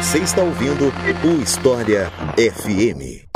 Você está ouvindo o História FM.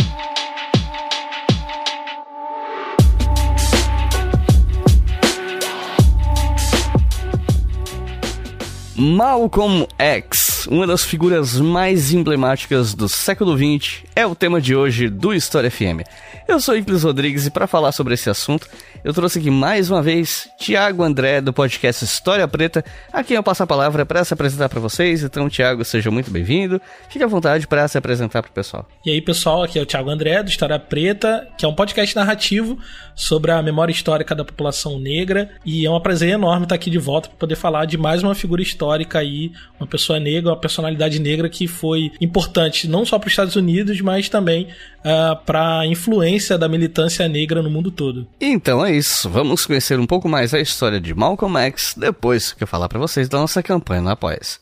Malcolm X, uma das figuras mais emblemáticas do século XX, é o tema de hoje do História FM. Eu sou Iclis Rodrigues e para falar sobre esse assunto, eu trouxe aqui mais uma vez Tiago André do podcast História Preta, a quem eu passo a palavra para se apresentar para vocês. Então, Tiago, seja muito bem-vindo. Fique à vontade para se apresentar para o pessoal. E aí, pessoal, aqui é o Tiago André do História Preta, que é um podcast narrativo sobre a memória histórica da população negra e é um prazer enorme estar aqui de volta para poder falar de mais uma figura histórica aí, uma pessoa negra, uma personalidade negra que foi importante não só para os Estados Unidos, mas também uh, para a influência da militância negra no mundo todo. Então é isso, vamos conhecer um pouco mais a história de Malcolm X depois que eu falar para vocês da nossa campanha no Apoia-se.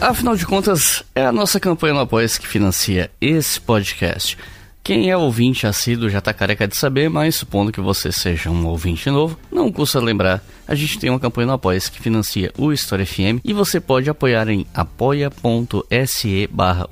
Afinal de contas, é a nossa campanha no Apoia-se que financia esse podcast. Quem é ouvinte assíduo já tá careca de saber, mas supondo que você seja um ouvinte novo, não custa lembrar, a gente tem uma campanha no apoia que financia o História FM e você pode apoiar em apoia.se barra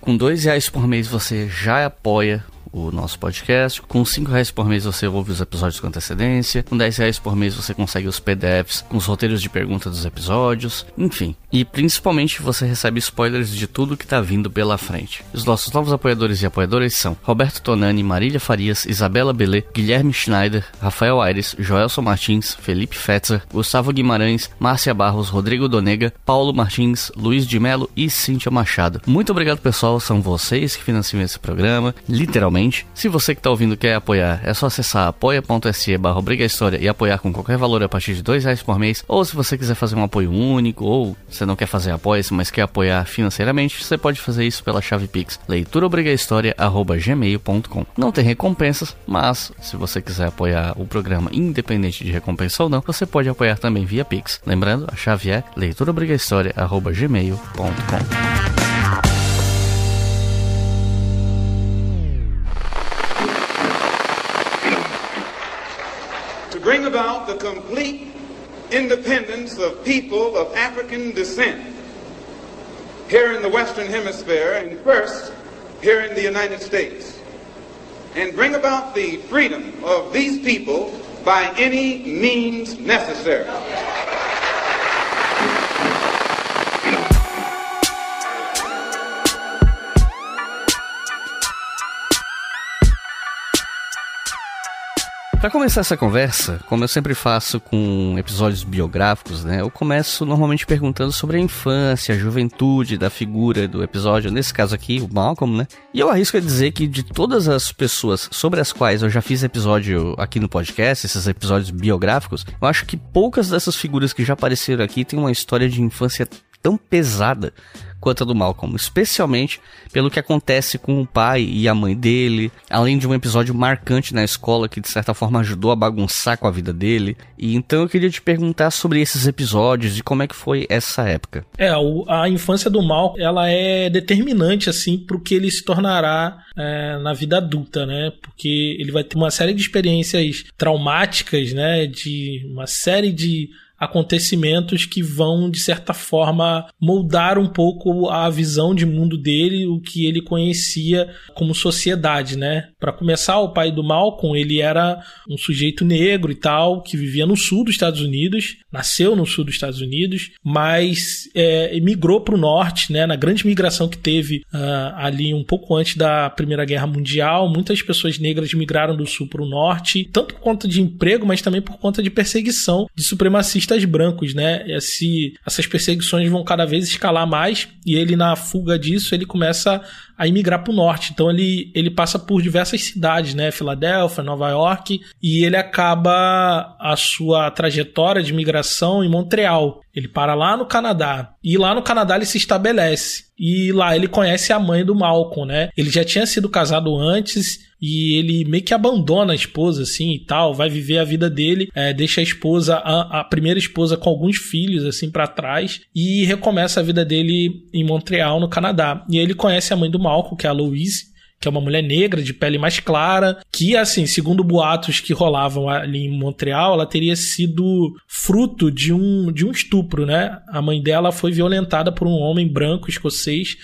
Com dois reais por mês você já apoia o nosso podcast. Com 5 reais por mês você ouve os episódios com antecedência. Com 10 reais por mês você consegue os PDFs com os roteiros de pergunta dos episódios. Enfim. E principalmente você recebe spoilers de tudo que tá vindo pela frente. Os nossos novos apoiadores e apoiadoras são Roberto Tonani, Marília Farias, Isabela Belê, Guilherme Schneider, Rafael Aires, Joelson Martins, Felipe Fetzer, Gustavo Guimarães, Márcia Barros, Rodrigo Donega, Paulo Martins, Luiz de Melo e Cíntia Machado. Muito obrigado, pessoal. São vocês que financiam esse programa, literalmente se você que está ouvindo quer apoiar, é só acessar apoia.se barra História e apoiar com qualquer valor a partir de dois reais por mês. Ou se você quiser fazer um apoio único, ou você não quer fazer apoio, mas quer apoiar financeiramente, você pode fazer isso pela chave Pix, leituraobrigahistoria.gmail.com. Não tem recompensas, mas se você quiser apoiar o programa independente de recompensa ou não, você pode apoiar também via Pix. Lembrando, a chave é leituraobrigahistoria.gmail.com. about the complete independence of people of African descent here in the Western Hemisphere and first here in the United States. And bring about the freedom of these people by any means necessary. Para começar essa conversa, como eu sempre faço com episódios biográficos, né? Eu começo normalmente perguntando sobre a infância, a juventude da figura do episódio, nesse caso aqui, o Malcolm, né? E eu arrisco a dizer que de todas as pessoas sobre as quais eu já fiz episódio aqui no podcast, esses episódios biográficos, eu acho que poucas dessas figuras que já apareceram aqui têm uma história de infância tão pesada quanto a do Malcolm, especialmente pelo que acontece com o pai e a mãe dele, além de um episódio marcante na escola que de certa forma ajudou a bagunçar com a vida dele. E então eu queria te perguntar sobre esses episódios e como é que foi essa época. É, a infância do Malcolm, ela é determinante assim pro que ele se tornará é, na vida adulta, né? Porque ele vai ter uma série de experiências traumáticas, né? De uma série de acontecimentos que vão, de certa forma, moldar um pouco a visão de mundo dele, o que ele conhecia como sociedade, né? Para começar, o pai do Malcolm, ele era um sujeito negro e tal, que vivia no sul dos Estados Unidos, nasceu no sul dos Estados Unidos, mas é, para o norte, né? Na grande migração que teve uh, ali um pouco antes da Primeira Guerra Mundial, muitas pessoas negras migraram do sul para o norte, tanto por conta de emprego, mas também por conta de perseguição de supremacistas brancos, né? Esse, essas perseguições vão cada vez escalar mais e ele, na fuga disso, ele começa a imigrar para o norte. Então ele, ele passa por diversas cidades, né? Filadélfia, Nova York, e ele acaba a sua trajetória de migração em Montreal. Ele para lá no Canadá. E lá no Canadá ele se estabelece. E lá ele conhece a mãe do Malcolm, né? Ele já tinha sido casado antes e ele meio que abandona a esposa, assim, e tal, vai viver a vida dele, é, deixa a esposa, a, a, primeira esposa com alguns filhos, assim, para trás, e recomeça a vida dele em Montreal, no Canadá. E ele conhece a mãe do Malcolm, que é a Louise, que é uma mulher negra de pele mais clara, que assim, segundo boatos que rolavam ali em Montreal, ela teria sido fruto de um de um estupro, né? A mãe dela foi violentada por um homem branco escocês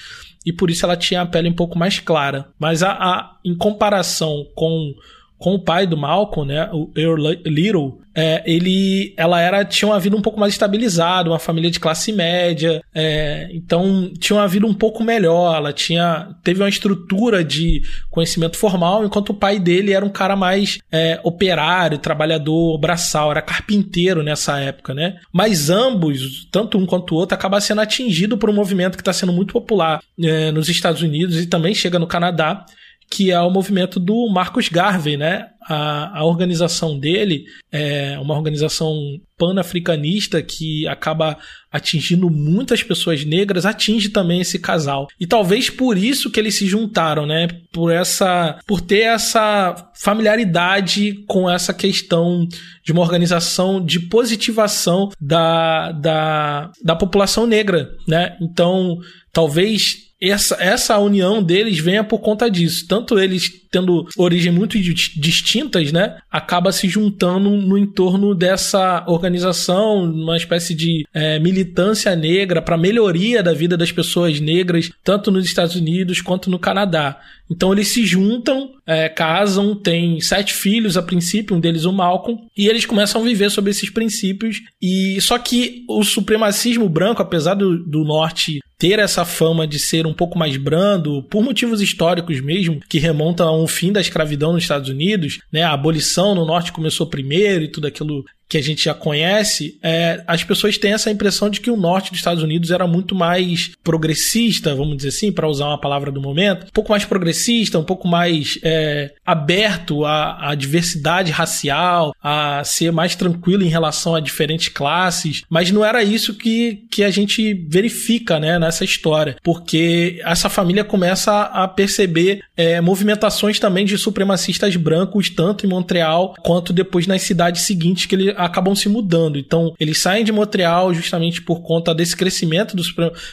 e por isso ela tinha a pele um pouco mais clara. Mas a, a em comparação com com o pai do Malcolm, né, o Earl Little, é, ele, ela era tinha uma vida um pouco mais estabilizada, uma família de classe média, é, então tinha uma vida um pouco melhor. Ela tinha teve uma estrutura de conhecimento formal, enquanto o pai dele era um cara mais é, operário, trabalhador, braçal, era carpinteiro nessa época, né? Mas ambos, tanto um quanto o outro, acaba sendo atingido por um movimento que está sendo muito popular é, nos Estados Unidos e também chega no Canadá, que é o movimento do Marcus Garvey, né? A, a organização dele é uma organização panafricanista que acaba atingindo muitas pessoas negras, atinge também esse casal. E talvez por isso que eles se juntaram, né? Por essa por ter essa familiaridade com essa questão de uma organização de positivação da, da, da população negra, né? Então, talvez essa, essa união deles venha por conta disso. Tanto eles tendo origem muito distintas, né? Acaba se juntando no entorno dessa organização, uma espécie de é, militância negra para melhoria da vida das pessoas negras, tanto nos Estados Unidos quanto no Canadá. Então eles se juntam, é, casam, têm sete filhos a princípio, um deles o Malcolm, e eles começam a viver sobre esses princípios. E só que o supremacismo branco, apesar do, do norte ter essa fama de ser um pouco mais brando, por motivos históricos mesmo, que remontam a um fim da escravidão nos Estados Unidos, né? A abolição no norte começou primeiro e tudo aquilo que a gente já conhece, é, as pessoas têm essa impressão de que o norte dos Estados Unidos era muito mais progressista, vamos dizer assim, para usar uma palavra do momento, um pouco mais progressista, um pouco mais é, aberto à, à, diversidade racial, a ser mais tranquilo em relação a diferentes classes, mas não era isso que, que a gente verifica né, nessa história, porque essa família começa a perceber é, movimentações também de supremacistas brancos, tanto em Montreal quanto depois nas cidades seguintes que ele acabam se mudando. Então, eles saem de Montreal justamente por conta desse crescimento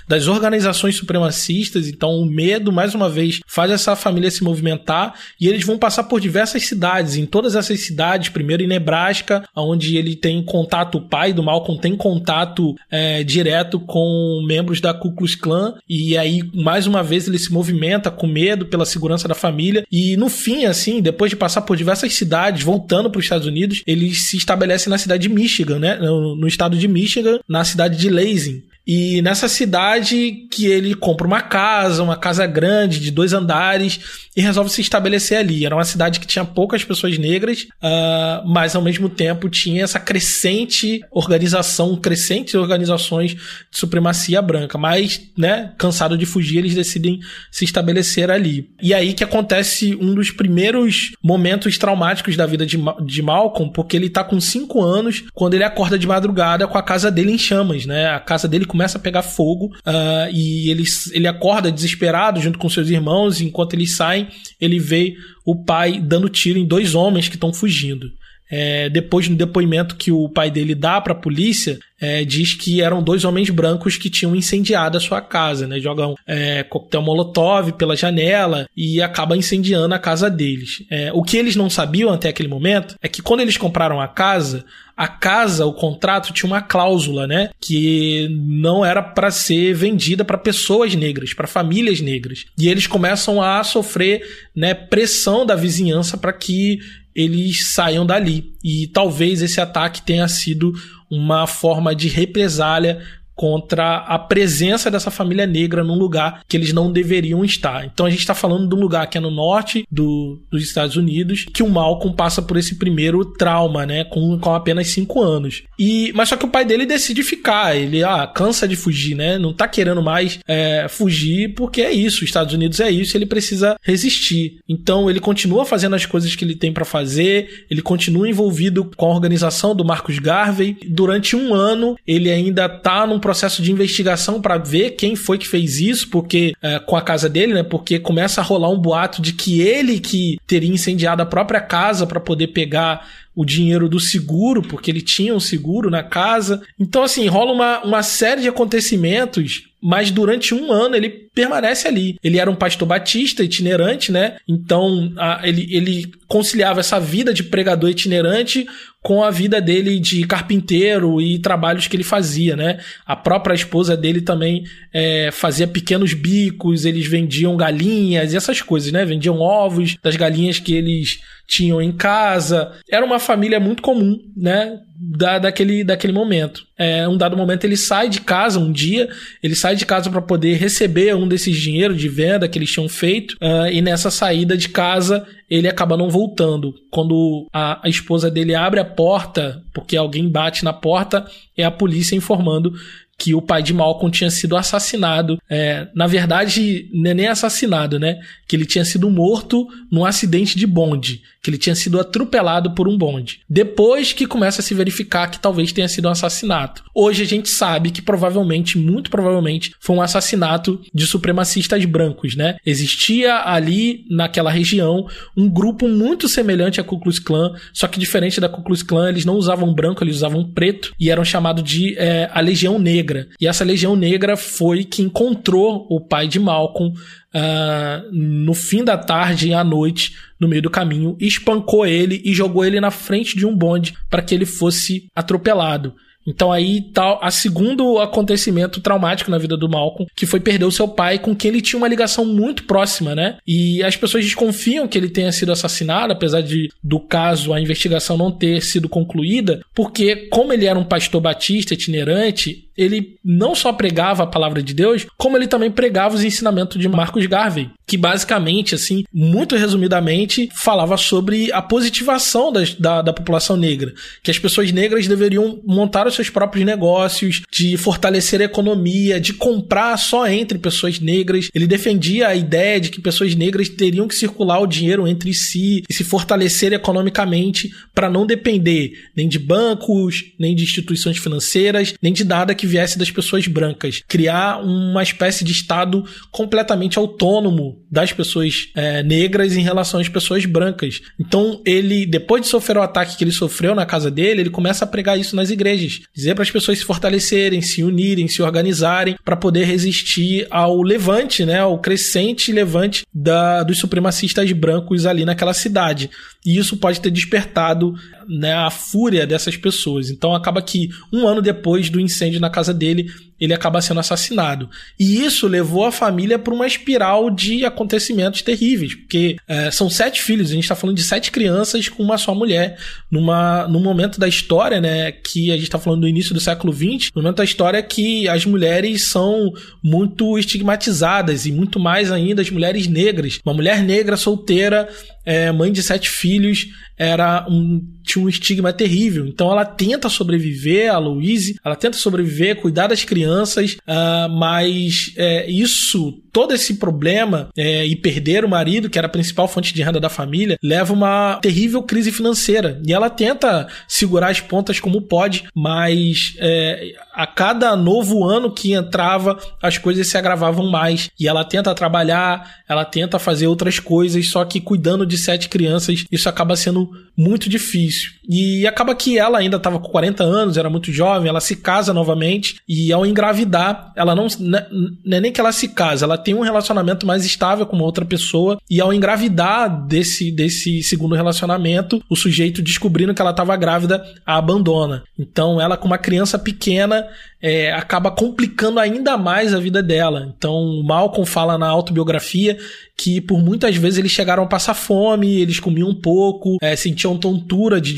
das organizações supremacistas. Então, o medo, mais uma vez, faz essa família se movimentar e eles vão passar por diversas cidades. Em todas essas cidades, primeiro em Nebraska, onde ele tem contato, o pai do Malcolm tem contato é, direto com membros da Ku Klux Klan. E aí, mais uma vez, ele se movimenta com medo pela segurança da família. E no fim, assim, depois de passar por diversas cidades, voltando para os Estados Unidos, ele se estabelece na na cidade de Michigan, né? No, no estado de Michigan, na cidade de Lansing. E nessa cidade que ele compra uma casa, uma casa grande de dois andares e resolve se estabelecer ali. Era uma cidade que tinha poucas pessoas negras, uh, mas ao mesmo tempo tinha essa crescente organização, crescentes organizações de supremacia branca. Mas, né, cansado de fugir, eles decidem se estabelecer ali. E aí que acontece um dos primeiros momentos traumáticos da vida de, de Malcolm, porque ele tá com cinco anos quando ele acorda de madrugada com a casa dele em chamas, né? A casa dele começa a pegar fogo uh, e ele, ele acorda desesperado junto com seus irmãos. enquanto eles saem, ele vê o pai dando tiro em dois homens que estão fugindo. É, depois, no depoimento que o pai dele dá para a polícia, é, diz que eram dois homens brancos que tinham incendiado a sua casa, né? Jogam é, coquetel molotov pela janela e acaba incendiando a casa deles. É, o que eles não sabiam até aquele momento é que quando eles compraram a casa, a casa, o contrato tinha uma cláusula, né, que não era para ser vendida para pessoas negras, para famílias negras. E eles começam a sofrer, né, pressão da vizinhança para que eles saiam dali. E talvez esse ataque tenha sido uma forma de represália contra a presença dessa família negra num lugar que eles não deveriam estar. Então a gente está falando de um lugar que é no norte do, dos Estados Unidos, que o Malcolm passa por esse primeiro trauma, né, com, com apenas 5 anos. E mas só que o pai dele decide ficar, ele ah, cansa de fugir, né, não tá querendo mais é, fugir porque é isso, os Estados Unidos é isso, ele precisa resistir. Então ele continua fazendo as coisas que ele tem para fazer, ele continua envolvido com a organização do Marcus Garvey. Durante um ano ele ainda tá num processo de investigação para ver quem foi que fez isso, porque é, com a casa dele, né? Porque começa a rolar um boato de que ele que teria incendiado a própria casa para poder pegar o dinheiro do seguro, porque ele tinha um seguro na casa. Então, assim, rola uma, uma série de acontecimentos mas durante um ano ele permanece ali. Ele era um pastor batista itinerante, né? Então a, ele, ele conciliava essa vida de pregador itinerante com a vida dele de carpinteiro e trabalhos que ele fazia, né? A própria esposa dele também é, fazia pequenos bicos, eles vendiam galinhas e essas coisas, né? Vendiam ovos das galinhas que eles tinham em casa. Era uma família muito comum, né? Da, daquele, daquele momento. É, um dado momento ele sai de casa um dia, ele sai de casa para poder receber um desses dinheiros de venda que eles tinham feito, uh, e nessa saída de casa ele acaba não voltando. Quando a, a esposa dele abre a porta, porque alguém bate na porta, é a polícia informando que o pai de Malcolm tinha sido assassinado. É, na verdade, não é nem assassinado, né? Que ele tinha sido morto num acidente de bonde. Que ele tinha sido atropelado por um bonde. Depois que começa a se verificar que talvez tenha sido um assassinato. Hoje a gente sabe que provavelmente, muito provavelmente, foi um assassinato de supremacistas brancos, né? Existia ali, naquela região, um grupo muito semelhante à Ku Klux Klan, só que diferente da Ku Klux Klan, eles não usavam branco, eles usavam preto e eram chamados de é, a Legião Negra Negra. E essa Legião Negra foi que encontrou o pai de Malcolm uh, no fim da tarde e à noite, no meio do caminho, espancou ele e jogou ele na frente de um bonde para que ele fosse atropelado. Então aí tá a segundo acontecimento traumático na vida do Malcolm, que foi perder o seu pai, com quem ele tinha uma ligação muito próxima, né? E as pessoas desconfiam que ele tenha sido assassinado, apesar de do caso a investigação não ter sido concluída, porque como ele era um pastor batista itinerante, ele não só pregava a palavra de Deus, como ele também pregava os ensinamentos de Marcos Garvey, que basicamente, assim, muito resumidamente, falava sobre a positivação das, da, da população negra, que as pessoas negras deveriam montar os seus próprios negócios, de fortalecer a economia, de comprar só entre pessoas negras. Ele defendia a ideia de que pessoas negras teriam que circular o dinheiro entre si e se fortalecer economicamente para não depender nem de bancos, nem de instituições financeiras, nem de nada que viesse das pessoas brancas. Criar uma espécie de Estado completamente autônomo das pessoas é, negras em relação às pessoas brancas. Então, ele, depois de sofrer o ataque que ele sofreu na casa dele, ele começa a pregar isso nas igrejas. Dizer para as pessoas se fortalecerem, se unirem, se organizarem para poder resistir ao levante, né, ao crescente levante da, dos supremacistas brancos ali naquela cidade. E isso pode ter despertado né, a fúria dessas pessoas. Então acaba que um ano depois do incêndio na casa dele, ele acaba sendo assassinado. E isso levou a família para uma espiral de acontecimentos terríveis, porque é, são sete filhos, a gente está falando de sete crianças com uma só mulher, numa, num momento da história, né, que a gente está falando do início do século XX, no momento da história que as mulheres são muito estigmatizadas e muito mais ainda as mulheres negras. Uma mulher negra solteira é, mãe de sete filhos, era um, tinha um estigma terrível. Então ela tenta sobreviver, a Louise, ela tenta sobreviver, cuidar das crianças, uh, mas é, isso, todo esse problema é, e perder o marido, que era a principal fonte de renda da família, leva uma terrível crise financeira. E ela tenta segurar as pontas como pode, mas é, a cada novo ano que entrava, as coisas se agravavam mais. E ela tenta trabalhar, ela tenta fazer outras coisas, só que cuidando de sete crianças, isso acaba sendo muito difícil. E acaba que ela ainda estava com 40 anos, era muito jovem, ela se casa novamente e ao engravidar, ela não, não é nem que ela se casa, ela tem um relacionamento mais estável com outra pessoa e ao engravidar desse, desse segundo relacionamento, o sujeito descobrindo que ela estava grávida a abandona. Então ela com uma criança pequena é, acaba complicando ainda mais a vida dela. Então o Malcolm fala na autobiografia que por muitas vezes eles chegaram a passar fome, eles comiam um pouco, é, sentiam tontura de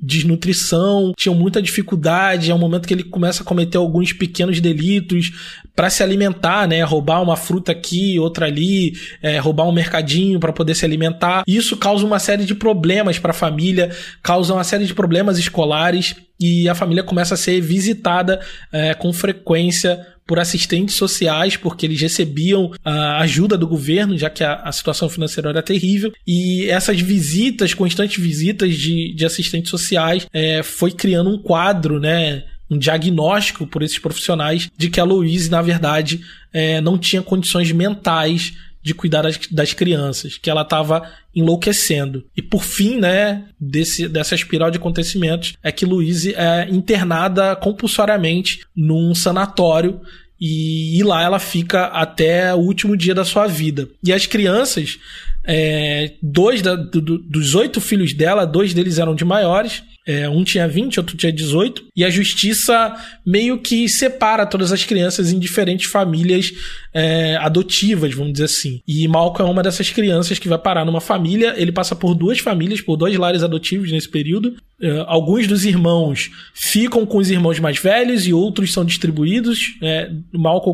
desnutrição, tinham muita dificuldade. É um momento que ele começa a cometer alguns pequenos delitos para se alimentar, né? Roubar uma fruta aqui, outra ali, é, roubar um mercadinho para poder se alimentar. Isso causa uma série de problemas para a família, causa uma série de problemas escolares e a família começa a ser visitada é, com frequência por assistentes sociais, porque eles recebiam a ajuda do governo, já que a, a, situação financeira era terrível. E essas visitas, constantes visitas de, de assistentes sociais, é, foi criando um quadro, né? um diagnóstico por esses profissionais de que a Louise, na verdade, é, não tinha condições mentais de cuidar das, das crianças, que ela estava enlouquecendo. E por fim, né, desse, dessa espiral de acontecimentos, é que Louise é internada compulsoriamente num sanatório e, e, lá ela fica até o último dia da sua vida. E as crianças, é, dois da, do, dos oito filhos dela, dois deles eram de maiores, é, um tinha 20, outro tinha 18, e a justiça meio que separa todas as crianças em diferentes famílias é, adotivas, vamos dizer assim. E Malcolm é uma dessas crianças que vai parar numa família. Ele passa por duas famílias, por dois lares adotivos nesse período. É, alguns dos irmãos ficam com os irmãos mais velhos e outros são distribuídos. É,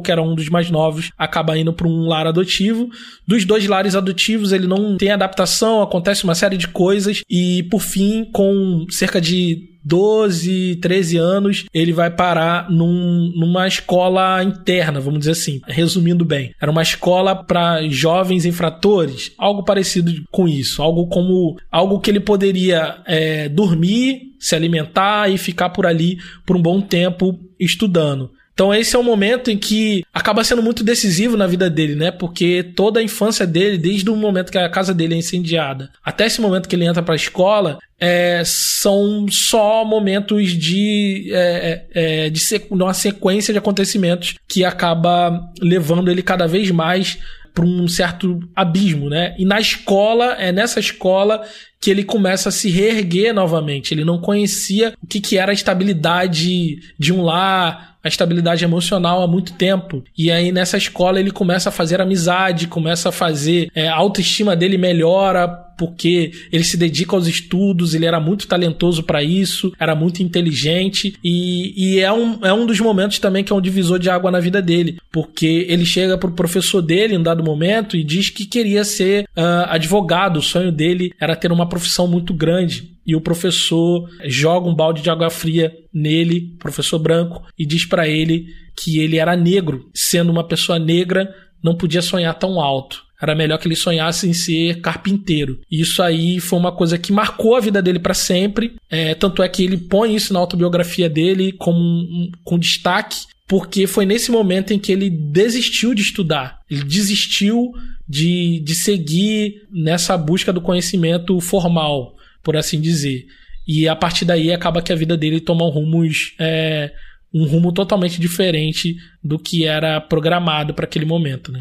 era um dos mais novos, acaba indo para um lar adotivo. Dos dois lares adotivos, ele não tem adaptação, acontece uma série de coisas. E por fim, com cerca de 12, 13 anos, ele vai parar num, numa escola interna, vamos dizer assim, resumindo bem. Era uma escola para jovens infratores, algo parecido com isso, algo como algo que ele poderia é, dormir, se alimentar e ficar por ali por um bom tempo estudando. Então esse é um momento em que acaba sendo muito decisivo na vida dele, né? Porque toda a infância dele, desde o momento que a casa dele é incendiada, até esse momento que ele entra para a escola, é, são só momentos de, é, é, é de uma sequência de acontecimentos que acaba levando ele cada vez mais para um certo abismo, né? E na escola, é nessa escola que ele começa a se reerguer novamente. Ele não conhecia o que, que era a estabilidade de um lar, a estabilidade emocional há muito tempo. E aí nessa escola ele começa a fazer amizade, começa a fazer. É, a autoestima dele melhora porque ele se dedica aos estudos, ele era muito talentoso para isso, era muito inteligente e, e é, um, é um dos momentos também que é um divisor de água na vida dele, porque ele chega pro professor dele em um dado momento e diz que queria ser uh, advogado, o sonho dele era ter uma profissão muito grande e o professor joga um balde de água fria nele, professor branco, e diz para ele que ele era negro, sendo uma pessoa negra, não podia sonhar tão alto. Era melhor que ele sonhasse em ser carpinteiro. Isso aí foi uma coisa que marcou a vida dele para sempre. É, tanto é que ele põe isso na autobiografia dele como um, com destaque, porque foi nesse momento em que ele desistiu de estudar. Ele desistiu de, de seguir nessa busca do conhecimento formal por assim dizer. E a partir daí acaba que a vida dele toma um rumo, é, um rumo totalmente diferente do que era programado para aquele momento, né?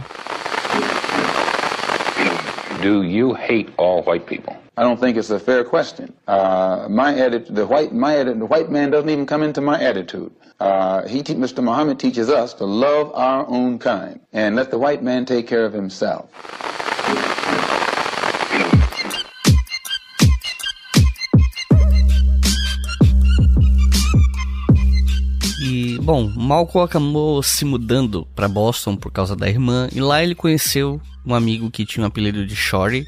Do you hate all white people? I don't think it's a fair question. Uh, my attitude, the white, my attitude, the white man doesn't even come into my attitude. Uh, he, Mr. Muhammad teaches us to love our own kind and let the white man take care of himself. Bom, Malcolm acabou se mudando para Boston por causa da irmã e lá ele conheceu um amigo que tinha o um apelido de Shorty.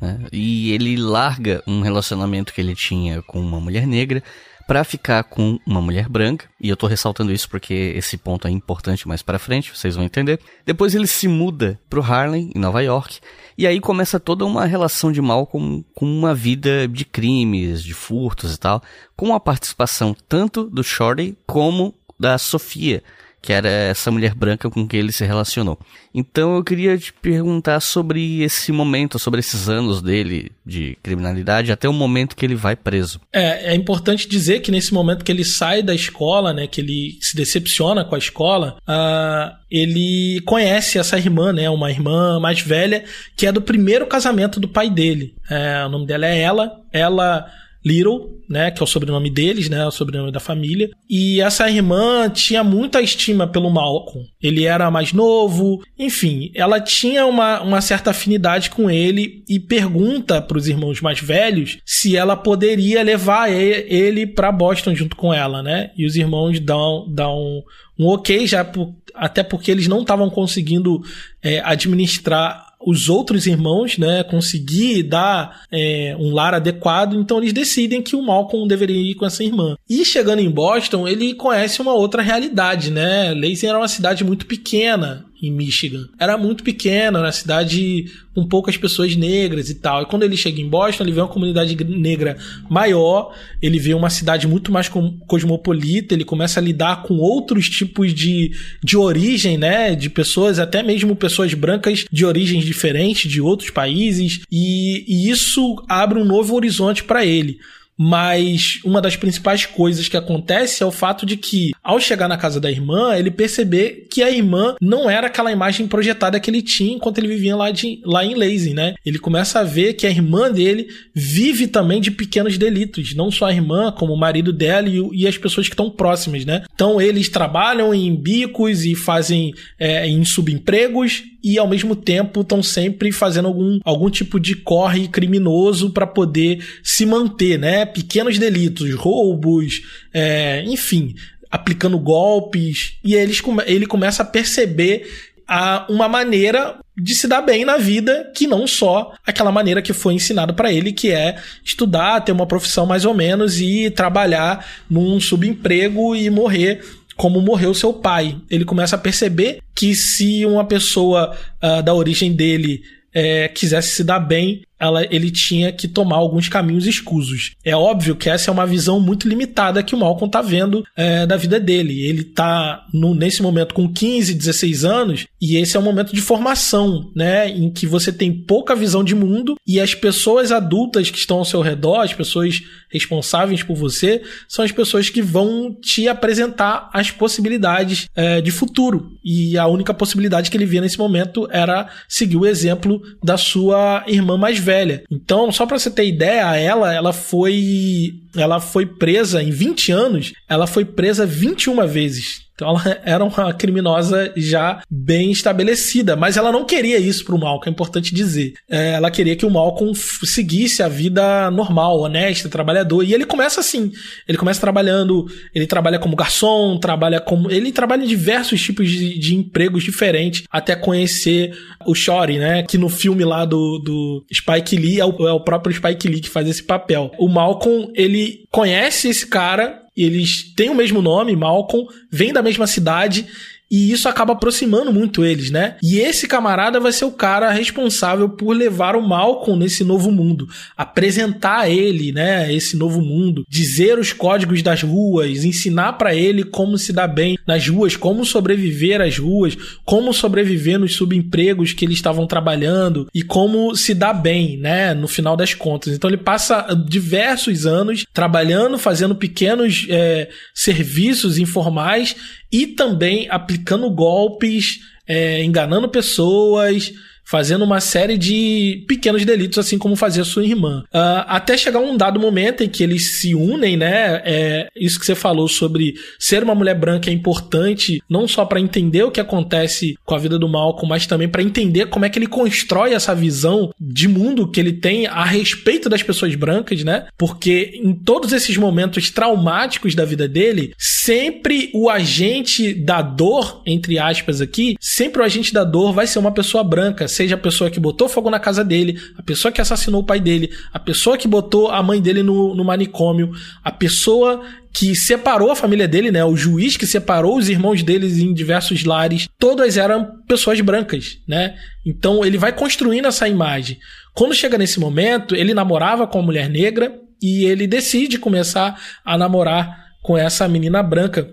Né? E ele larga um relacionamento que ele tinha com uma mulher negra para ficar com uma mulher branca, e eu tô ressaltando isso porque esse ponto é importante mais para frente, vocês vão entender. Depois ele se muda pro Harlem, em Nova York, e aí começa toda uma relação de Malcolm com uma vida de crimes, de furtos e tal, com a participação tanto do Shorty como da Sofia, que era essa mulher branca com quem ele se relacionou. Então eu queria te perguntar sobre esse momento, sobre esses anos dele de criminalidade, até o momento que ele vai preso. É, é importante dizer que nesse momento que ele sai da escola, né, que ele se decepciona com a escola, uh, ele conhece essa irmã, né, uma irmã mais velha, que é do primeiro casamento do pai dele. É, o nome dela é Ela. Ela Little, né, que é o sobrenome deles, né, o sobrenome da família. E essa irmã tinha muita estima pelo Malcolm. Ele era mais novo, enfim, ela tinha uma, uma certa afinidade com ele e pergunta para os irmãos mais velhos se ela poderia levar ele para Boston junto com ela, né? E os irmãos dão, dão um ok já por, até porque eles não estavam conseguindo é, administrar os outros irmãos, né, conseguir dar é, um lar adequado, então eles decidem que o Malcolm deveria ir com essa irmã. E chegando em Boston, ele conhece uma outra realidade, né? Lansing era uma cidade muito pequena em Michigan. Era muito pequena, na cidade com poucas pessoas negras e tal. E quando ele chega em Boston, ele vê uma comunidade negra maior, ele vê uma cidade muito mais cosmopolita, ele começa a lidar com outros tipos de, de origem, né? De pessoas, até mesmo pessoas brancas de origens diferentes, de outros países, e, e isso abre um novo horizonte para ele. Mas uma das principais coisas que acontece é o fato de que, ao chegar na casa da irmã, ele perceber que a irmã não era aquela imagem projetada que ele tinha enquanto ele vivia lá, de, lá em Lazy, né? Ele começa a ver que a irmã dele vive também de pequenos delitos, não só a irmã, como o marido dela e, e as pessoas que estão próximas, né? Então eles trabalham em bicos e fazem é, em subempregos e ao mesmo tempo estão sempre fazendo algum, algum tipo de corre criminoso para poder se manter, né? Pequenos delitos, roubos, é, enfim, aplicando golpes. E eles, ele começa a perceber a uma maneira de se dar bem na vida que não só aquela maneira que foi ensinado para ele, que é estudar, ter uma profissão mais ou menos e trabalhar num subemprego e morrer como morreu seu pai. Ele começa a perceber que se uma pessoa uh, da origem dele é, quisesse se dar bem, ela, ele tinha que tomar alguns caminhos escusos. É óbvio que essa é uma visão muito limitada que o Malcolm tá vendo é, da vida dele. Ele tá no, nesse momento com 15, 16 anos e esse é um momento de formação, né, em que você tem pouca visão de mundo e as pessoas adultas que estão ao seu redor, as pessoas responsáveis por você, são as pessoas que vão te apresentar as possibilidades é, de futuro. E a única possibilidade que ele via nesse momento era seguir o exemplo da sua irmã mais velha. Então, só para você ter ideia, ela, ela foi ela foi presa em 20 anos, ela foi presa 21 vezes. Então ela era uma criminosa já bem estabelecida, mas ela não queria isso pro Malcolm, é importante dizer. É, ela queria que o Malcolm seguisse a vida normal, honesta, trabalhador. E ele começa assim. Ele começa trabalhando, ele trabalha como garçom, trabalha como. Ele trabalha em diversos tipos de, de empregos diferentes, até conhecer o Shori, né? Que no filme lá do, do Spike Lee é o, é o próprio Spike Lee que faz esse papel. O Malcolm, ele conhece esse cara eles têm o mesmo nome, Malcolm, vêm da mesma cidade e isso acaba aproximando muito eles, né? E esse camarada vai ser o cara responsável por levar o Malcolm nesse novo mundo, apresentar ele, né, esse novo mundo, dizer os códigos das ruas, ensinar para ele como se dar bem nas ruas, como sobreviver às ruas, como sobreviver nos subempregos que eles estavam trabalhando e como se dar bem, né, no final das contas. Então ele passa diversos anos trabalhando, fazendo pequenos é, serviços informais e também aplicando golpes, é, enganando pessoas, fazendo uma série de pequenos delitos, assim como fazia sua irmã. Uh, até chegar um dado momento em que eles se unem, né? É, isso que você falou sobre ser uma mulher branca é importante, não só para entender o que acontece com a vida do Malcolm, mas também para entender como é que ele constrói essa visão de mundo que ele tem a respeito das pessoas brancas, né? Porque em todos esses momentos traumáticos da vida dele, sempre o agente da dor, entre aspas aqui, sempre o agente da dor vai ser uma pessoa branca, seja a pessoa que botou fogo na casa dele, a pessoa que assassinou o pai dele, a pessoa que botou a mãe dele no, no manicômio, a pessoa que separou a família dele, né? O juiz que separou os irmãos deles em diversos lares, todas eram pessoas brancas, né? Então ele vai construindo essa imagem. Quando chega nesse momento, ele namorava com uma mulher negra e ele decide começar a namorar com essa menina branca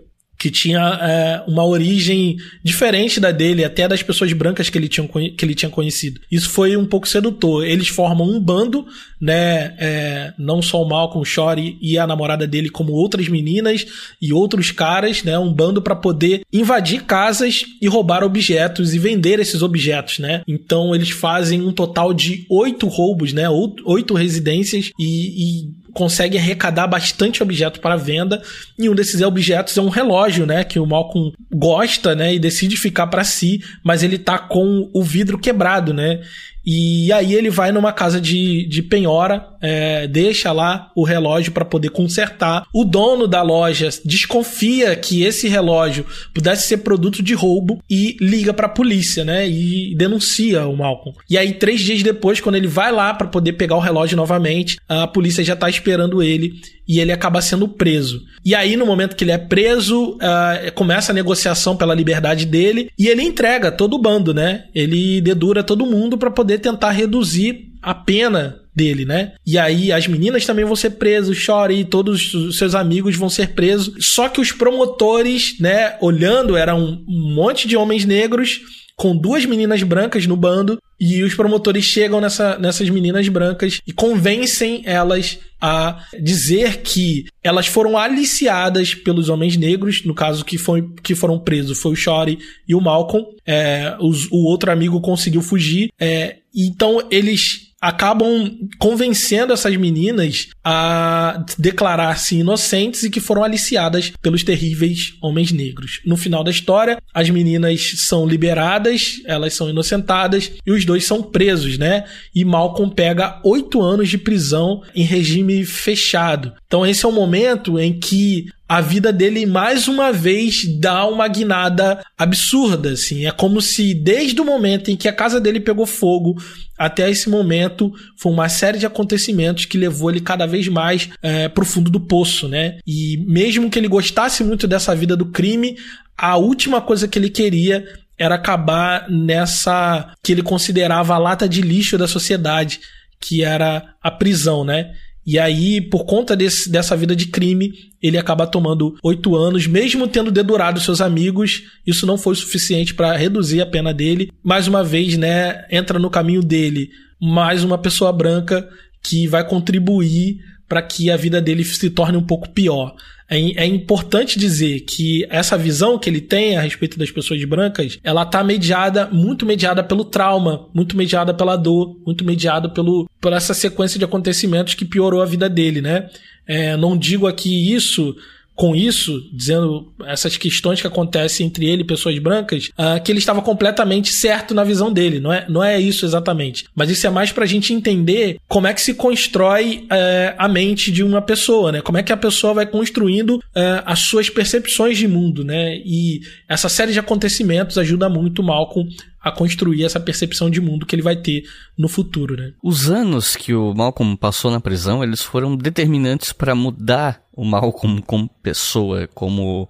que tinha é, uma origem diferente da dele, até das pessoas brancas que ele, tinha, que ele tinha conhecido. Isso foi um pouco sedutor. Eles formam um bando, né? É, não só o Malcolm, Shore e a namorada dele, como outras meninas e outros caras, né? Um bando para poder invadir casas e roubar objetos e vender esses objetos, né? Então eles fazem um total de oito roubos, né? Oito residências e, e consegue arrecadar bastante objeto para venda. E um desses objetos é um relógio, né? Que o Malcolm gosta, né? E decide ficar para si, mas ele tá com o vidro quebrado, né? E aí ele vai numa casa de, de penhora, é, deixa lá o relógio para poder consertar. O dono da loja desconfia que esse relógio pudesse ser produto de roubo e liga para a polícia, né? E denuncia o Malcolm. E aí três dias depois, quando ele vai lá para poder pegar o relógio novamente, a polícia já tá esperando ele e ele acaba sendo preso. E aí, no momento que ele é preso, uh, começa a negociação pela liberdade dele e ele entrega todo o bando, né? Ele dedura todo mundo para poder tentar reduzir a pena dele, né? E aí as meninas também vão ser presas, Chore e todos os seus amigos vão ser presos. Só que os promotores, né, olhando, eram um monte de homens negros com duas meninas brancas no bando e os promotores chegam nessa, nessas meninas brancas e convencem elas a dizer que elas foram aliciadas pelos homens negros, no caso que, foi, que foram presos foi o Shori e o Malcolm. É, os, o outro amigo conseguiu fugir. É, então eles acabam convencendo essas meninas a declarar-se inocentes e que foram aliciadas pelos terríveis homens negros. No final da história, as meninas são liberadas, elas são inocentadas e os dois são presos, né? E Malcolm pega oito anos de prisão em regime fechado. Então esse é o momento em que a vida dele mais uma vez dá uma guinada absurda, assim. É como se desde o momento em que a casa dele pegou fogo até esse momento foi uma série de acontecimentos que levou ele cada vez mais é, pro fundo do poço, né? E mesmo que ele gostasse muito dessa vida do crime, a última coisa que ele queria era acabar nessa que ele considerava a lata de lixo da sociedade, que era a prisão, né? E aí, por conta desse, dessa vida de crime, ele acaba tomando oito anos, mesmo tendo dedurado seus amigos. Isso não foi suficiente para reduzir a pena dele. Mais uma vez, né, entra no caminho dele mais uma pessoa branca que vai contribuir para que a vida dele se torne um pouco pior. É, é, importante dizer que essa visão que ele tem a respeito das pessoas brancas, ela tá mediada, muito mediada pelo trauma, muito mediada pela dor, muito mediada pelo, por essa sequência de acontecimentos que piorou a vida dele, né? É, não digo aqui isso com isso, dizendo essas questões que acontecem entre ele e pessoas brancas, uh, que ele estava completamente certo na visão dele. Não é, não é isso exatamente. Mas isso é mais para a gente entender como é que se constrói uh, a mente de uma pessoa, né? Como é que a pessoa vai construindo uh, as suas percepções de mundo, né? E essa série de acontecimentos ajuda muito Malcolm a construir essa percepção de mundo que ele vai ter no futuro, né? Os anos que o Malcolm passou na prisão, eles foram determinantes para mudar o Malcolm como pessoa, como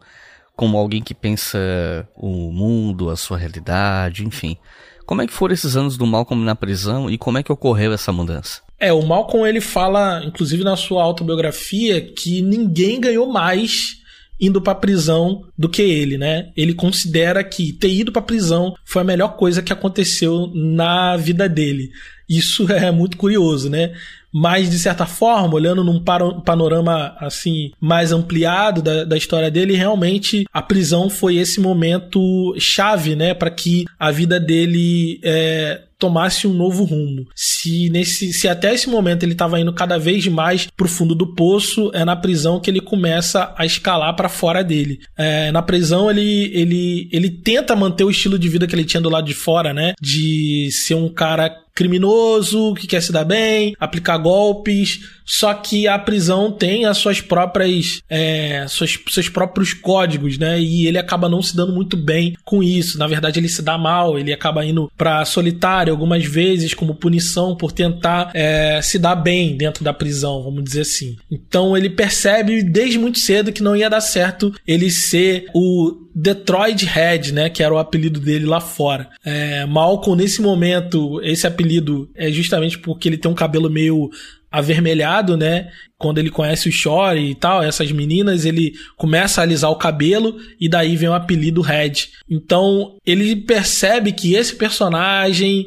como alguém que pensa o mundo, a sua realidade, enfim. Como é que foram esses anos do Malcolm na prisão e como é que ocorreu essa mudança? É, o Malcolm ele fala, inclusive na sua autobiografia, que ninguém ganhou mais indo para prisão do que ele, né? Ele considera que ter ido para prisão foi a melhor coisa que aconteceu na vida dele. Isso é muito curioso, né? Mas, de certa forma, olhando num panorama assim mais ampliado da, da história dele, realmente a prisão foi esse momento chave, né, para que a vida dele é, tomasse um novo rumo. Se nesse, se até esse momento ele estava indo cada vez mais pro fundo do poço, é na prisão que ele começa a escalar para fora dele. É, na prisão ele, ele, ele tenta manter o estilo de vida que ele tinha do lado de fora, né? De ser um cara criminoso, que quer se dar bem, aplicar golpes, só que a prisão tem as suas próprias, é, suas, seus próprios códigos, né? E ele acaba não se dando muito bem com isso. Na verdade, ele se dá mal, ele acaba indo pra solitário algumas vezes como punição por tentar é, se dar bem dentro da prisão, vamos dizer assim. Então ele percebe desde muito cedo que não ia dar certo ele ser o Detroit Red, né, que era o apelido dele lá fora. É, Malcolm, nesse momento, esse apelido é justamente porque ele tem um cabelo meio avermelhado, né? Quando ele conhece o Shore e tal, essas meninas, ele começa a alisar o cabelo e daí vem o apelido Red. Então, ele percebe que esse personagem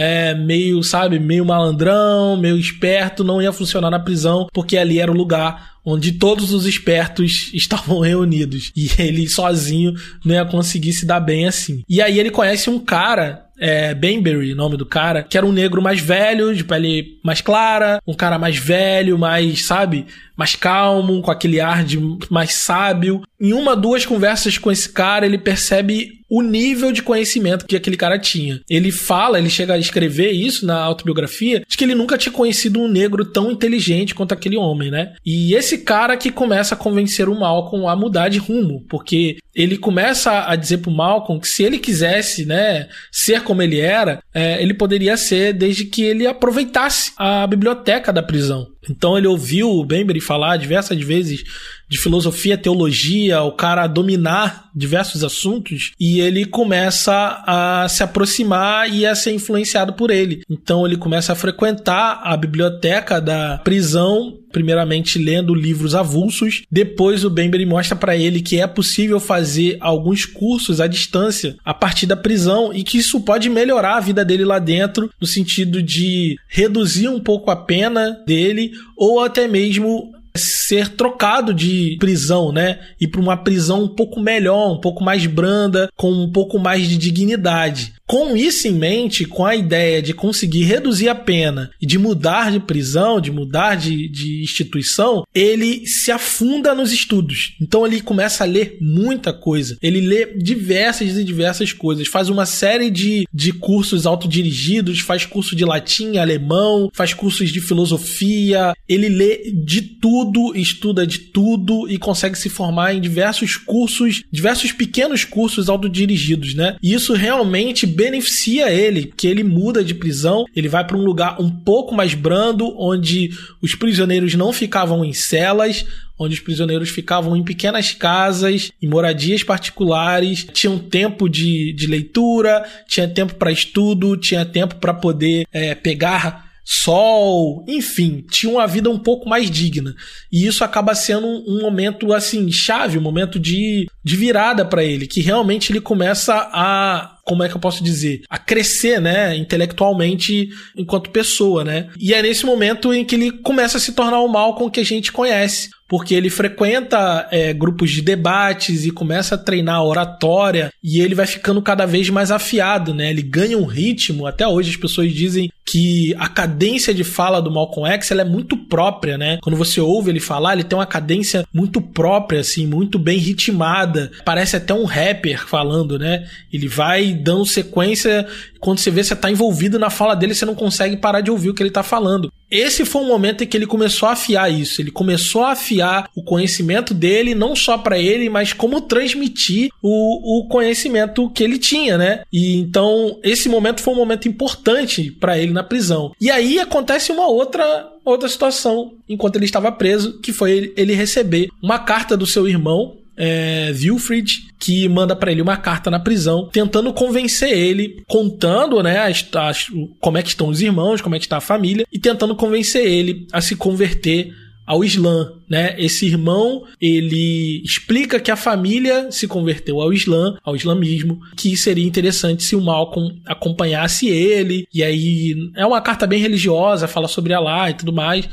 é meio, sabe, meio malandrão, meio esperto, não ia funcionar na prisão, porque ali era o lugar onde todos os espertos estavam reunidos. E ele sozinho não ia conseguir se dar bem assim. E aí ele conhece um cara é, Benbury, nome do cara, que era um negro mais velho, de pele mais clara, um cara mais velho, mais, sabe, mais calmo, com aquele ar de mais sábio. Em uma, duas conversas com esse cara, ele percebe o nível de conhecimento que aquele cara tinha. Ele fala, ele chega a escrever isso na autobiografia, de que ele nunca tinha conhecido um negro tão inteligente quanto aquele homem, né? E esse cara que começa a convencer o Malcolm a mudar de rumo, porque ele começa a dizer pro Malcolm que se ele quisesse, né, ser como ele era, é, ele poderia ser desde que ele aproveitasse a biblioteca da prisão. Então ele ouviu o Bembury falar diversas vezes de filosofia, teologia, o cara dominar diversos assuntos e ele começa a se aproximar e a ser influenciado por ele. Então ele começa a frequentar a biblioteca da prisão primeiramente lendo livros avulsos. Depois o Bembury mostra para ele que é possível fazer alguns cursos à distância a partir da prisão e que isso pode melhorar a vida dele lá dentro, no sentido de reduzir um pouco a pena dele ou até mesmo ser trocado de prisão, né? Ir para uma prisão um pouco melhor, um pouco mais branda, com um pouco mais de dignidade. Com isso em mente, com a ideia de conseguir reduzir a pena e de mudar de prisão, de mudar de, de instituição, ele se afunda nos estudos. Então ele começa a ler muita coisa. Ele lê diversas e diversas coisas. Faz uma série de, de cursos autodirigidos, faz curso de latim, alemão, faz cursos de filosofia. Ele lê de tudo, estuda de tudo e consegue se formar em diversos cursos, diversos pequenos cursos autodirigidos, né? E isso realmente beneficia ele, que ele muda de prisão, ele vai para um lugar um pouco mais brando, onde os prisioneiros não ficavam em celas, onde os prisioneiros ficavam em pequenas casas, em moradias particulares, tinham tempo de, de leitura, tinha tempo para estudo, tinha tempo para poder é, pegar sol, enfim, tinha uma vida um pouco mais digna. E isso acaba sendo um, um momento assim chave, um momento de, de virada para ele, que realmente ele começa a como é que eu posso dizer, a crescer, né, intelectualmente enquanto pessoa, né? E é nesse momento em que ele começa a se tornar o mal com que a gente conhece porque ele frequenta é, grupos de debates e começa a treinar oratória e ele vai ficando cada vez mais afiado, né? Ele ganha um ritmo. Até hoje as pessoas dizem que a cadência de fala do Malcolm X ela é muito própria, né? Quando você ouve ele falar, ele tem uma cadência muito própria, assim, muito bem ritmada. Parece até um rapper falando, né? Ele vai dando sequência. Quando você vê você tá envolvido na fala dele, você não consegue parar de ouvir o que ele tá falando. Esse foi o momento em que ele começou a afiar isso. Ele começou a afiar o conhecimento dele, não só para ele, mas como transmitir o, o conhecimento que ele tinha, né? E então esse momento foi um momento importante para ele na prisão. E aí acontece uma outra outra situação enquanto ele estava preso, que foi ele, ele receber uma carta do seu irmão é, Wilfrid, que manda para ele uma carta na prisão, tentando convencer ele, contando, né, as, as, como é que estão os irmãos, como é que está a família, e tentando convencer ele a se converter ao Islã, né? Esse irmão, ele explica que a família se converteu ao Islã, ao islamismo, que seria interessante se o Malcolm acompanhasse ele, e aí é uma carta bem religiosa, fala sobre Allah e tudo mais,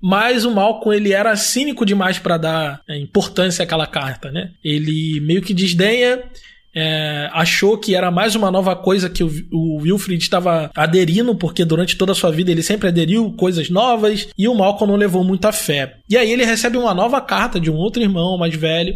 mas o Malcolm ele era cínico demais para dar é, importância àquela carta, né? Ele meio que desdenha é, achou que era mais uma nova coisa que o, o Wilfrid estava aderindo, porque durante toda a sua vida ele sempre aderiu coisas novas e o Malcolm não levou muita fé. E aí ele recebe uma nova carta de um outro irmão mais velho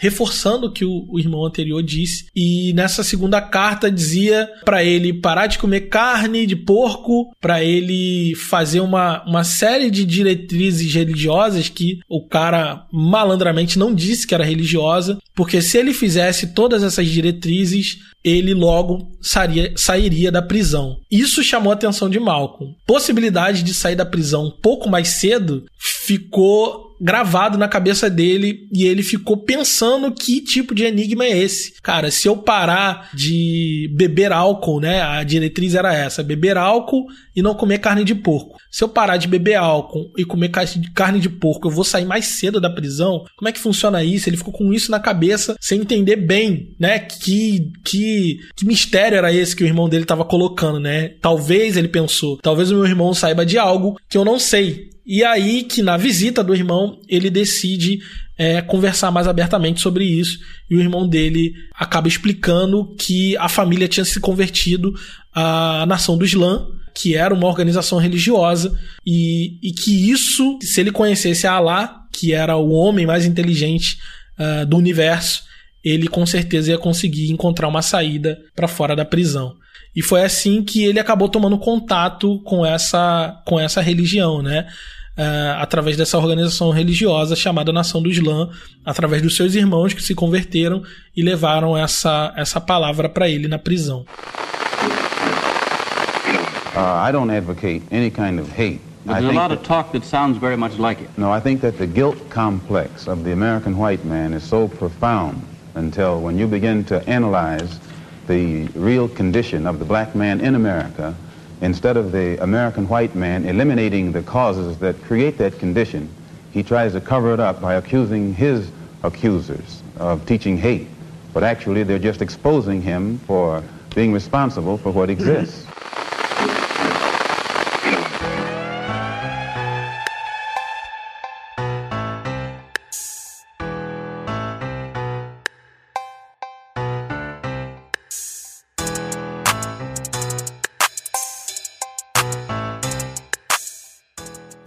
reforçando o que o, o irmão anterior disse. E nessa segunda carta dizia para ele parar de comer carne de porco, para ele fazer uma, uma série de diretrizes religiosas que o cara malandramente não disse que era religiosa, porque se ele fizesse todas essas diretrizes, ele logo sairia, sairia da prisão. Isso chamou a atenção de Malcolm. Possibilidade de sair da prisão um pouco mais cedo ficou gravado na cabeça dele e ele ficou pensando que tipo de enigma é esse. Cara, se eu parar de beber álcool, né? A diretriz era essa: beber álcool e não comer carne de porco. Se eu parar de beber álcool e comer carne de porco, eu vou sair mais cedo da prisão? Como é que funciona isso? Ele ficou com isso na cabeça sem entender bem, né? Que, que, que mistério era esse que o irmão dele estava colocando, né? Talvez ele pensou, talvez o meu irmão saiba de algo que eu não sei. E aí que na visita do irmão ele decide é, conversar mais abertamente sobre isso e o irmão dele acaba explicando que a família tinha se convertido à nação do Islã que era uma organização religiosa e, e que isso, se ele conhecesse Allah, que era o homem mais inteligente uh, do universo, ele com certeza ia conseguir encontrar uma saída para fora da prisão. E foi assim que ele acabou tomando contato com essa, com essa religião, né? Uh, através dessa organização religiosa chamada Nação do Islã, através dos seus irmãos que se converteram e levaram essa, essa palavra para ele na prisão. Uh, I don't advocate any kind of hate. But there's a lot of talk that sounds very much like it. No, I think that the guilt complex of the American white man is so profound until when you begin to analyze the real condition of the black man in America, instead of the American white man eliminating the causes that create that condition, he tries to cover it up by accusing his accusers of teaching hate. But actually, they're just exposing him for being responsible for what exists.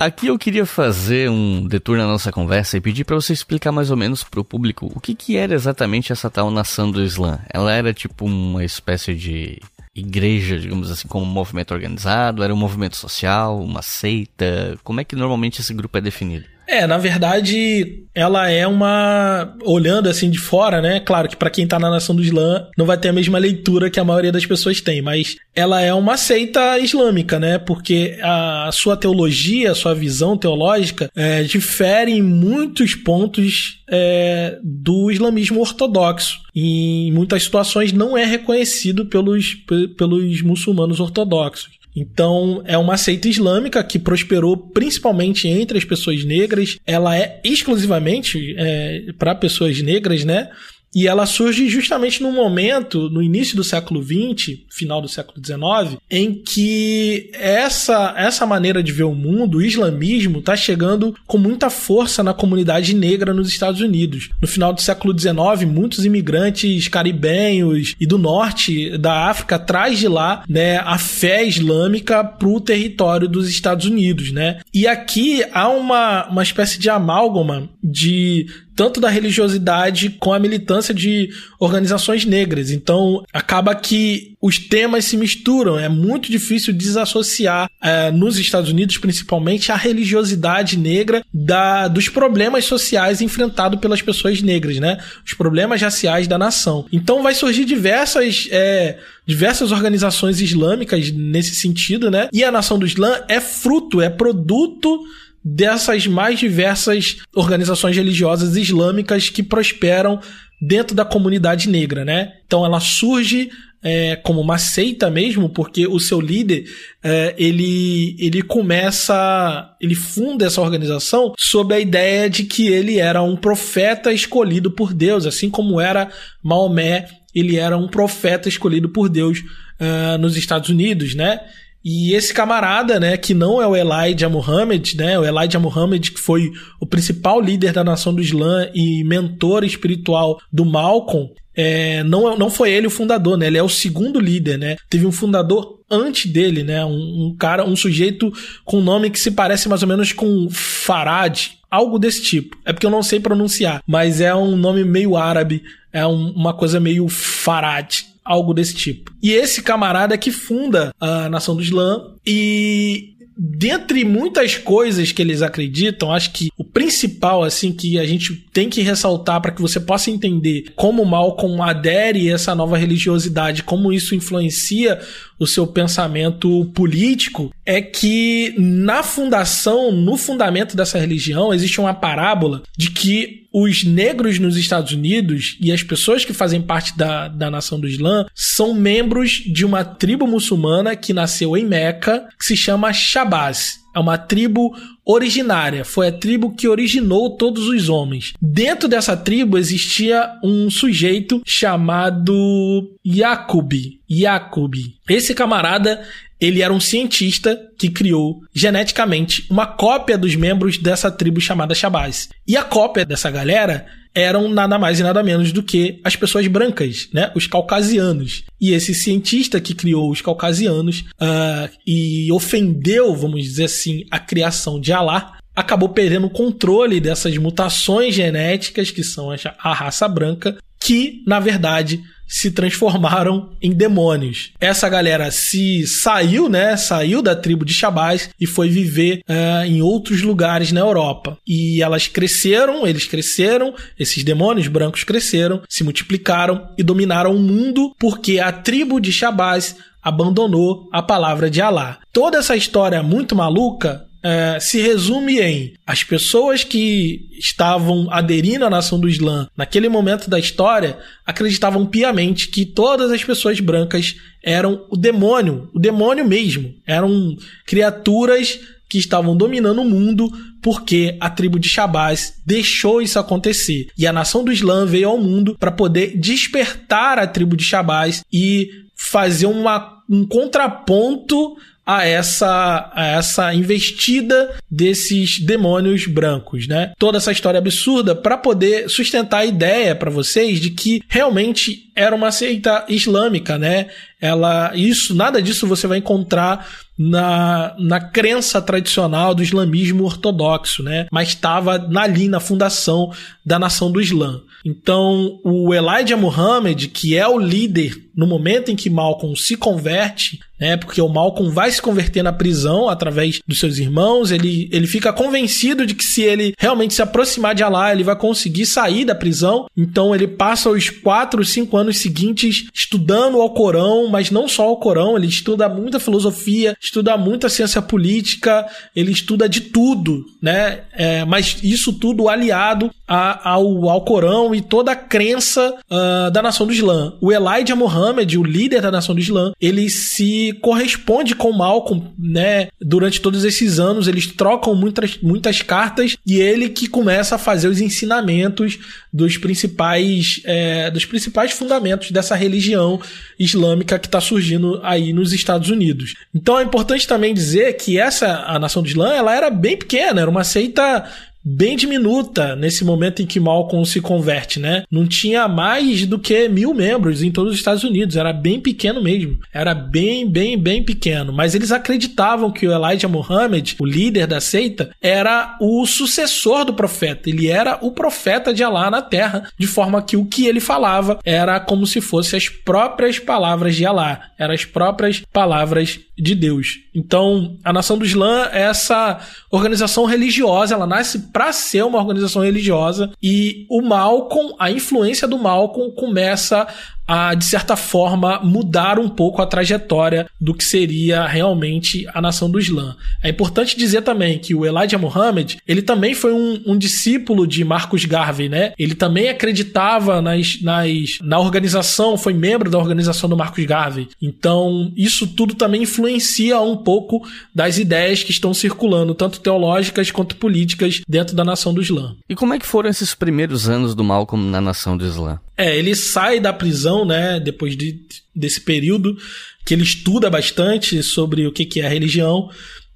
Aqui eu queria fazer um detour na nossa conversa e pedir para você explicar mais ou menos para o público o que, que era exatamente essa tal nação do Islã. Ela era tipo uma espécie de igreja, digamos assim, como um movimento organizado? Era um movimento social, uma seita? Como é que normalmente esse grupo é definido? É, na verdade, ela é uma. Olhando assim de fora, né? Claro que para quem tá na nação do Islã não vai ter a mesma leitura que a maioria das pessoas tem, mas ela é uma seita islâmica, né? Porque a sua teologia, a sua visão teológica é, difere em muitos pontos é, do islamismo ortodoxo. E em muitas situações não é reconhecido pelos, pelos muçulmanos ortodoxos. Então, é uma seita islâmica que prosperou principalmente entre as pessoas negras. Ela é exclusivamente é, para pessoas negras, né? E ela surge justamente no momento, no início do século XX, final do século XIX, em que essa, essa maneira de ver o mundo, o islamismo, está chegando com muita força na comunidade negra nos Estados Unidos. No final do século XIX, muitos imigrantes caribenhos e do norte da África traz de lá né, a fé islâmica para o território dos Estados Unidos. Né? E aqui há uma, uma espécie de amálgama de tanto da religiosidade com a militância de organizações negras. Então, acaba que os temas se misturam. É muito difícil desassociar, é, nos Estados Unidos, principalmente, a religiosidade negra da, dos problemas sociais enfrentados pelas pessoas negras, né? Os problemas raciais da nação. Então, vai surgir diversas. É, diversas organizações islâmicas nesse sentido, né? E a Nação do Islã é fruto, é produto dessas mais diversas organizações religiosas islâmicas que prosperam dentro da comunidade negra, né? Então ela surge é, como uma seita mesmo, porque o seu líder é, ele, ele começa, ele funda essa organização sob a ideia de que ele era um profeta escolhido por Deus, assim como era Maomé, ele era um profeta escolhido por Deus uh, nos Estados Unidos, né? E esse camarada, né, que não é o Elijah Muhammad, né, o Elijah Muhammad que foi o principal líder da nação do Islã e mentor espiritual do Malcolm, é, não, não foi ele o fundador, né? Ele é o segundo líder, né? Teve um fundador antes dele, né? Um, um cara, um sujeito com um nome que se parece mais ou menos com Farad, algo desse tipo. É porque eu não sei pronunciar, mas é um nome meio árabe, é um, uma coisa meio Farad algo desse tipo. E esse camarada é que funda a Nação do Islã e dentre muitas coisas que eles acreditam, acho que o principal assim que a gente tem que ressaltar para que você possa entender como Malcolm adere a essa nova religiosidade, como isso influencia o seu pensamento político, é que na fundação, no fundamento dessa religião, existe uma parábola de que os negros nos Estados Unidos e as pessoas que fazem parte da, da nação do Islã são membros de uma tribo muçulmana que nasceu em Meca, que se chama Shabazz. É uma tribo originária, foi a tribo que originou todos os homens. Dentro dessa tribo existia um sujeito chamado Yacubi. Yacubi. Esse camarada, ele era um cientista que criou geneticamente uma cópia dos membros dessa tribo chamada Shabazz. E a cópia dessa galera eram nada mais e nada menos do que as pessoas brancas, né? Os caucasianos. E esse cientista que criou os caucasianos uh, e ofendeu, vamos dizer assim, a criação de Alá, acabou perdendo o controle dessas mutações genéticas que são a raça branca, que na verdade se transformaram em demônios. Essa galera se saiu, né? Saiu da tribo de Shabazz e foi viver uh, em outros lugares na Europa. E elas cresceram, eles cresceram, esses demônios brancos cresceram, se multiplicaram e dominaram o mundo porque a tribo de Shabazz abandonou a palavra de Alá. Toda essa história muito maluca é, se resume em as pessoas que estavam aderindo à nação do Islã naquele momento da história acreditavam piamente que todas as pessoas brancas eram o demônio, o demônio mesmo. Eram criaturas que estavam dominando o mundo porque a tribo de Shabazz deixou isso acontecer. E a nação do Islã veio ao mundo para poder despertar a tribo de Shabazz e fazer uma, um contraponto a essa, a essa investida desses demônios brancos, né? Toda essa história absurda para poder sustentar a ideia para vocês de que realmente era uma seita islâmica, né? Ela, isso, nada disso você vai encontrar na, na crença tradicional do islamismo ortodoxo, né? Mas estava ali na fundação da nação do Islã. Então, o Elijah Muhammad, que é o líder no momento em que Malcolm se converte, né, porque o Malcolm vai se converter na prisão através dos seus irmãos, ele, ele fica convencido de que se ele realmente se aproximar de Allah, ele vai conseguir sair da prisão. Então, ele passa os quatro, cinco anos seguintes estudando o Corão, mas não só o Corão, ele estuda muita filosofia, estuda muita ciência política, ele estuda de tudo, né? É, mas isso tudo aliado a, ao, ao Corão e toda a crença uh, da nação do Islã. O Elijah Muhammad, o líder da nação do Islã, ele se corresponde com Malcolm, né? Durante todos esses anos, eles trocam muitas, muitas cartas e ele que começa a fazer os ensinamentos dos principais, é, dos principais fundamentos dessa religião islâmica que está surgindo aí nos Estados Unidos. Então é importante também dizer que essa a nação do Islã ela era bem pequena, era uma seita bem diminuta nesse momento em que Malcolm se converte, né? Não tinha mais do que mil membros em todos os Estados Unidos, era bem pequeno mesmo. Era bem, bem, bem pequeno. Mas eles acreditavam que o Elijah Muhammad, o líder da seita, era o sucessor do profeta. Ele era o profeta de Allah na terra, de forma que o que ele falava era como se fossem as próprias palavras de Allah, eram as próprias palavras de Deus. Então, a Nação do Islã é essa organização religiosa, ela nasce para ser uma organização religiosa e o Malcolm, a influência do Malcolm começa a, de certa forma, mudar um pouco a trajetória do que seria realmente a nação do Islã. É importante dizer também que o Elijah Muhammad, ele também foi um, um discípulo de Marcus Garvey, né? Ele também acreditava nas, nas, na organização, foi membro da organização do Marcus Garvey. Então, isso tudo também influencia um pouco das ideias que estão circulando, tanto teológicas quanto políticas, dentro da nação do Islã. E como é que foram esses primeiros anos do Malcolm na nação do Islã? É, ele sai da prisão, né, depois de, desse período que ele estuda bastante sobre o que, que é a religião,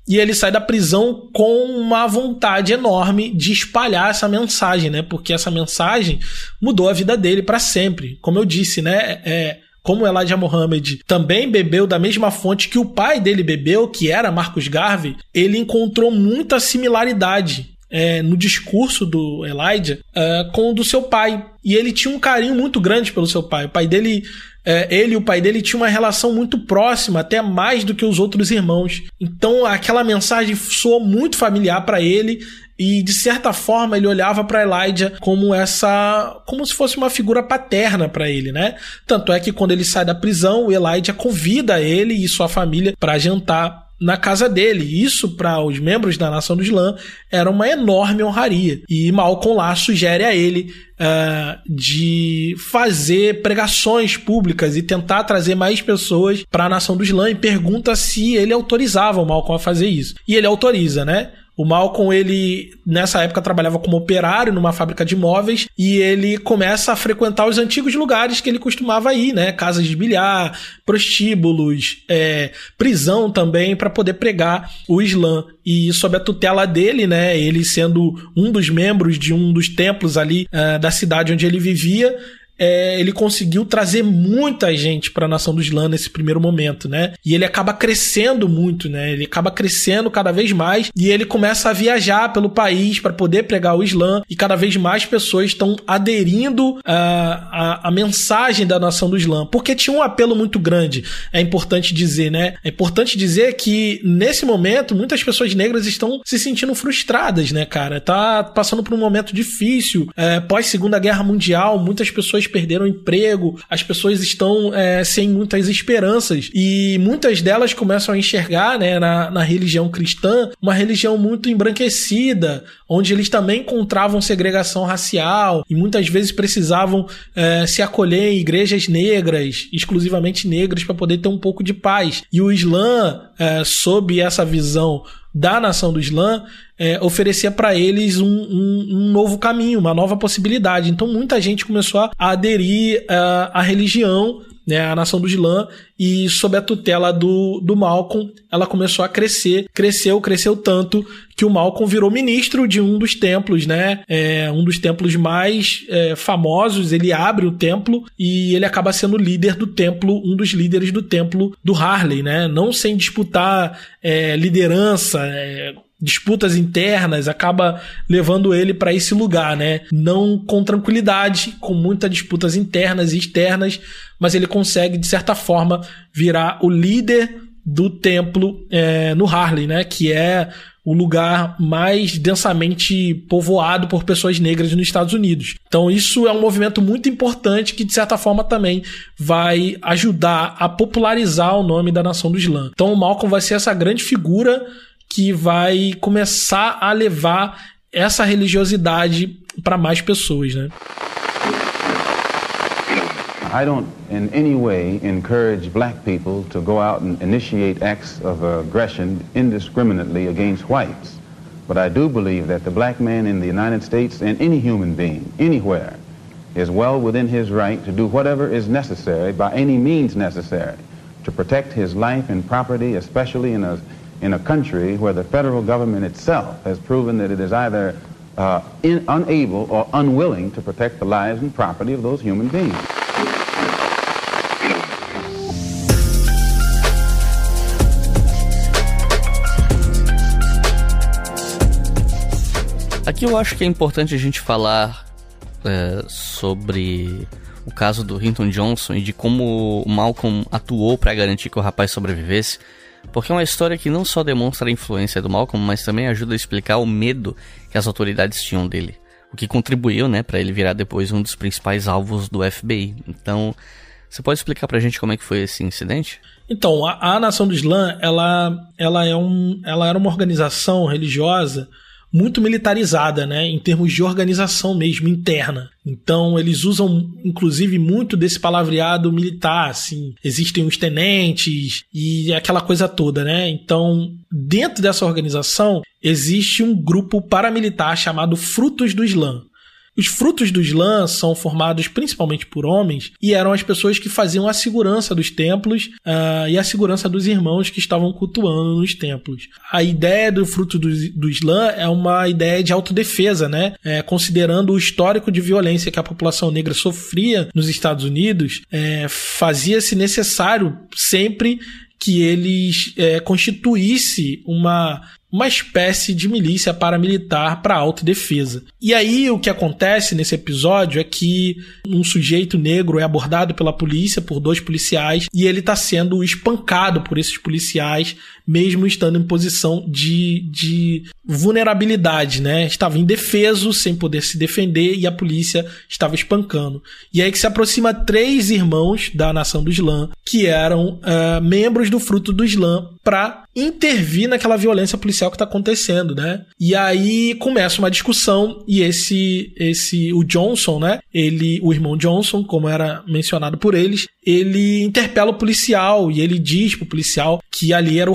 e ele sai da prisão com uma vontade enorme de espalhar essa mensagem, né, porque essa mensagem mudou a vida dele para sempre. Como eu disse, né, é, como Elijah Muhammad também bebeu da mesma fonte que o pai dele bebeu, que era Marcus Garvey, ele encontrou muita similaridade é, no discurso do Elijah uh, com o do seu pai. E ele tinha um carinho muito grande pelo seu pai. O pai dele, é, ele e o pai dele tinham uma relação muito próxima, até mais do que os outros irmãos. Então aquela mensagem soou muito familiar para ele. E de certa forma ele olhava para Elijah como essa, como se fosse uma figura paterna para ele, né? Tanto é que quando ele sai da prisão, o Elijah convida ele e sua família para jantar na casa dele. Isso, para os membros da nação do Islã, era uma enorme honraria. E Malcolm lá sugere a ele uh, de fazer pregações públicas e tentar trazer mais pessoas para a nação do Islã e pergunta se ele autorizava o Malcolm a fazer isso. E ele autoriza, né? O Malcolm, ele nessa época trabalhava como operário numa fábrica de móveis e ele começa a frequentar os antigos lugares que ele costumava ir, né? Casas de bilhar, prostíbulos, é, prisão também, para poder pregar o Islã. E sob a tutela dele, né? Ele sendo um dos membros de um dos templos ali uh, da cidade onde ele vivia, é, ele conseguiu trazer muita gente para a nação do Islã nesse primeiro momento, né? E ele acaba crescendo muito, né? Ele acaba crescendo cada vez mais e ele começa a viajar pelo país para poder pregar o Islã e cada vez mais pessoas estão aderindo à, à, à mensagem da nação do Islã, porque tinha um apelo muito grande. É importante dizer, né? É importante dizer que nesse momento muitas pessoas negras estão se sentindo frustradas, né, cara? Tá passando por um momento difícil. É, pós Segunda Guerra Mundial, muitas pessoas perderam emprego, as pessoas estão é, sem muitas esperanças e muitas delas começam a enxergar, né, na, na religião cristã, uma religião muito embranquecida, onde eles também encontravam segregação racial e muitas vezes precisavam é, se acolher em igrejas negras, exclusivamente negras, para poder ter um pouco de paz. E o Islã, é, sob essa visão da nação do Islã, é, oferecia para eles um, um, um, novo caminho, uma nova possibilidade. Então muita gente começou a aderir uh, à religião né, a nação do Islã, e sob a tutela do, do Malcolm, ela começou a crescer, cresceu, cresceu tanto que o Malcolm virou ministro de um dos templos, né, é, um dos templos mais é, famosos, ele abre o templo e ele acaba sendo líder do templo, um dos líderes do templo do Harley, né, não sem disputar é, liderança, é, disputas internas acaba levando ele para esse lugar, né? Não com tranquilidade, com muitas disputas internas e externas, mas ele consegue de certa forma virar o líder do templo é, no Harley, né? Que é o lugar mais densamente povoado por pessoas negras nos Estados Unidos. Então isso é um movimento muito importante que de certa forma também vai ajudar a popularizar o nome da nação do Islã. Então o Malcolm vai ser essa grande figura que vai começar a levar essa religiosidade para mais pessoas, né? I don't in any way encourage black people to go out and initiate acts of aggression indiscriminately against whites. But I do believe that the black man in the United States and any human being, anywhere, is well within his right to do whatever is necessary by any means necessary to protect his life and property, especially in a in a country where the federal government itself has proven that it is either uh, in, unable or unwilling to protect the lives and property of those human beings. Aqui eu acho que é importante a gente falar é, sobre o caso do Hinton Johnson e de como o Malcolm atuou para garantir que o rapaz sobrevivesse. Porque é uma história que não só demonstra a influência do Malcolm, mas também ajuda a explicar o medo que as autoridades tinham dele. O que contribuiu, né, para ele virar depois um dos principais alvos do FBI. Então, você pode explicar pra gente como é que foi esse incidente? Então, a, a Nação do Islã, ela, ela, é um, ela era uma organização religiosa muito militarizada, né, em termos de organização mesmo interna. Então eles usam inclusive muito desse palavreado militar, assim, existem os tenentes e aquela coisa toda, né? Então, dentro dessa organização existe um grupo paramilitar chamado Frutos do Islã. Os frutos do Islã são formados principalmente por homens e eram as pessoas que faziam a segurança dos templos uh, e a segurança dos irmãos que estavam cultuando nos templos. A ideia do fruto do, do Islã é uma ideia de autodefesa, né? É, considerando o histórico de violência que a população negra sofria nos Estados Unidos, é, fazia-se necessário sempre que eles é, constituísse uma uma espécie de milícia paramilitar para autodefesa. E aí o que acontece nesse episódio é que um sujeito negro é abordado pela polícia por dois policiais e ele está sendo espancado por esses policiais, mesmo estando em posição de, de vulnerabilidade, né? Estava indefeso, sem poder se defender e a polícia estava espancando. E aí que se aproxima três irmãos da nação do Islã, que eram uh, membros do fruto do Islã, para intervir naquela violência policial que está acontecendo, né? E aí começa uma discussão e esse esse o Johnson, né? Ele, o irmão Johnson, como era mencionado por eles, ele interpela o policial e ele diz pro policial que ali era o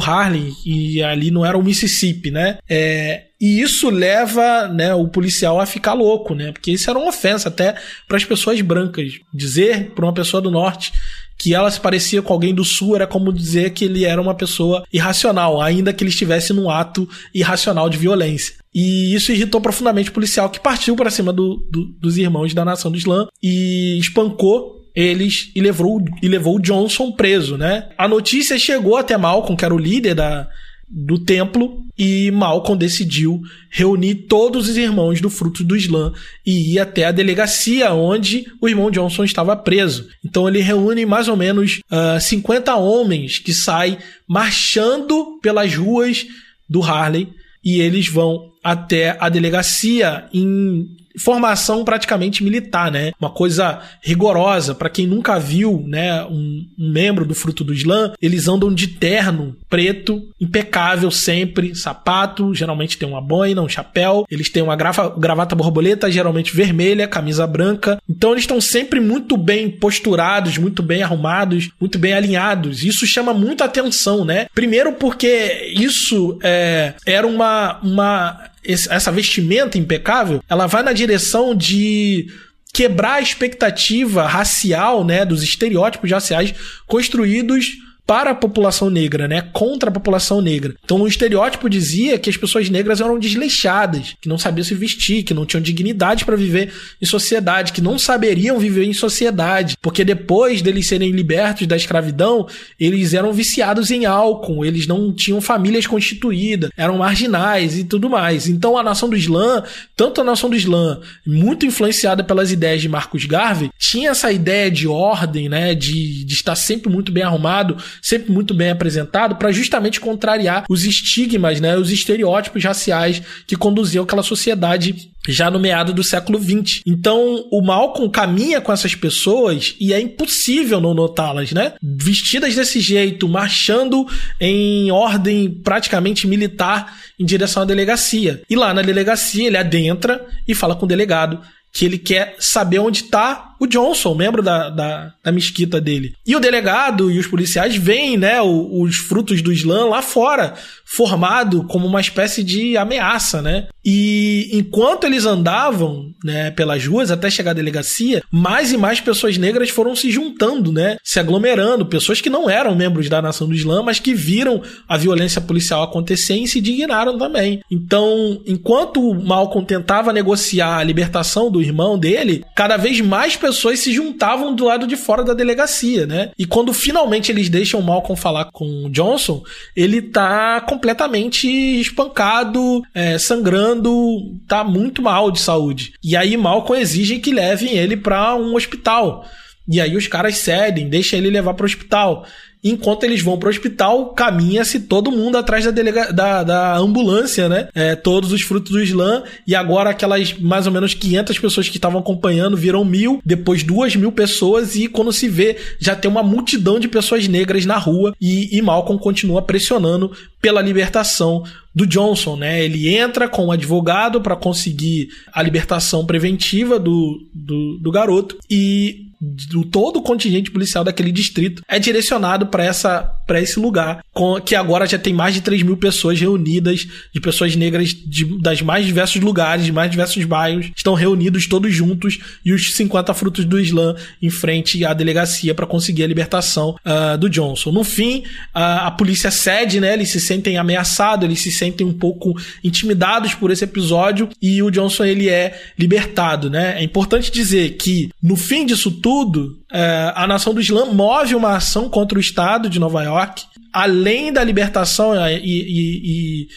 E ali não era o Mississippi, né? É, e isso leva né, o policial a ficar louco, né? Porque isso era uma ofensa até para as pessoas brancas. Dizer para uma pessoa do norte que ela se parecia com alguém do sul era como dizer que ele era uma pessoa irracional, ainda que ele estivesse num ato irracional de violência. E isso irritou profundamente o policial que partiu para cima do, do, dos irmãos da nação do Islã e espancou eles e levou, e levou o Johnson preso, né? A notícia chegou até Malcolm, que era o líder da, do templo e Malcolm decidiu reunir todos os irmãos do fruto do Islã e ir até a delegacia onde o irmão Johnson estava preso. Então ele reúne mais ou menos uh, ah, 50 homens que saem marchando pelas ruas do Harley e eles vão até a delegacia em formação praticamente militar, né? Uma coisa rigorosa. Para quem nunca viu, né, um, um, membro do fruto do Islã, eles andam de terno preto, impecável sempre, sapato, geralmente tem uma boina, um chapéu, eles têm uma grava, gravata borboleta, geralmente vermelha, camisa branca. Então eles estão sempre muito bem posturados, muito bem arrumados, muito bem alinhados. Isso chama muita atenção, né? Primeiro porque isso é, era uma, uma essa vestimenta impecável, ela vai na direção de quebrar a expectativa racial, né, dos estereótipos raciais construídos para a população negra, né? Contra a população negra. Então o estereótipo dizia que as pessoas negras eram desleixadas, que não sabiam se vestir, que não tinham dignidade para viver em sociedade, que não saberiam viver em sociedade, porque depois deles serem libertos da escravidão, eles eram viciados em álcool, eles não tinham famílias constituídas, eram marginais e tudo mais. Então a nação do Islã, tanto a nação do Islã, muito influenciada pelas ideias de Marcus Garvey, tinha essa ideia de ordem, né, de, de estar sempre muito bem arrumado, sempre muito bem apresentado, para justamente contrariar os estigmas, né, os estereótipos raciais que conduziam aquela sociedade já no meado do século XX. Então, o Malcolm caminha com essas pessoas e é impossível não notá-las, né? Vestidas desse jeito, marchando em ordem praticamente militar em direção à delegacia. E lá na delegacia ele adentra e fala com o delegado que ele quer saber onde está o Johnson, membro da, da, da, mesquita dele. E o delegado e os policiais veem, né, os, os frutos do Islã lá fora, formado como uma espécie de ameaça, né? E enquanto eles andavam, né, pelas ruas até chegar à delegacia, mais e mais pessoas negras foram se juntando, né, se aglomerando, pessoas que não eram membros da nação do Islã, mas que viram a violência policial acontecer e se indignaram também. Então, enquanto Malcolm tentava negociar a libertação do irmão dele, cada vez mais pessoas pessoas se juntavam do lado de fora da delegacia, né? E quando finalmente eles deixam o Malcolm falar com o Johnson, ele tá completamente espancado, é, sangrando, tá muito mal de saúde. E aí Malcolm exige que levem ele para um hospital. E aí os caras cedem, deixam ele levar para o hospital. Enquanto eles vão para o hospital, caminha-se todo mundo atrás da, delega da, da ambulância, né? É, todos os frutos do Islã. E agora aquelas mais ou menos 500 pessoas que estavam acompanhando viram mil, depois duas mil pessoas. E quando se vê, já tem uma multidão de pessoas negras na rua. E, e Malcolm continua pressionando pela libertação do Johnson, né? Ele entra com um advogado para conseguir a libertação preventiva do, do, do garoto e do todo o contingente policial daquele distrito é direcionado para essa para esse lugar com, que agora já tem mais de 3 mil pessoas reunidas de pessoas negras de, das mais diversos lugares de mais diversos bairros estão reunidos todos juntos e os 50 frutos do Islã em frente à delegacia para conseguir a libertação uh, do Johnson. No fim uh, a polícia cede né? Eles se sentem ameaçados eles se sentem um pouco intimidados por esse episódio e o Johnson ele é libertado né? É importante dizer que no fim disso tudo tudo, é, a nação do Islã move uma ação contra o Estado de Nova York, além da libertação e, e, e,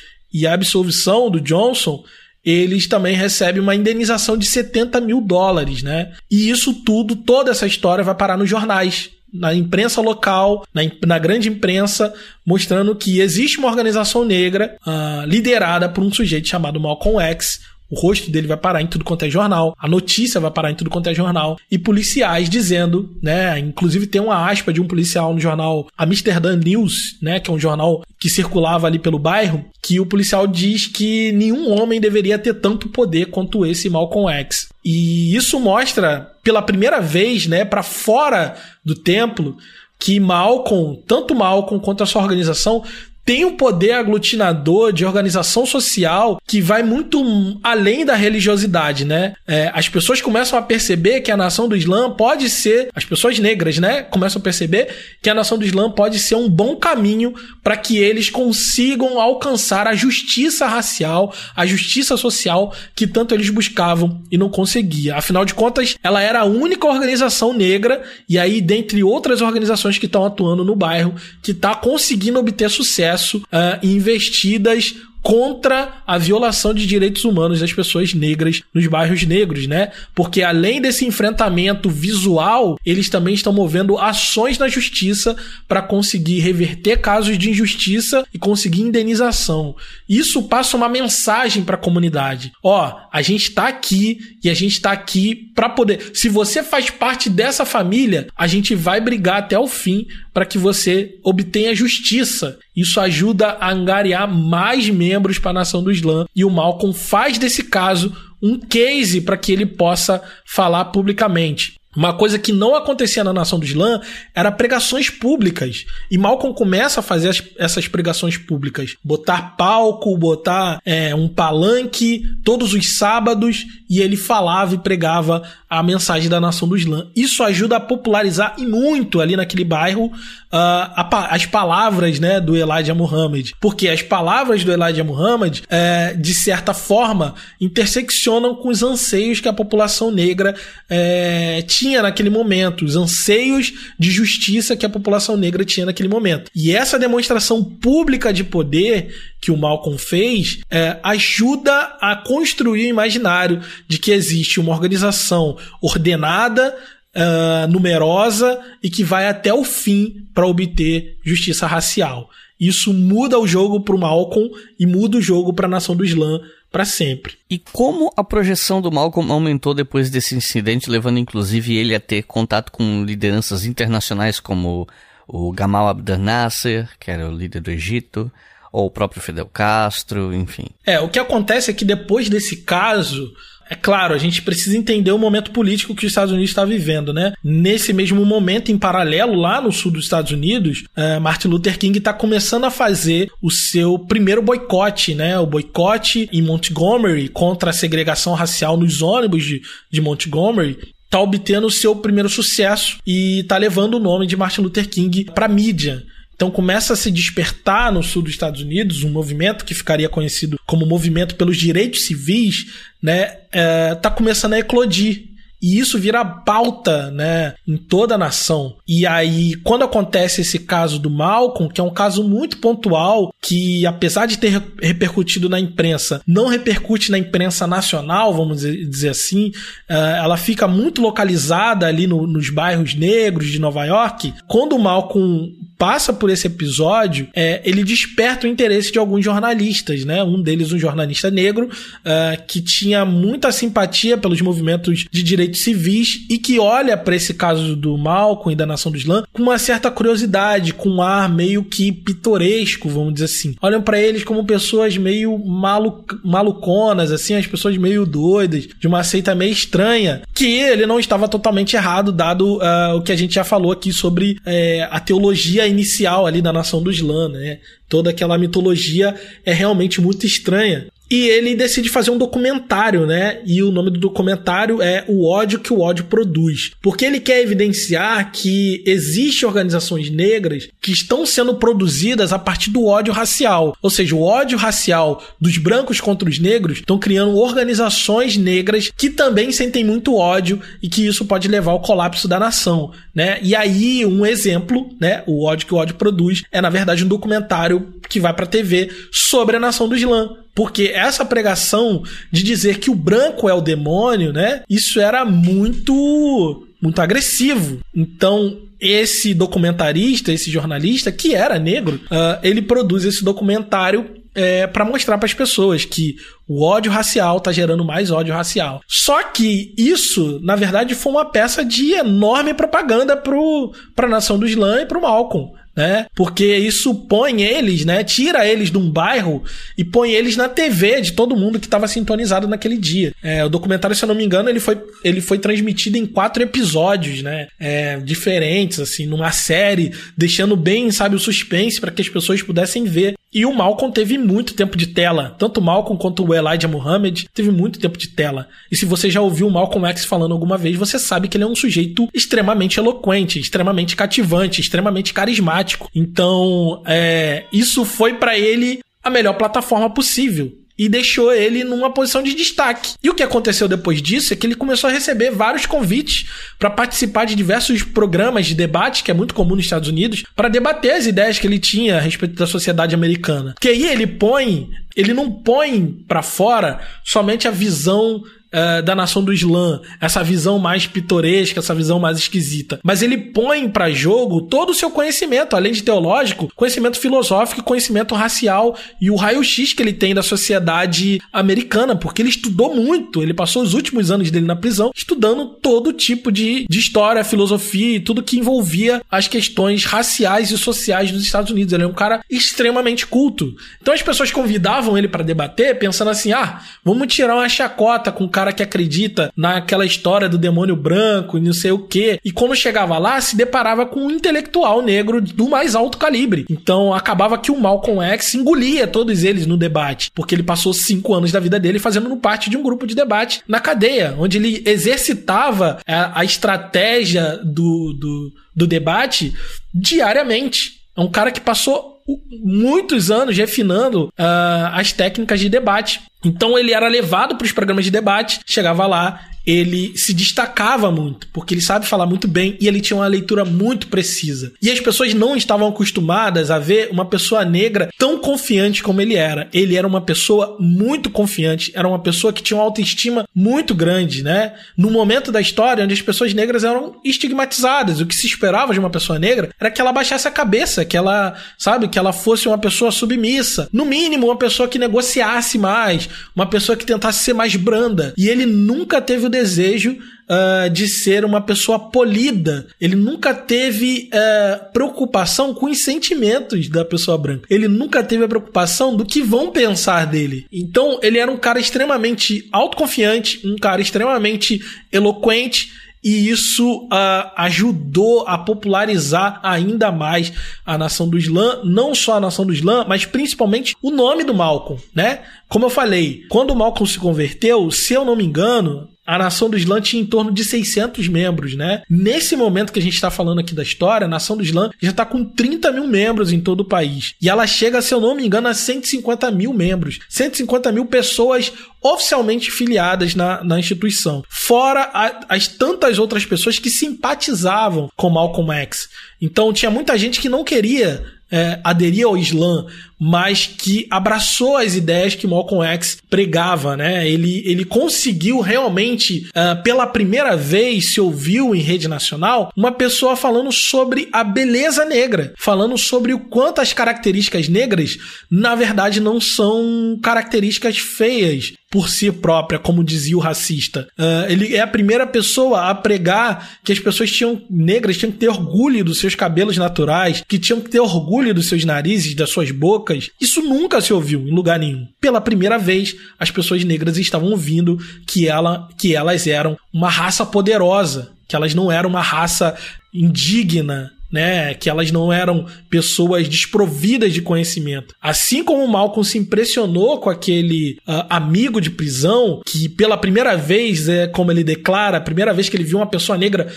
e a absolvição do Johnson, eles também recebem uma indenização de 70 mil dólares, né? E isso tudo, toda essa história vai parar nos jornais, na imprensa local, na, na grande imprensa, mostrando que existe uma organização negra uh, liderada por um sujeito chamado Malcolm X, o rosto dele vai parar em tudo quanto é jornal, a notícia vai parar em tudo quanto é jornal, e policiais dizendo, né? Inclusive tem uma aspa de um policial no jornal Amsterdam News, né? Que é um jornal que circulava ali pelo bairro, que o policial diz que nenhum homem deveria ter tanto poder quanto esse Malcolm X. E isso mostra pela primeira vez, né, para fora do templo, que Malcolm, tanto Malcolm quanto a sua organização, tem um poder aglutinador de organização social que vai muito além da religiosidade, né? É, as pessoas começam a perceber que a nação do Islã pode ser, as pessoas negras, né? Começam a perceber que a nação do Islã pode ser um bom caminho para que eles consigam alcançar a justiça racial, a justiça social que tanto eles buscavam e não conseguia. Afinal de contas, ela era a única organização negra e aí dentre outras organizações que estão atuando no bairro que está conseguindo obter sucesso uh, investidas contra a violação de direitos humanos das pessoas negras nos bairros negros, né? Porque além desse enfrentamento visual, eles também estão movendo ações na justiça para conseguir reverter casos de injustiça e conseguir indenização. Isso passa uma mensagem para a comunidade. Ó, a gente está aqui e a gente está aqui para poder. Se você faz parte dessa família, a gente vai brigar até o fim para que você obtenha justiça. Isso ajuda a angariar mais membros para a nação do Islã. E o Malcolm faz desse caso um case para que ele possa falar publicamente. Uma coisa que não acontecia na nação do Islã era pregações públicas. E Malcolm começa a fazer as, essas pregações públicas. Botar palco, botar é, um palanque todos os sábados e ele falava e pregava a mensagem da nação do Islã. Isso ajuda a popularizar e muito ali naquele bairro a, as palavras né, do Elijah Muhammad. Porque as palavras do Elijah Muhammad, é, de certa forma, interseccionam com os anseios que a população negra é, tinha naquele momento, os anseios de justiça que a população negra tinha naquele momento. E essa demonstração pública de poder que o Malcolm fez é, ajuda a construir o imaginário de que existe uma organização ordenada, uh, numerosa e que vai até o fim para obter justiça racial. Isso muda o jogo para o Malcolm e muda o jogo para a nação do Islã para sempre. E como a projeção do Malcolm aumentou depois desse incidente, levando inclusive ele a ter contato com lideranças internacionais como o Gamal Abdel Nasser, que era o líder do Egito, ou o próprio Fidel Castro, enfim. É, o que acontece é que depois desse caso, é claro, a gente precisa entender o momento político que os Estados Unidos está vivendo, né? Nesse mesmo momento, em paralelo, lá no sul dos Estados Unidos, é, Martin Luther King está começando a fazer o seu primeiro boicote, né? O boicote em Montgomery contra a segregação racial nos ônibus de, de Montgomery tá obtendo o seu primeiro sucesso e tá levando o nome de Martin Luther King para mídia. Então começa a se despertar no sul dos Estados Unidos um movimento que ficaria conhecido como Movimento pelos Direitos Civis, né? É, tá começando a eclodir. E isso vira pauta, né, em toda a nação. E aí, quando acontece esse caso do Malcolm, que é um caso muito pontual, que apesar de ter repercutido na imprensa, não repercute na imprensa nacional, vamos dizer assim, uh, ela fica muito localizada ali no, nos bairros negros de Nova York. Quando o Malcolm passa por esse episódio, é, ele desperta o interesse de alguns jornalistas, né? Um deles, um jornalista negro, uh, que tinha muita simpatia pelos movimentos de direitos civis e que olha para esse caso do Malcolm e da Nação do Islã com uma certa curiosidade, com um ar meio que pitoresco, vamos dizer assim. Olham para eles como pessoas meio malu maluconas, assim, as pessoas meio doidas, de uma seita meio estranha, que ele não estava totalmente errado, dado uh, o que a gente já falou aqui sobre uh, a teologia inicial ali da nação do Islã, né? Toda aquela mitologia é realmente muito estranha. E ele decide fazer um documentário, né? E o nome do documentário é O ódio que o ódio produz. Porque ele quer evidenciar que existem organizações negras que estão sendo produzidas a partir do ódio racial. Ou seja, o ódio racial dos brancos contra os negros estão criando organizações negras que também sentem muito ódio e que isso pode levar ao colapso da nação, né? E aí, um exemplo, né? O ódio que o ódio produz é, na verdade, um documentário que vai pra TV sobre a nação do Islã porque essa pregação de dizer que o branco é o demônio, né? Isso era muito muito agressivo. Então, esse documentarista, esse jornalista, que era negro, uh, ele produz esse documentário é, para mostrar para as pessoas que o ódio racial tá gerando mais ódio racial. Só que isso, na verdade, foi uma peça de enorme propaganda para a nação do Islã e para o Malcolm né? Porque isso põe eles, né? Tira eles de um bairro e põe eles na TV de todo mundo que estava sintonizado naquele dia. É, o documentário, se eu não me engano, ele foi, ele foi transmitido em quatro episódios, né? É, diferentes, assim, numa série, deixando bem, sabe, o suspense para que as pessoas pudessem ver. E o Malcolm teve muito tempo de tela. Tanto o Malcolm quanto o Elijah Muhammad teve muito tempo de tela. E se você já ouviu o Malcolm X falando alguma vez, você sabe que ele é um sujeito extremamente eloquente, extremamente cativante, extremamente carismático. Então, é, isso foi para ele a melhor plataforma possível e deixou ele numa posição de destaque. E o que aconteceu depois disso é que ele começou a receber vários convites para participar de diversos programas de debate, que é muito comum nos Estados Unidos, para debater as ideias que ele tinha a respeito da sociedade americana. Que aí ele põe, ele não põe para fora somente a visão uh, da nação do Islã, essa visão mais pitoresca, essa visão mais esquisita. Mas ele põe para jogo todo o seu conhecimento, além de teológico, conhecimento filosófico, conhecimento racial e o raio-x que ele tem da sociedade americana, porque ele estudou muito, ele passou os últimos anos dele na prisão estudando todo tipo de, de história, filosofia e tudo que envolvia as questões raciais e sociais dos Estados Unidos. Ele é um cara extremamente culto. Então as pessoas convidavam ele para debater pensando assim: ah, vamos tirar uma chacota com o cara cara que acredita naquela história do demônio branco e não sei o que. E quando chegava lá, se deparava com um intelectual negro do mais alto calibre. Então acabava que o Malcolm X engolia todos eles no debate, porque ele passou cinco anos da vida dele fazendo parte de um grupo de debate na cadeia, onde ele exercitava a, a estratégia do, do, do debate diariamente. É um cara que passou muitos anos refinando uh, as técnicas de debate. Então ele era levado para os programas de debate, chegava lá, ele se destacava muito, porque ele sabe falar muito bem e ele tinha uma leitura muito precisa. E as pessoas não estavam acostumadas a ver uma pessoa negra tão confiante como ele era. Ele era uma pessoa muito confiante, era uma pessoa que tinha uma autoestima muito grande, né? No momento da história onde as pessoas negras eram estigmatizadas, o que se esperava de uma pessoa negra era que ela baixasse a cabeça, que ela, sabe, que ela fosse uma pessoa submissa, no mínimo uma pessoa que negociasse mais, uma pessoa que tentasse ser mais branda. E ele nunca teve o desejo uh, de ser uma pessoa polida. Ele nunca teve uh, preocupação com os sentimentos da pessoa branca. Ele nunca teve a preocupação do que vão pensar dele. Então, ele era um cara extremamente autoconfiante, um cara extremamente eloquente e isso uh, ajudou a popularizar ainda mais a nação do Islã, não só a nação do Islã, mas principalmente o nome do Malcolm, né? Como eu falei, quando o Malcolm se converteu, se eu não me engano, a nação do Islã tinha em torno de 600 membros, né? Nesse momento que a gente está falando aqui da história, a nação do Islã já está com 30 mil membros em todo o país. E ela chega, se eu não me engano, a 150 mil membros. 150 mil pessoas oficialmente filiadas na, na instituição. Fora a, as tantas outras pessoas que simpatizavam com Malcolm X. Então tinha muita gente que não queria é, aderir ao Islã, mas que abraçou as ideias que Malcolm X pregava, né? Ele, ele conseguiu realmente, uh, pela primeira vez, se ouviu em rede nacional, uma pessoa falando sobre a beleza negra, falando sobre o quanto as características negras, na verdade, não são características feias por si própria, como dizia o racista. Uh, ele é a primeira pessoa a pregar que as pessoas tinham negras tinham que ter orgulho dos seus cabelos naturais, que tinham que ter orgulho dos seus narizes, das suas bocas. Isso nunca se ouviu em lugar nenhum. Pela primeira vez, as pessoas negras estavam ouvindo que, ela, que elas eram uma raça poderosa, que elas não eram uma raça indigna, né, que elas não eram pessoas desprovidas de conhecimento. Assim como Malcolm se impressionou com aquele uh, amigo de prisão, que pela primeira vez, é como ele declara, a primeira vez que ele viu uma pessoa negra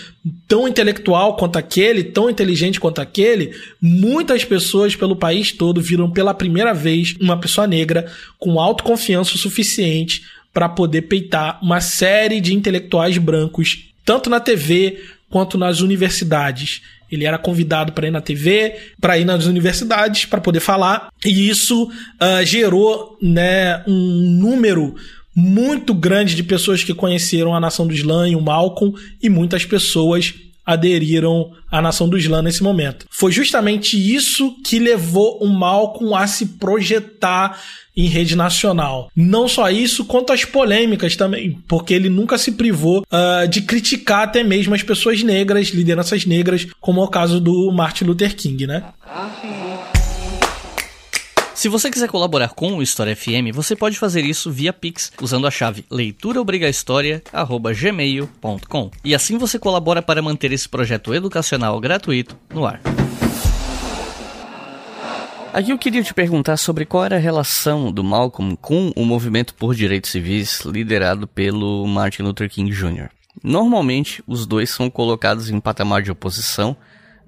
tão intelectual quanto aquele, tão inteligente quanto aquele, muitas pessoas pelo país todo viram pela primeira vez uma pessoa negra com autoconfiança o suficiente para poder peitar uma série de intelectuais brancos, tanto na TV quanto nas universidades. Ele era convidado para ir na TV, para ir nas universidades, para poder falar, e isso uh, gerou né, um número muito grande de pessoas que conheceram a nação do Islã e o Malcolm, e muitas pessoas aderiram à nação do Islã nesse momento. Foi justamente isso que levou o Malcolm a se projetar em rede nacional. Não só isso, quanto as polêmicas também, porque ele nunca se privou uh, de criticar até mesmo as pessoas negras, lideranças negras, como é o caso do Martin Luther King, né? Se você quiser colaborar com o História FM, você pode fazer isso via Pix usando a chave leituraobrigahistoria@gmail.com. E assim você colabora para manter esse projeto educacional gratuito no ar. Aqui eu queria te perguntar sobre qual era a relação do Malcolm com o movimento por direitos civis liderado pelo Martin Luther King Jr. Normalmente, os dois são colocados em patamar de oposição,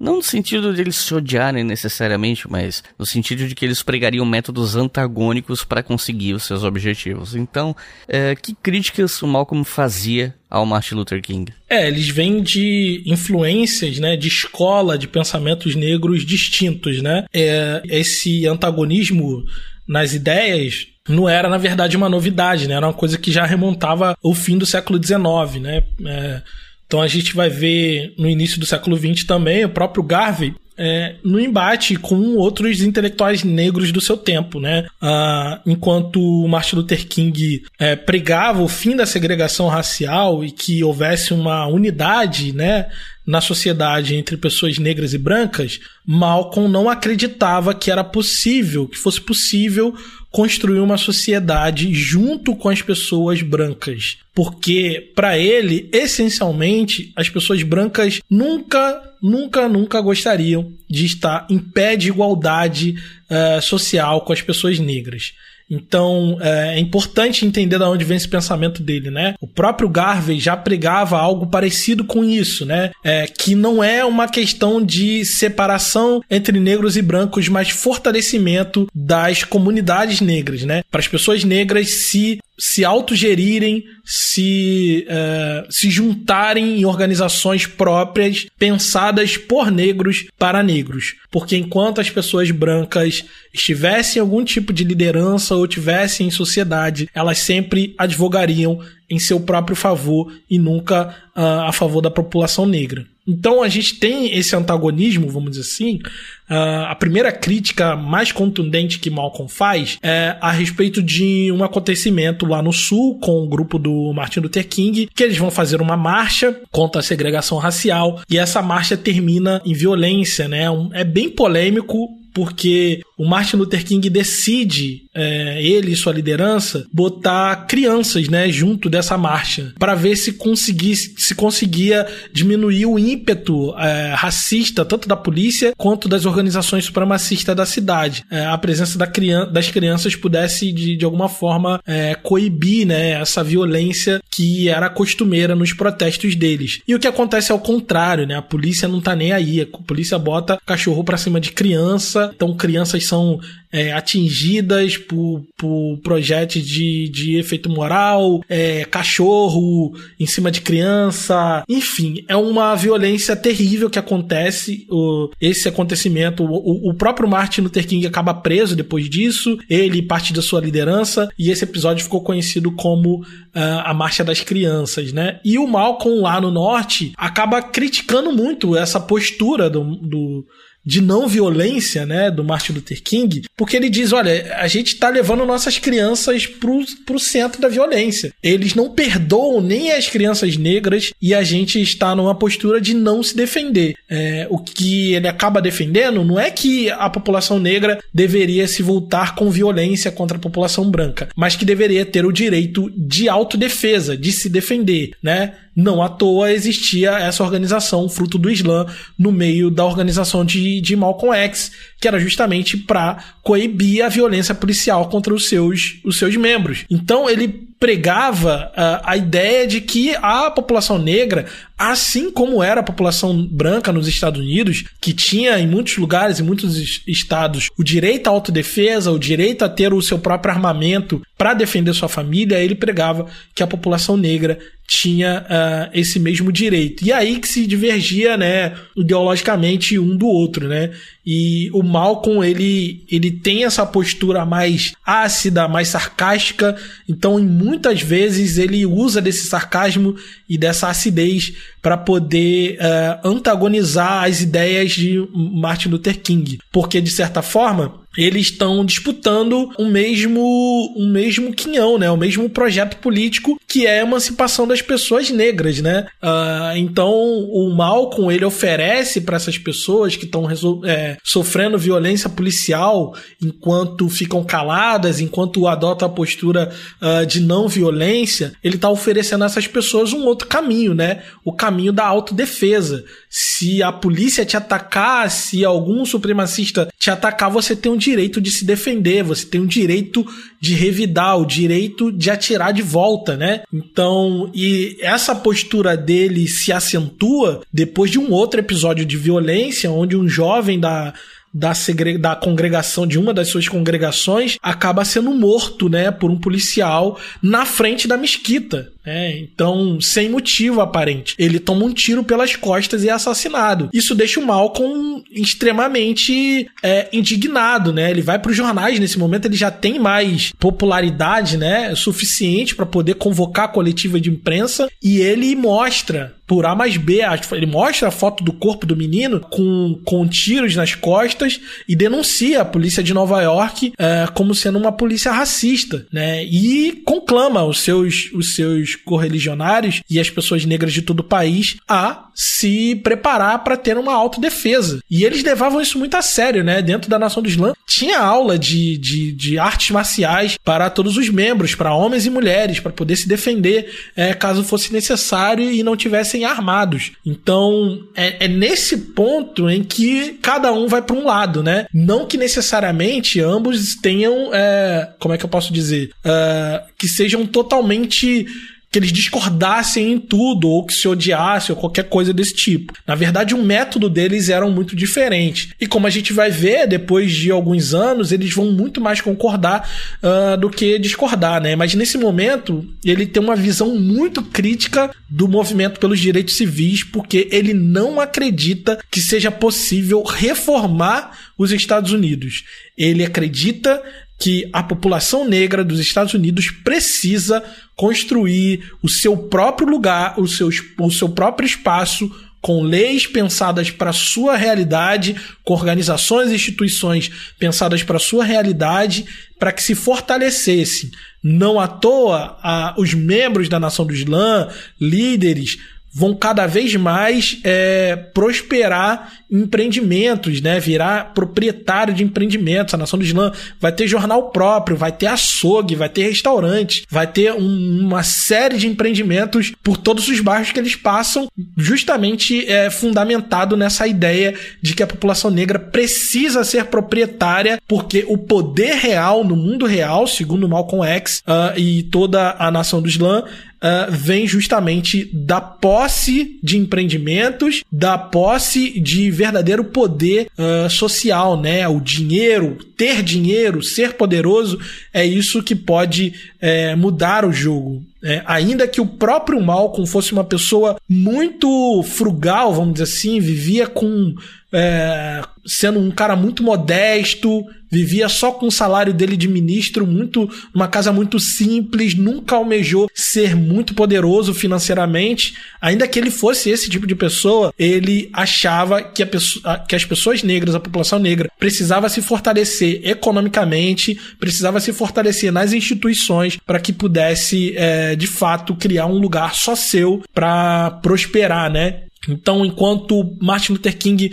não no sentido de eles se odiarem necessariamente, mas no sentido de que eles pregariam métodos antagônicos para conseguir os seus objetivos. Então, é, que críticas o Malcolm fazia ao Martin Luther King? É, eles vêm de influências, né, de escola, de pensamentos negros distintos, né? É, esse antagonismo nas ideias não era, na verdade, uma novidade, né? Era uma coisa que já remontava ao fim do século XIX, né? É, então a gente vai ver no início do século XX também o próprio Garvey é, no embate com outros intelectuais negros do seu tempo, né? Ah, enquanto Martin Luther King é, pregava o fim da segregação racial e que houvesse uma unidade, né? Na sociedade entre pessoas negras e brancas, Malcolm não acreditava que era possível, que fosse possível construir uma sociedade junto com as pessoas brancas. Porque, para ele, essencialmente, as pessoas brancas nunca, nunca, nunca gostariam de estar em pé de igualdade uh, social com as pessoas negras. Então é, é importante entender de onde vem esse pensamento dele, né? O próprio Garvey já pregava algo parecido com isso, né? É, que não é uma questão de separação entre negros e brancos, mas fortalecimento das comunidades negras, né? Para as pessoas negras se se autogerirem, se, uh, se juntarem em organizações próprias pensadas por negros para negros. Porque enquanto as pessoas brancas estivessem em algum tipo de liderança ou tivessem em sociedade, elas sempre advogariam em seu próprio favor e nunca uh, a favor da população negra. Então a gente tem esse antagonismo, vamos dizer assim. Uh, a primeira crítica mais contundente que Malcolm faz é a respeito de um acontecimento lá no sul com o grupo do Martin Luther King, que eles vão fazer uma marcha contra a segregação racial e essa marcha termina em violência, né? Um, é bem polêmico porque o Martin Luther King decide, é, ele e sua liderança, botar crianças né, junto dessa marcha para ver se, conseguisse, se conseguia diminuir o ímpeto é, racista, tanto da polícia quanto das organizações supremacistas da cidade. É, a presença da criança, das crianças pudesse, de, de alguma forma, é, coibir né, essa violência que era costumeira nos protestos deles. E o que acontece é o contrário, né? A polícia não tá nem aí. A polícia bota cachorro pra cima de criança, então crianças são é, atingidas por, por projetos de, de efeito moral, é, cachorro em cima de criança, enfim, é uma violência terrível que acontece. O, esse acontecimento, o, o próprio Martin Luther King acaba preso depois disso, ele parte da sua liderança, e esse episódio ficou conhecido como uh, a Marcha das Crianças, né? E o Malcolm lá no norte acaba criticando muito essa postura do, do de não violência, né, do Martin Luther King, porque ele diz, olha, a gente está levando nossas crianças pro, pro centro da violência. Eles não perdoam nem as crianças negras e a gente está numa postura de não se defender. É, o que ele acaba defendendo não é que a população negra deveria se voltar com violência contra a população branca, mas que deveria ter o direito de autodefesa, de se defender, né? Não à toa existia essa organização, fruto do Islã, no meio da organização de, de Malcolm X, que era justamente para coibir a violência policial contra os seus, os seus membros. Então ele pregava uh, a ideia de que a população negra, assim como era a população branca nos Estados Unidos, que tinha em muitos lugares, em muitos estados, o direito à autodefesa, o direito a ter o seu próprio armamento para defender sua família, ele pregava que a população negra tinha uh, esse mesmo direito. E aí que se divergia, né, ideologicamente um do outro, né? E o Malcolm, ele, ele tem essa postura mais ácida, mais sarcástica, então muitas vezes ele usa desse sarcasmo e dessa acidez para poder uh, antagonizar as ideias de Martin Luther King. Porque, de certa forma, eles estão disputando o mesmo o mesmo quinhão, né? O mesmo projeto político que é a emancipação das pessoas negras, né? Uh, então o Malcolm ele oferece para essas pessoas que estão é, sofrendo violência policial enquanto ficam caladas, enquanto adotam a postura uh, de não violência, ele está oferecendo a essas pessoas um outro caminho, né? O caminho da autodefesa. Se a polícia te atacar, se algum supremacista te atacar, você tem um direito de se defender, você tem o direito de revidar, o direito de atirar de volta, né? Então, e essa postura dele se acentua depois de um outro episódio de violência, onde um jovem da da, da congregação, de uma das suas congregações, acaba sendo morto, né, por um policial na frente da mesquita. É, então, sem motivo aparente. Ele toma um tiro pelas costas e é assassinado. Isso deixa o Malcolm extremamente é, indignado, né? Ele vai para os jornais nesse momento, ele já tem mais popularidade, né? Suficiente para poder convocar a coletiva de imprensa e ele mostra por A mais B. Ele mostra a foto do corpo do menino com, com tiros nas costas e denuncia a polícia de Nova York é, como sendo uma polícia racista, né? E conclama os seus, os seus correligionários e as pessoas negras de todo o país a se preparar para ter uma autodefesa. E eles levavam isso muito a sério, né? Dentro da Nação do Islã tinha aula de, de, de artes marciais para todos os membros, para homens e mulheres, para poder se defender é, caso fosse necessário e não tivessem armados. Então é, é nesse ponto em que cada um vai para um lado, né? Não que necessariamente ambos tenham, é, como é que eu posso dizer, é, que sejam totalmente que eles discordassem em tudo, ou que se odiassem, ou qualquer coisa desse tipo. Na verdade, o método deles era muito diferente. E como a gente vai ver, depois de alguns anos, eles vão muito mais concordar uh, do que discordar, né? Mas nesse momento, ele tem uma visão muito crítica do movimento pelos direitos civis, porque ele não acredita que seja possível reformar os Estados Unidos. Ele acredita que a população negra dos Estados Unidos precisa construir o seu próprio lugar, o seu, o seu próprio espaço com leis pensadas para sua realidade, com organizações e instituições pensadas para sua realidade, para que se fortalecessem. Não à toa, a, os membros da Nação do Islã, líderes, vão cada vez mais é, prosperar empreendimentos, né? Virar proprietário de empreendimentos. A Nação do Islã vai ter jornal próprio, vai ter açougue, vai ter restaurante, vai ter um, uma série de empreendimentos por todos os bairros que eles passam, justamente é, fundamentado nessa ideia de que a população negra precisa ser proprietária, porque o poder real no mundo real, segundo Malcolm X uh, e toda a Nação do Islã, Uh, vem justamente da posse de empreendimentos, da posse de verdadeiro poder uh, social, né? O dinheiro, ter dinheiro, ser poderoso, é isso que pode é, mudar o jogo. É, ainda que o próprio Malcolm fosse uma pessoa muito frugal, vamos dizer assim, vivia com é, sendo um cara muito modesto, vivia só com o salário dele de ministro, muito uma casa muito simples, nunca almejou ser muito poderoso financeiramente. Ainda que ele fosse esse tipo de pessoa, ele achava que, a que as pessoas negras, a população negra, precisava se fortalecer economicamente, precisava se fortalecer nas instituições para que pudesse, é, de fato, criar um lugar só seu para prosperar, né? Então, enquanto Martin Luther King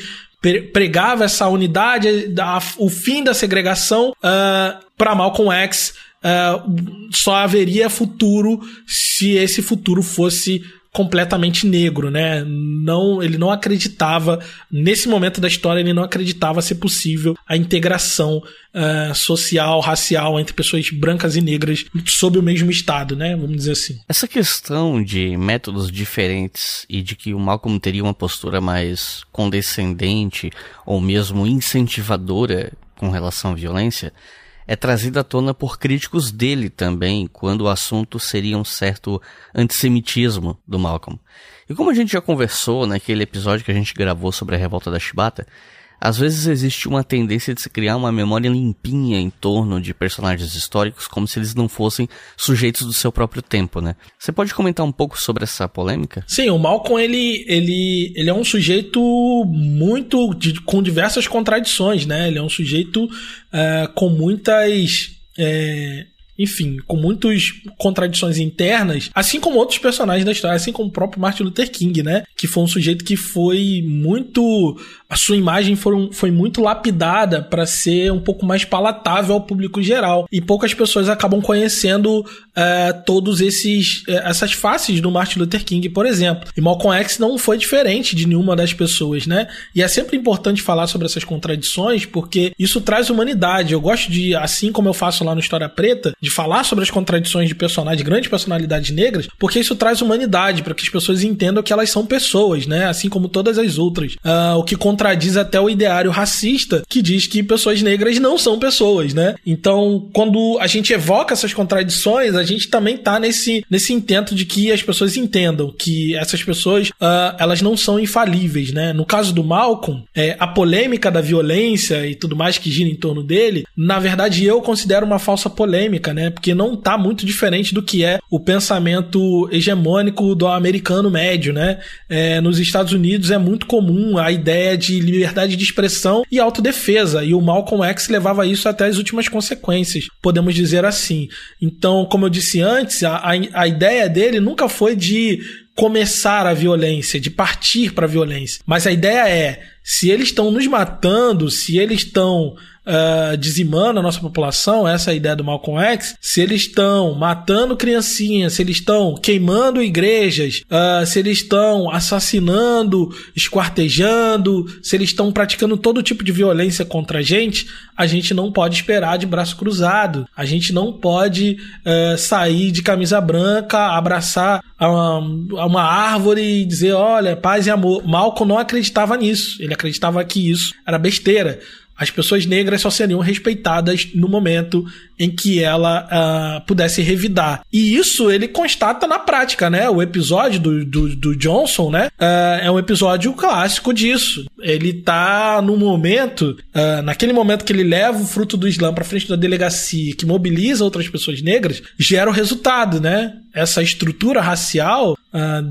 pregava essa unidade, o fim da segregação, uh, ah, para Malcolm X uh, só haveria futuro se esse futuro fosse completamente negro, né? Não, ele não acreditava nesse momento da história ele não acreditava ser possível a integração uh, social, racial entre pessoas brancas e negras sob o mesmo estado, né? Vamos dizer assim. Essa questão de métodos diferentes e de que o Malcolm teria uma postura mais condescendente ou mesmo incentivadora com relação à violência é trazida à tona por críticos dele também, quando o assunto seria um certo antissemitismo do Malcolm. E como a gente já conversou naquele episódio que a gente gravou sobre a revolta da Chibata, às vezes existe uma tendência de se criar uma memória limpinha em torno de personagens históricos, como se eles não fossem sujeitos do seu próprio tempo, né? Você pode comentar um pouco sobre essa polêmica? Sim, o Malcolm ele, ele, ele é um sujeito muito de, com diversas contradições, né? Ele é um sujeito é, com muitas é, enfim, com muitas contradições internas, assim como outros personagens da história, assim como o próprio Martin Luther King, né? Que foi um sujeito que foi muito a sua imagem foi, foi muito lapidada para ser um pouco mais palatável ao público geral. E poucas pessoas acabam conhecendo é, todos esses é, essas faces do Martin Luther King, por exemplo. E Malcolm X não foi diferente de nenhuma das pessoas, né? E é sempre importante falar sobre essas contradições porque isso traz humanidade. Eu gosto de, assim como eu faço lá no História Preta, de falar sobre as contradições de personagens, de grandes personalidades negras, porque isso traz humanidade para que as pessoas entendam que elas são pessoas, né? Assim como todas as outras. Uh, o que contradiz até o ideário racista que diz que pessoas negras não são pessoas, né? Então, quando a gente evoca essas contradições, a gente também tá nesse, nesse intento de que as pessoas entendam que essas pessoas, uh, elas não são infalíveis, né? No caso do Malcolm, é, a polêmica da violência e tudo mais que gira em torno dele, na verdade eu considero uma falsa polêmica, né? Porque não tá muito diferente do que é o pensamento hegemônico do americano médio, né? É, nos Estados Unidos é muito comum a ideia de liberdade de expressão e autodefesa. E o Malcolm X levava isso até as últimas consequências, podemos dizer assim. Então, como eu disse antes, a, a, a ideia dele nunca foi de começar a violência, de partir para a violência. Mas a ideia é: se eles estão nos matando, se eles estão uh, dizimando a nossa população, essa é a ideia do Malcolm X, se eles estão matando criancinhas, se eles estão queimando igrejas, uh, se eles estão assassinando, esquartejando, se eles estão praticando todo tipo de violência contra a gente, a gente não pode esperar de braço cruzado. A gente não pode uh, sair de camisa branca, abraçar uma, uma árvore e dizer: olha, paz e amor. Malcolm não acreditava nisso. Ele acreditava que isso era besteira as pessoas negras só seriam respeitadas no momento em que ela uh, pudesse revidar. E isso ele constata na prática, né? O episódio do, do, do Johnson, né? Uh, é um episódio clássico disso. Ele tá no momento, uh, naquele momento que ele leva o fruto do Islã para frente da delegacia, que mobiliza outras pessoas negras, gera o resultado, né? Essa estrutura racial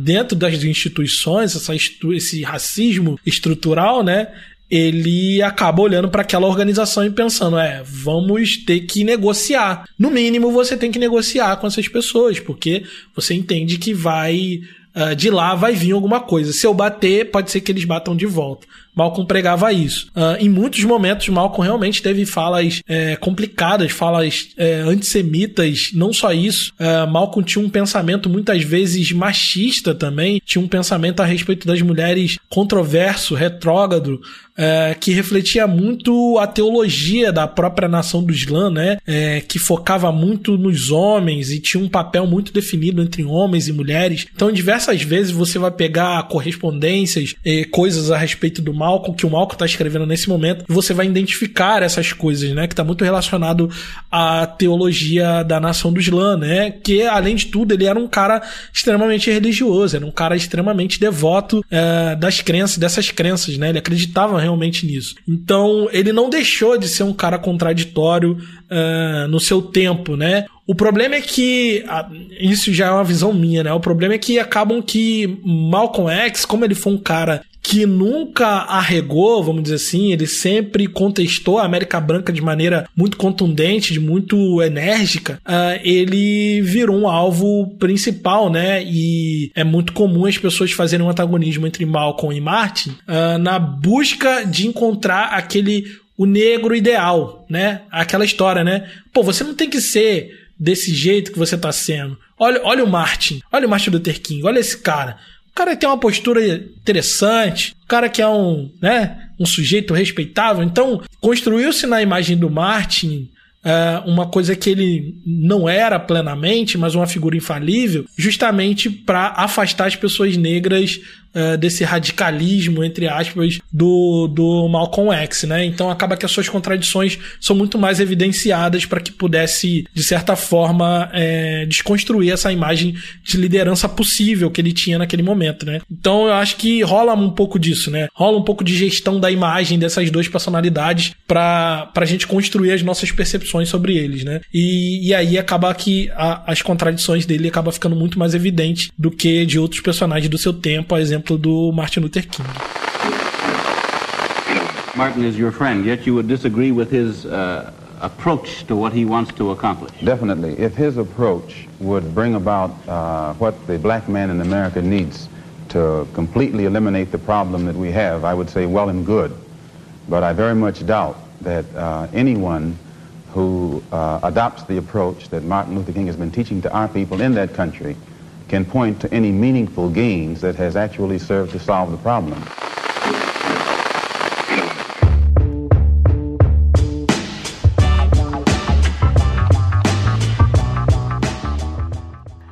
dentro das instituições, essa, esse racismo estrutural, né? Ele acaba olhando para aquela organização e pensando, é, vamos ter que negociar. No mínimo, você tem que negociar com essas pessoas, porque você entende que vai uh, de lá vai vir alguma coisa. Se eu bater, pode ser que eles batam de volta. Malcolm pregava isso. Uh, em muitos momentos, Malcolm realmente teve falas é, complicadas, falas é, antissemitas, não só isso. Uh, Malcolm tinha um pensamento muitas vezes machista também, tinha um pensamento a respeito das mulheres controverso, retrógrado, é, que refletia muito a teologia da própria nação do Islã, né? É, que focava muito nos homens e tinha um papel muito definido entre homens e mulheres. Então, diversas vezes você vai pegar correspondências, e coisas a respeito do Malcolm, que o Malcolm está escrevendo nesse momento, e você vai identificar essas coisas, né? Que está muito relacionado à teologia da nação do Islã, né? Que, além de tudo, ele era um cara extremamente religioso, era um cara extremamente devoto é, das crenças, dessas crenças, né? Ele acreditava realmente nisso. Então, ele não deixou de ser um cara contraditório uh, no seu tempo, né? O problema é que. Isso já é uma visão minha, né? O problema é que acabam que Malcolm X, como ele foi um cara que nunca arregou, vamos dizer assim, ele sempre contestou a América Branca de maneira muito contundente, de muito enérgica, uh, ele virou um alvo principal, né? E é muito comum as pessoas fazerem um antagonismo entre Malcolm e Martin uh, na busca de encontrar aquele o negro ideal, né? Aquela história, né? Pô, você não tem que ser desse jeito que você tá sendo. Olha, olha o Martin, olha o Martin Luther King, olha esse cara cara tem uma postura interessante, o cara que é um, né, um sujeito respeitável. Então, construiu-se na imagem do Martin é, uma coisa que ele não era plenamente, mas uma figura infalível, justamente para afastar as pessoas negras uh, desse radicalismo, entre aspas, do, do Malcolm X, né? Então acaba que as suas contradições são muito mais evidenciadas para que pudesse, de certa forma, é, desconstruir essa imagem de liderança possível que ele tinha naquele momento, né? Então eu acho que rola um pouco disso, né? Rola um pouco de gestão da imagem dessas duas personalidades para a gente construir as nossas percepções sobre eles, né? E, e aí acaba que a, as contradições dele acaba ficando muito mais evidente do que de outros personagens do seu tempo, a exemplo do Martin Luther King. Martin is your friend, yet you would disagree with his uh, approach to what he wants to accomplish. Definitely. If his approach would bring about uh, what the black man in America needs to completely eliminate the problem that we have, I would say well and good. But I very much doubt that uh, anyone who uh, adopts the approach that Martin Luther King has been teaching to our people in that country can point to any meaningful gains that has actually served to solve the problem.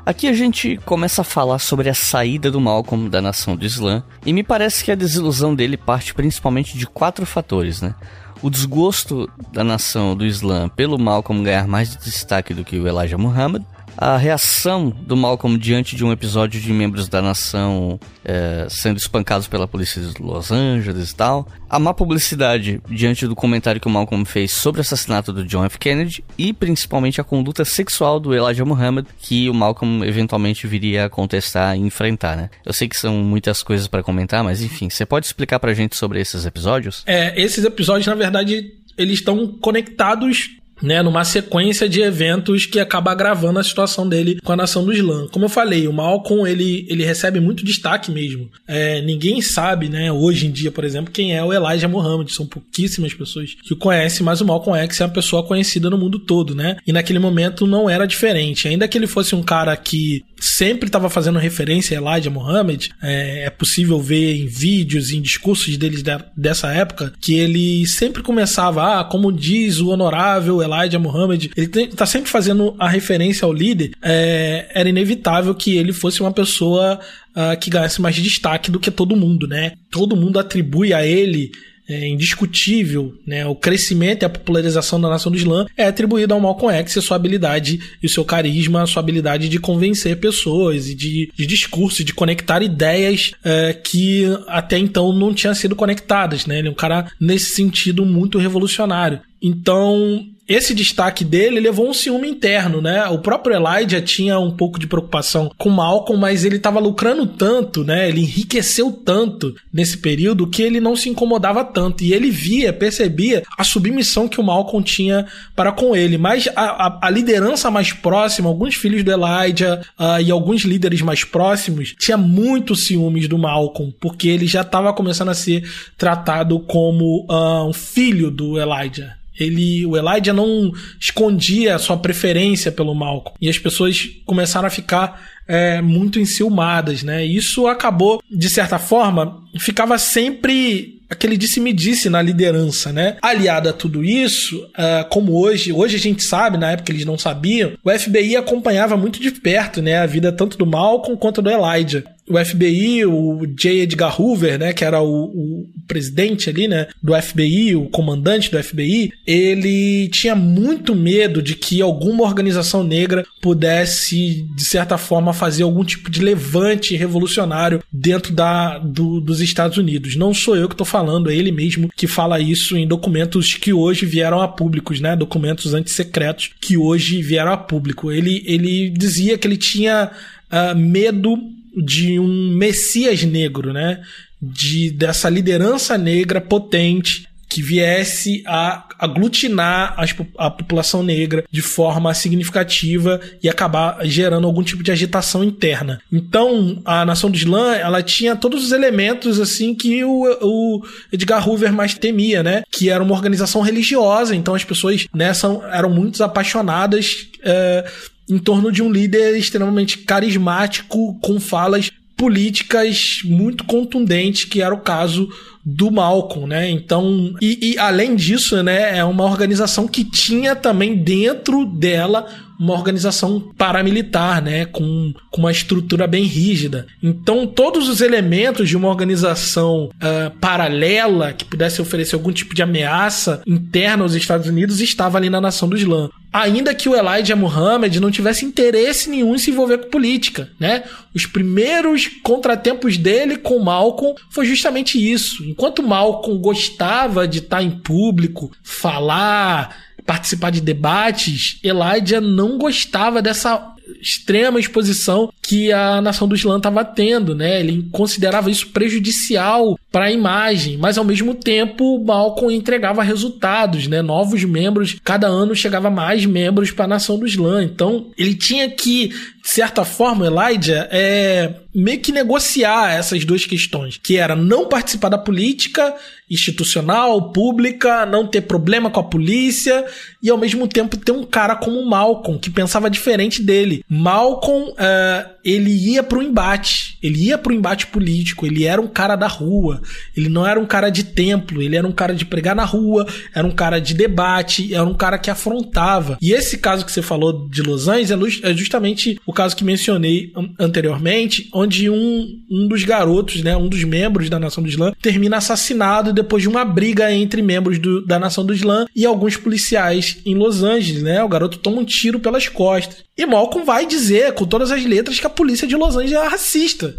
Aqui a gente começa a falar sobre a saída do Malcolm da nação do Islã, e me parece que a desilusão dele parte principalmente de quatro fatores, né? O desgosto da nação do Islã pelo Malcolm ganhar mais destaque do que o Elijah Muhammad, a reação do Malcolm diante de um episódio de membros da nação é, sendo espancados pela polícia de Los Angeles e tal, a má publicidade diante do comentário que o Malcolm fez sobre o assassinato do John F. Kennedy e principalmente a conduta sexual do Elijah Muhammad que o Malcolm eventualmente viria a contestar e enfrentar, né? Eu sei que são muitas coisas para comentar, mas enfim, você pode explicar pra gente sobre esses episódios? É, esses episódios na verdade eles estão conectados né, numa sequência de eventos que acaba agravando a situação dele com a nação do Islã. Como eu falei, o Malcolm ele, ele recebe muito destaque mesmo. É, ninguém sabe, né, hoje em dia, por exemplo, quem é o Elijah Muhammad. São pouquíssimas pessoas que o conhecem, mas o Malcolm X é uma pessoa conhecida no mundo todo, né? E naquele momento não era diferente. Ainda que ele fosse um cara que sempre estava fazendo referência a Elijah Muhammad, é, é, possível ver em vídeos, em discursos deles de, dessa época, que ele sempre começava, ah, como diz o honorável Elijah Muhammad, ele está sempre fazendo a referência ao líder, é, era inevitável que ele fosse uma pessoa uh, que ganhasse mais destaque do que todo mundo, né? Todo mundo atribui a ele é, indiscutível, né, o crescimento e a popularização da nação do Islã é atribuído ao Malcolm X e sua habilidade e o seu carisma, a sua habilidade de convencer pessoas e de, de discurso, de conectar ideias é, que até então não tinham sido conectadas, né? Ele é um cara nesse sentido muito revolucionário. Então, esse destaque dele levou um ciúme interno, né? O próprio Elijah tinha um pouco de preocupação com Malcolm, mas ele estava lucrando tanto, né? Ele enriqueceu tanto nesse período que ele não se incomodava tanto. E ele via, percebia a submissão que o Malcolm tinha para com ele. Mas a, a, a liderança mais próxima, alguns filhos do Elijah uh, e alguns líderes mais próximos, tinha muitos ciúmes do Malcolm, porque ele já estava começando a ser tratado como uh, um filho do Elijah. Ele, o Elijah não escondia a sua preferência pelo Malcolm. E as pessoas começaram a ficar é, muito enciumadas, né? Isso acabou, de certa forma, ficava sempre aquele disse-me-disse na liderança, né? Aliado a tudo isso, uh, como hoje, hoje a gente sabe, na época eles não sabiam, o FBI acompanhava muito de perto, né, a vida tanto do Malcolm quanto do Elijah o FBI, o J. Edgar Hoover, né, que era o, o, presidente ali, né, do FBI, o comandante do FBI, ele tinha muito medo de que alguma organização negra pudesse, de certa forma, fazer algum tipo de levante revolucionário dentro da, do, dos Estados Unidos. Não sou eu que estou falando, é ele mesmo que fala isso em documentos que hoje vieram a públicos, né, documentos antissecretos que hoje vieram a público. Ele, ele dizia que ele tinha uh, medo de um messias negro, né? De dessa liderança negra potente que viesse a aglutinar a população negra de forma significativa e acabar gerando algum tipo de agitação interna. Então, a nação do Islã, ela tinha todos os elementos assim que o, o Edgar Hoover mais temia, né? Que era uma organização religiosa, então as pessoas né, eram muito apaixonadas é, em torno de um líder extremamente carismático, com falas políticas muito contundentes, que era o caso do Malcolm, né? Então, e, e além disso, né, é uma organização que tinha também dentro dela uma organização paramilitar, né, com, com uma estrutura bem rígida. Então, todos os elementos de uma organização uh, paralela que pudesse oferecer algum tipo de ameaça interna aos Estados Unidos estava ali na nação do Islã. Ainda que o Elijah Muhammad não tivesse interesse nenhum em se envolver com política, né? Os primeiros contratempos dele com Malcolm foi justamente isso. Enquanto Malcolm gostava de estar em público, falar, participar de debates, Elijah não gostava dessa extrema exposição que a nação do Islã estava tendo, né? Ele considerava isso prejudicial para a imagem, mas ao mesmo tempo Malcolm entregava resultados, né? Novos membros, cada ano chegava mais membros para a nação do Islã. Então, ele tinha que, de certa forma, Elijah é meio que negociar essas duas questões, que era não participar da política institucional, pública, não ter problema com a polícia e ao mesmo tempo ter um cara como Malcolm que pensava diferente dele. Malcolm, uh, ele ia para o embate, ele ia para o embate político, ele era um cara da rua, ele não era um cara de templo, ele era um cara de pregar na rua, era um cara de debate, era um cara que afrontava. E esse caso que você falou de Los Angeles é, é justamente o caso que mencionei anteriormente, onde um, um dos garotos, né, um dos membros da Nação do Islã, termina assassinado depois de uma briga entre membros do, da Nação do Islã e alguns policiais em Los Angeles, né? O garoto toma um tiro pelas costas. E Malcolm vai dizer com todas as letras que a polícia de Los Angeles é racista.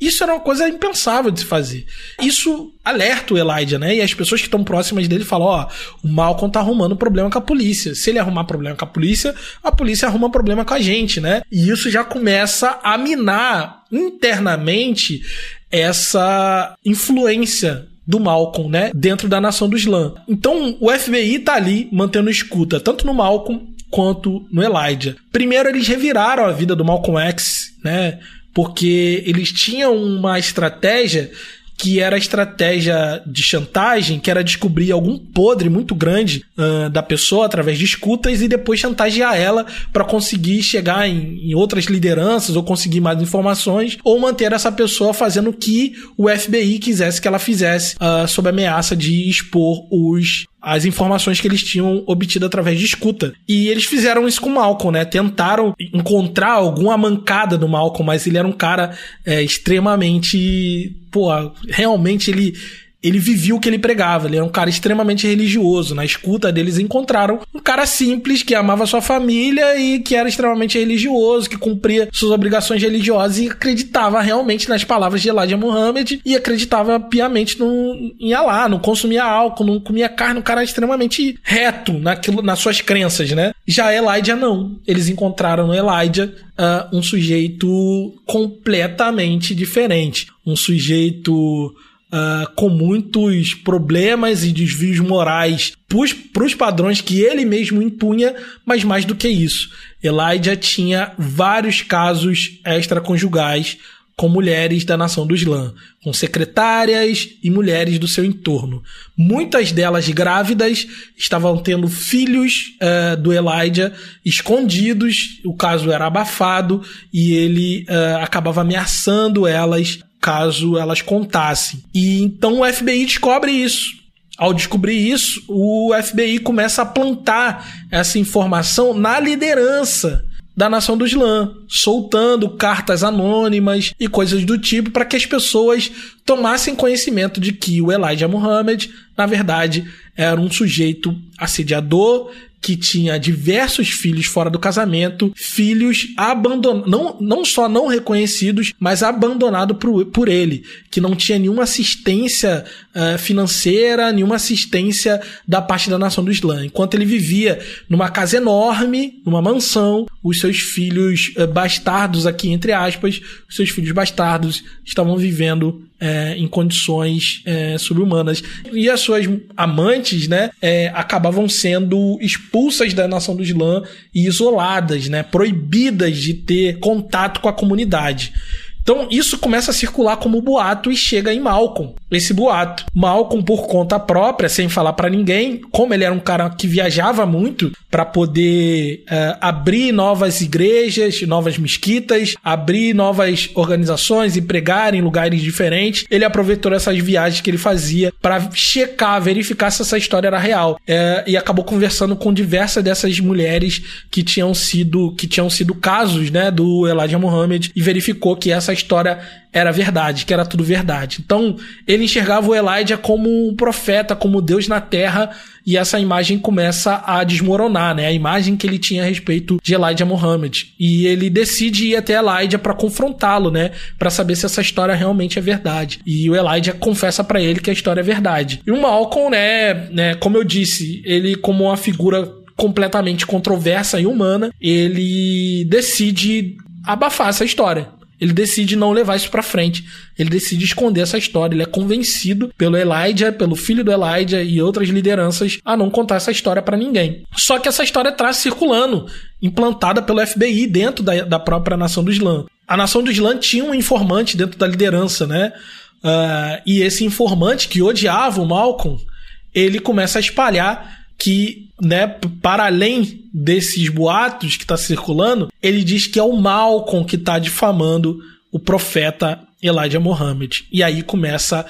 Isso era uma coisa impensável de se fazer. Isso alerta o Elijah, né? E as pessoas que estão próximas dele falam: ó, o Malcolm tá arrumando problema com a polícia. Se ele arrumar problema com a polícia, a polícia arruma problema com a gente, né? E isso já começa a minar internamente essa influência do Malcolm, né, dentro da nação do Islã. Então, o FBI tá ali mantendo escuta tanto no Malcolm quanto no Elijah. Primeiro eles reviraram a vida do Malcolm X, né? Porque eles tinham uma estratégia que era a estratégia de chantagem, que era descobrir algum podre muito grande uh, da pessoa através de escutas e depois chantagear ela para conseguir chegar em, em, outras lideranças ou conseguir mais informações ou manter essa pessoa fazendo o que o FBI quisesse que ela fizesse uh, sob ameaça de expor os as informações que eles tinham obtido através de escuta. E eles fizeram isso com o Malcolm, né? Tentaram encontrar alguma mancada do Malcolm, mas ele era um cara é, extremamente. Pô, realmente ele ele vivia o que ele pregava. Ele era um cara extremamente religioso. Na escuta deles encontraram um cara simples que amava sua família e que era extremamente religioso, que cumpria suas obrigações religiosas e acreditava realmente nas palavras de Elijah Muhammad e acreditava piamente no, em Allah, não consumia álcool, não comia carne, um cara extremamente reto naquilo, nas suas crenças, né? Já Elijah não. Eles encontraram no Elijah uh, um sujeito completamente diferente. Um sujeito uh, com muitos problemas e desvios morais para os padrões que ele mesmo impunha, mas mais do que isso, Elijah tinha vários casos extraconjugais com mulheres da nação do Islã, com secretárias e mulheres do seu entorno. Muitas delas grávidas estavam tendo filhos uh, do Elijah escondidos, o caso era abafado e ele uh, acabava ameaçando elas caso elas contassem. E então o FBI descobre isso. Ao descobrir isso, o FBI começa a plantar essa informação na liderança da nação do Islã, soltando cartas anônimas e coisas do tipo para que as pessoas tomassem conhecimento de que o Elijah Muhammad, na verdade, era um sujeito assediador que tinha diversos filhos fora do casamento, filhos abandonados, não, não só não reconhecidos, mas abandonados por, por ele, que não tinha nenhuma assistência uh, financeira, nenhuma assistência da parte da nação do Islã. Enquanto ele vivia numa casa enorme, numa mansão, os seus filhos uh, bastardos, aqui entre aspas, os seus filhos bastardos estavam vivendo é, em condições é, subhumanas. E as suas amantes, né, é, acabavam sendo expulsas da nação do Islã e isoladas, né, proibidas de ter contato com a comunidade. Então isso começa a circular como boato e chega em Malcolm. Esse boato. Malcolm, por conta própria, sem falar para ninguém, como ele era um cara que viajava muito para poder uh, abrir novas igrejas, novas mesquitas, abrir novas organizações e pregar em lugares diferentes. Ele aproveitou essas viagens que ele fazia para checar, verificar se essa história era real. É, e acabou conversando com diversas dessas mulheres que tinham sido que tinham sido casos, né, do Elijah Muhammad e verificou que essa história era verdade, que era tudo verdade. Então, ele enxergava o Elijah como um profeta, como Deus na terra, e essa imagem começa a desmoronar, né? A imagem que ele tinha a respeito de Elijah Muhammad. E ele decide ir até Elijah para confrontá-lo, né? Para saber se essa história realmente é verdade. E o Elijah confessa para ele que a história é verdade. E o Malcolm, né, né, como eu disse, ele como uma figura completamente controversa e humana, ele decide abafar essa história. Ele decide não levar isso para frente. Ele decide esconder essa história. Ele é convencido pelo Elijah, pelo filho do Elijah e outras lideranças a não contar essa história para ninguém. Só que essa história está circulando, implantada pelo FBI dentro da, da própria nação do Islã. A nação do Islã tinha um informante dentro da liderança, né? Uh, e esse informante que odiava o Malcolm, ele começa a espalhar que, né, para além desses boatos que está circulando, ele diz que é o Malcolm que está difamando o profeta Elijah Muhammad. E aí começa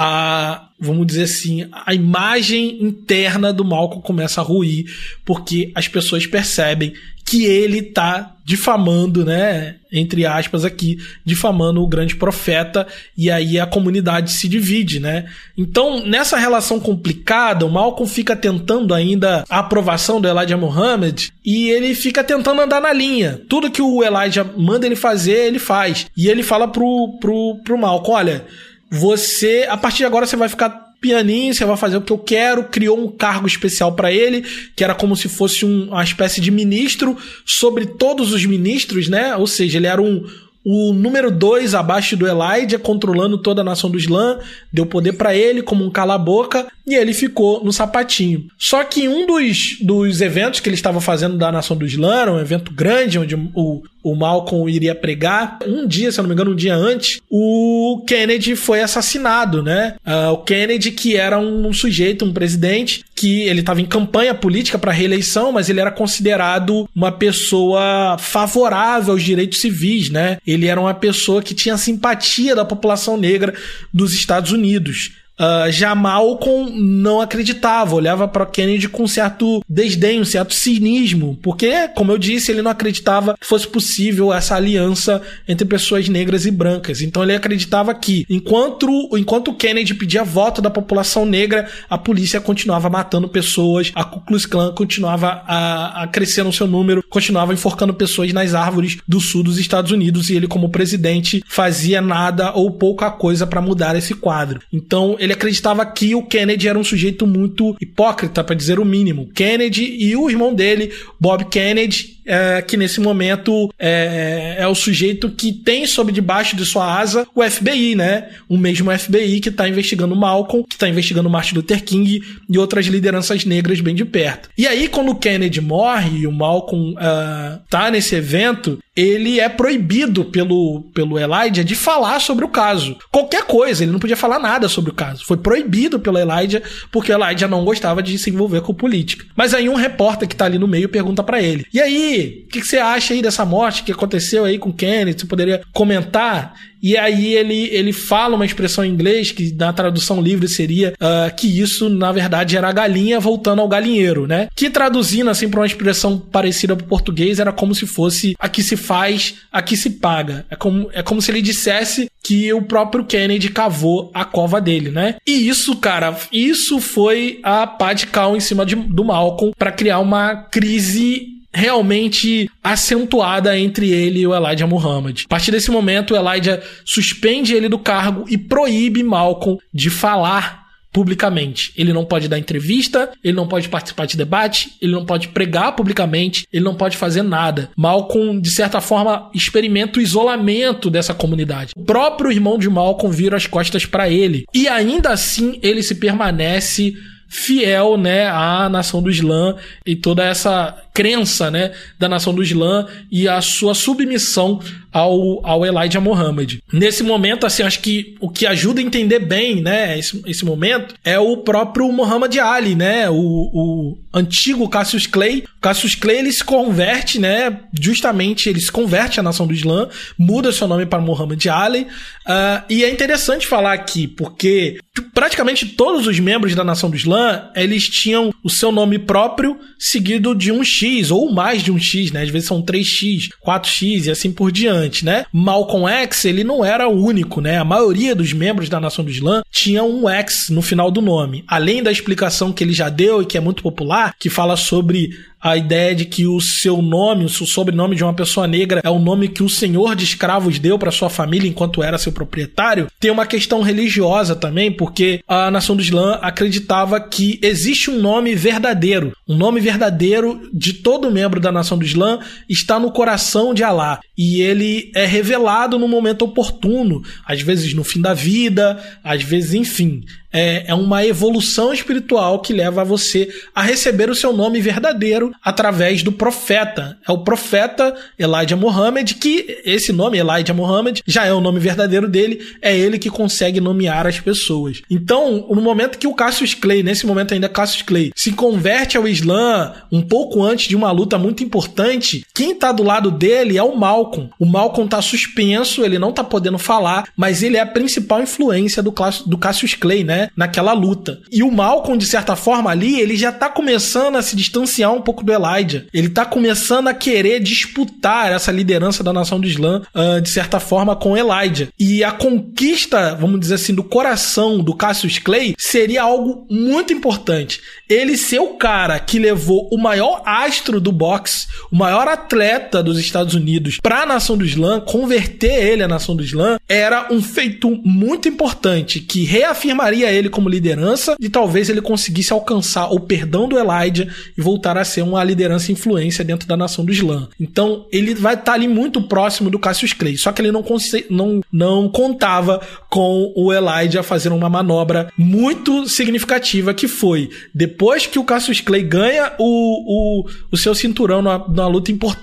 a, vamos dizer assim, a imagem interna do Malcolm começa a ruir, porque as pessoas percebem que ele tá difamando, né, entre aspas aqui, difamando o grande profeta, e aí a comunidade se divide, né? Então, nessa relação complicada, o Malcolm fica tentando ainda a aprovação do Elijah Muhammad, e ele fica tentando andar na linha. Tudo que o Elijah manda ele fazer, ele faz. E ele fala pro, pro, pro Malcolm, olha, você, a partir de agora você vai ficar pianinho, você vai fazer o que eu quero, criou um cargo especial para ele, que era como se fosse um, uma espécie de ministro sobre todos os ministros, né? Ou seja, ele era um o número 2 abaixo do Elijah, controlando toda a nação do Islã, deu poder para ele como um cala-boca e ele ficou no sapatinho. Só que um dos, dos eventos que ele estava fazendo da nação do Islã, um evento grande, onde o, o Malcolm iria pregar. Um dia, se eu não me engano, um dia antes, o Kennedy foi assassinado, né? Uh, o Kennedy, que era um sujeito, um presidente, que ele estava em campanha política para reeleição, mas ele era considerado uma pessoa favorável aos direitos civis, né? Ele era uma pessoa que tinha simpatia da população negra dos Estados Unidos. Uh, já Malcolm não acreditava, olhava para Kennedy com certo desdém, um certo cinismo, porque, como eu disse, ele não acreditava que fosse possível essa aliança entre pessoas negras e brancas. Então ele acreditava que, enquanto, enquanto Kennedy pedia voto da população negra, a polícia continuava matando pessoas, a Ku Klux Klan continuava a, a crescer no seu número, continuava enforcando pessoas nas árvores do sul dos Estados Unidos e ele, como presidente, fazia nada ou pouca coisa para mudar esse quadro. Então ele acreditava que o Kennedy era um sujeito muito hipócrita, para dizer o mínimo. Kennedy e o irmão dele, Bob Kennedy, é, que nesse momento é, é, o sujeito que tem sob debaixo de sua asa o FBI, né? O mesmo FBI que está investigando Malcolm, que está investigando Martin Luther King e outras lideranças negras bem de perto. E aí, quando o Kennedy morre e o Malcolm uh, tá nesse evento, ele é proibido pelo, pelo Elijah de falar sobre o caso. Qualquer coisa, ele não podia falar nada sobre o caso. Foi proibido pelo Elijah porque o Elijah não gostava de se envolver com política. Mas aí um repórter que tá ali no meio pergunta para ele: "E aí, o que, que, você acha aí dessa morte que aconteceu aí com Kennedy? Você poderia comentar?" E aí ele, ele fala uma expressão em inglês que na tradução livre seria uh, que isso, na verdade, era a galinha voltando ao galinheiro, né? Que traduzindo assim para uma expressão parecida para o português era como se fosse aqui se faz, aqui se paga. É como, é como se ele dissesse que o próprio Kennedy cavou a cova dele, né? E isso, cara, isso foi a pá de cal em cima de, do Malcolm para criar uma crise realmente acentuada entre ele e o Elijah Muhammad. A partir desse momento, o Elijah suspende ele do cargo e proíbe Malcolm de falar publicamente. Ele não pode dar entrevista, ele não pode participar de debate, ele não pode pregar publicamente, ele não pode fazer nada. Malcolm, de certa forma, experimenta o isolamento dessa comunidade. O próprio irmão de Malcolm vira as costas para ele. E ainda assim, ele se permanece fiel, né, à nação do Islã e toda essa crença, né, da nação do Islã e a sua submissão ao, ao Elijah Muhammad. Nesse momento, assim, acho que o que ajuda a entender bem, né, esse, esse momento é o próprio Muhammad Ali, né, o, o antigo Cassius Clay. Cassius Clay, ele se converte, né, justamente ele se converte à nação do Islã, muda seu nome para Muhammad Ali, uh, e é interessante falar aqui, porque praticamente todos os membros da nação do Islã, eles tinham o seu nome próprio seguido de um X, ou mais de um X, né, às vezes são 3X, 4X e assim por diante né? Malcolm X, ele não era o único, né? A maioria dos membros da Nação do Islã tinha um X no final do nome. Além da explicação que ele já deu e que é muito popular, que fala sobre a ideia de que o seu nome, o sobrenome de uma pessoa negra é o nome que o senhor de escravos deu para sua família enquanto era seu proprietário, tem uma questão religiosa também, porque a nação do Islã acreditava que existe um nome verdadeiro. Um nome verdadeiro de todo membro da nação do Islã está no coração de Alá. E ele é revelado no momento oportuno, às vezes no fim da vida, às vezes, enfim é, é uma evolução espiritual que leva você a receber o seu nome verdadeiro através do profeta. É o profeta Elijah Muhammad, que esse nome, Elijah Muhammad, já é o nome verdadeiro dele, é ele que consegue nomear as pessoas. Então, no momento que o Cassius Clay, nesse momento ainda Cassius Clay, se converte ao Islã um pouco antes de uma luta muito importante, quem tá do lado dele é o Malcolm. O Malcolm tá suspenso, ele não tá podendo falar, mas ele é a principal influência do, do Cassius Clay, né? Naquela luta. E o Malcolm, de certa forma, ali, ele já tá começando a se distanciar um pouco do Elijah. Ele tá começando a querer disputar essa liderança da nação do Islã, uh, de certa forma, com Elijah. E a conquista, vamos dizer assim, do coração do Cassius Clay seria algo muito importante. Ele ser o cara que levou o maior astro do boxe, o maior atleta dos Estados Unidos para a nação do Islã, converter ele à nação do Islã, era um feito muito importante que reafirmaria ele como liderança e talvez ele conseguisse alcançar o perdão do Elijah e voltar a ser uma liderança e influência dentro da nação do Islã. Então ele vai estar ali muito próximo do Cassius Clay, só que ele não, não, não contava com o Elijah fazendo uma manobra muito significativa que foi depois que o Cassius Clay ganha o, o, o seu cinturão numa, numa luta importante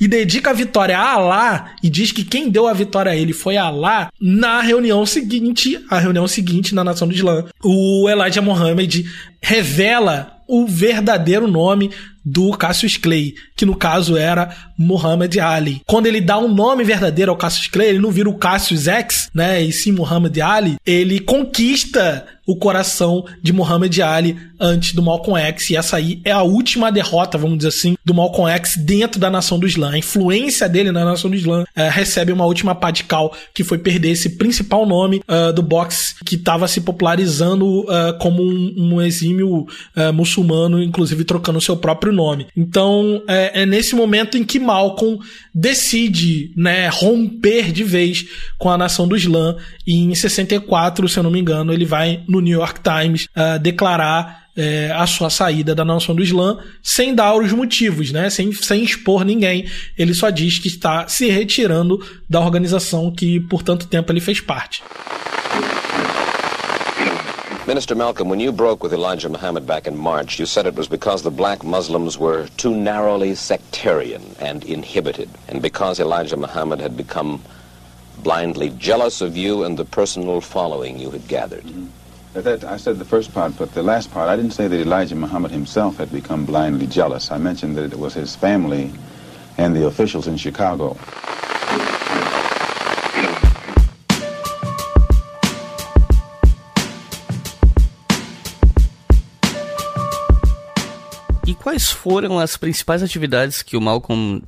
e dedica a vitória a Alá e diz que quem deu a vitória a ele foi Alá, na reunião seguinte, a reunião seguinte na nação do Islã, o Elijah Muhammad revela o verdadeiro nome do Cassius Clay, que no caso era Muhammad Ali. Quando ele dá um nome verdadeiro ao Cassius Clay, ele não vira o Cassius X, né, e sim Muhammad Ali, ele conquista o coração de Muhammad Ali antes do Malcolm X, e essa aí é a última derrota, vamos dizer assim, do Malcolm X dentro da nação do Islã. A influência dele na nação do Islã é, recebe uma última pá de cal, que foi perder esse principal nome uh, do boxe que estava se popularizando uh, como um, um exímio uh, muçulmano, inclusive trocando seu próprio nome. Então é, é nesse momento em que Malcolm decide né, romper de vez com a nação do Islã e em 64, se eu não me engano, ele vai no New York Times uh, declarar é, a sua saída da nação do Islã sem dar os motivos, né? sem, sem expor ninguém. Ele só diz que está se retirando da organização que por tanto tempo ele fez parte. Minister Malcolm, when you broke with Elijah Muhammad back in March, you said it was because the black Muslims were too narrowly sectarian and inhibited, and because Elijah Muhammad had become blindly jealous of you and the personal following you had gathered. Mm -hmm. that, I said the first part, but the last part, I didn't say that Elijah Muhammad himself had become blindly jealous. I mentioned that it was his family and the officials in Chicago. Quais foram as principais atividades que o Malcolm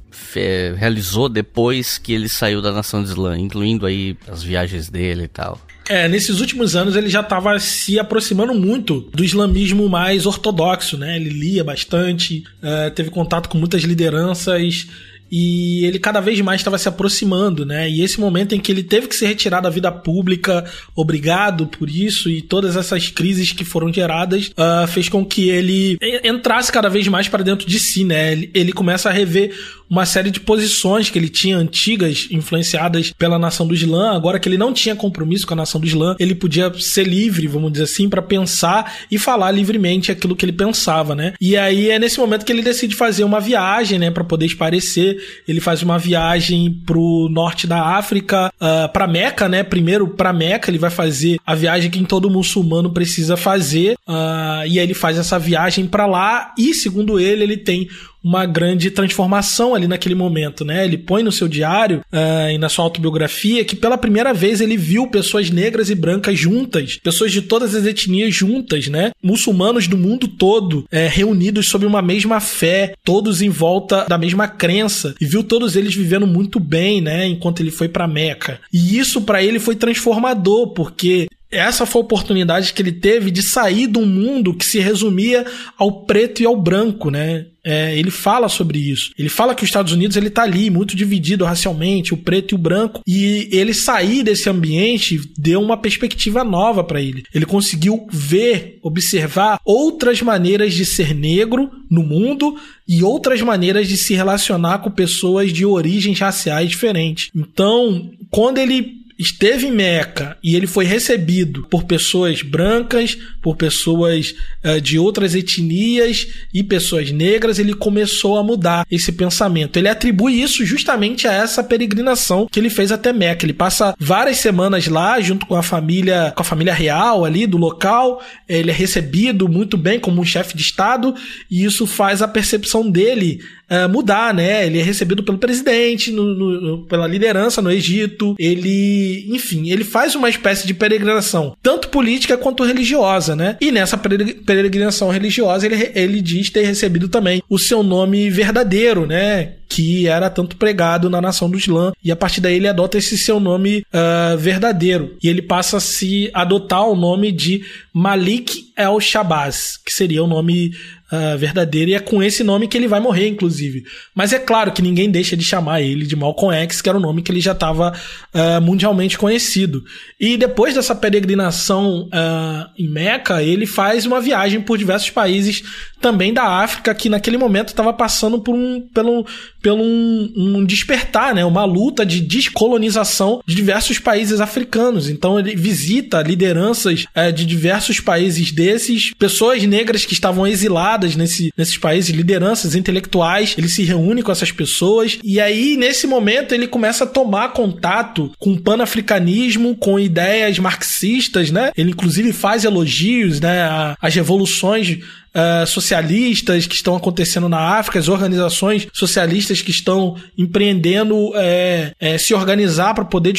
realizou depois que ele saiu da nação de Islã, incluindo aí as viagens dele e tal? É, nesses últimos anos ele já estava se aproximando muito do islamismo mais ortodoxo, né? Ele lia bastante, uh, teve contato com muitas lideranças e ele cada vez mais estava se aproximando, né? E esse momento em que ele teve que se retirar da vida pública, obrigado por isso, e todas essas crises que foram geradas, uh, fez com que ele entrasse cada vez mais para dentro de si, né? Ele, ele começa a rever uma série de posições que ele tinha antigas, influenciadas pela nação do Islã. Agora que ele não tinha compromisso com a nação do Islã, ele podia ser livre, vamos dizer assim, para pensar e falar livremente aquilo que ele pensava, né? E aí é nesse momento que ele decide fazer uma viagem, né, para poder esparecer. Ele faz uma viagem pro norte da África, uh, para Meca, né? Primeiro para Meca, ele vai fazer a viagem que todo muçulmano precisa fazer. Uh, e aí ele faz essa viagem para lá e, segundo ele, ele tem uma grande transformação ali naquele momento, né? Ele põe no seu diário uh, e na sua autobiografia que pela primeira vez ele viu pessoas negras e brancas juntas, pessoas de todas as etnias juntas, né? Muçulmanos do mundo todo é, reunidos sob uma mesma fé, todos em volta da mesma crença e viu todos eles vivendo muito bem, né? Enquanto ele foi para Meca. E isso para ele foi transformador, porque essa foi a oportunidade que ele teve de sair de um mundo que se resumia ao preto e ao branco, né? É, ele fala sobre isso. Ele fala que os Estados Unidos ele tá ali muito dividido racialmente, o preto e o branco, e ele sair desse ambiente deu uma perspectiva nova para ele. Ele conseguiu ver, observar outras maneiras de ser negro no mundo e outras maneiras de se relacionar com pessoas de origens raciais diferentes. Então, quando ele esteve em Meca e ele foi recebido por pessoas brancas, por pessoas uh, de outras etnias e pessoas negras, ele começou a mudar esse pensamento. Ele atribui isso justamente a essa peregrinação que ele fez até Meca. Ele passa várias semanas lá junto com a família, com a família real ali do local. Ele é recebido muito bem como um chefe de estado e isso faz a percepção dele uh, mudar, né? Ele é recebido pelo presidente, no, no, pela liderança no Egito. Ele, enfim, ele faz uma espécie de peregrinação, tanto política quanto religiosa, né? E nessa peregrinação religiosa, ele, ele diz ter recebido também o seu nome verdadeiro, né? Que era tanto pregado na nação do Islã, e a partir daí ele adota esse seu nome uh, verdadeiro, e ele passa a se adotar o nome de Malik el-Shabazz, que seria o nome uh, verdadeiro, e é com esse nome que ele vai morrer, inclusive. Mas é claro que ninguém deixa de chamar ele de Malcolm X, que era o nome que ele já estava uh, mundialmente conhecido. E depois dessa peregrinação uh, em Meca, ele faz uma viagem por diversos países também da África, que naquele momento estava passando por um, pelo, pelo um, um, despertar, né? uma luta de descolonização de diversos países africanos. Então ele visita lideranças uh, de diversos países desses, pessoas negras que estavam exiladas nesse, nesses países, lideranças intelectuais, ele se reúne com essas pessoas e aí nesse momento ele começa a tomar contato com o panafricanismo, com ideias marxistas, né? Ele inclusive faz elogios, né, às revoluções Uh, socialistas que estão acontecendo na África, as organizações socialistas que estão empreendendo é, é, se organizar para poder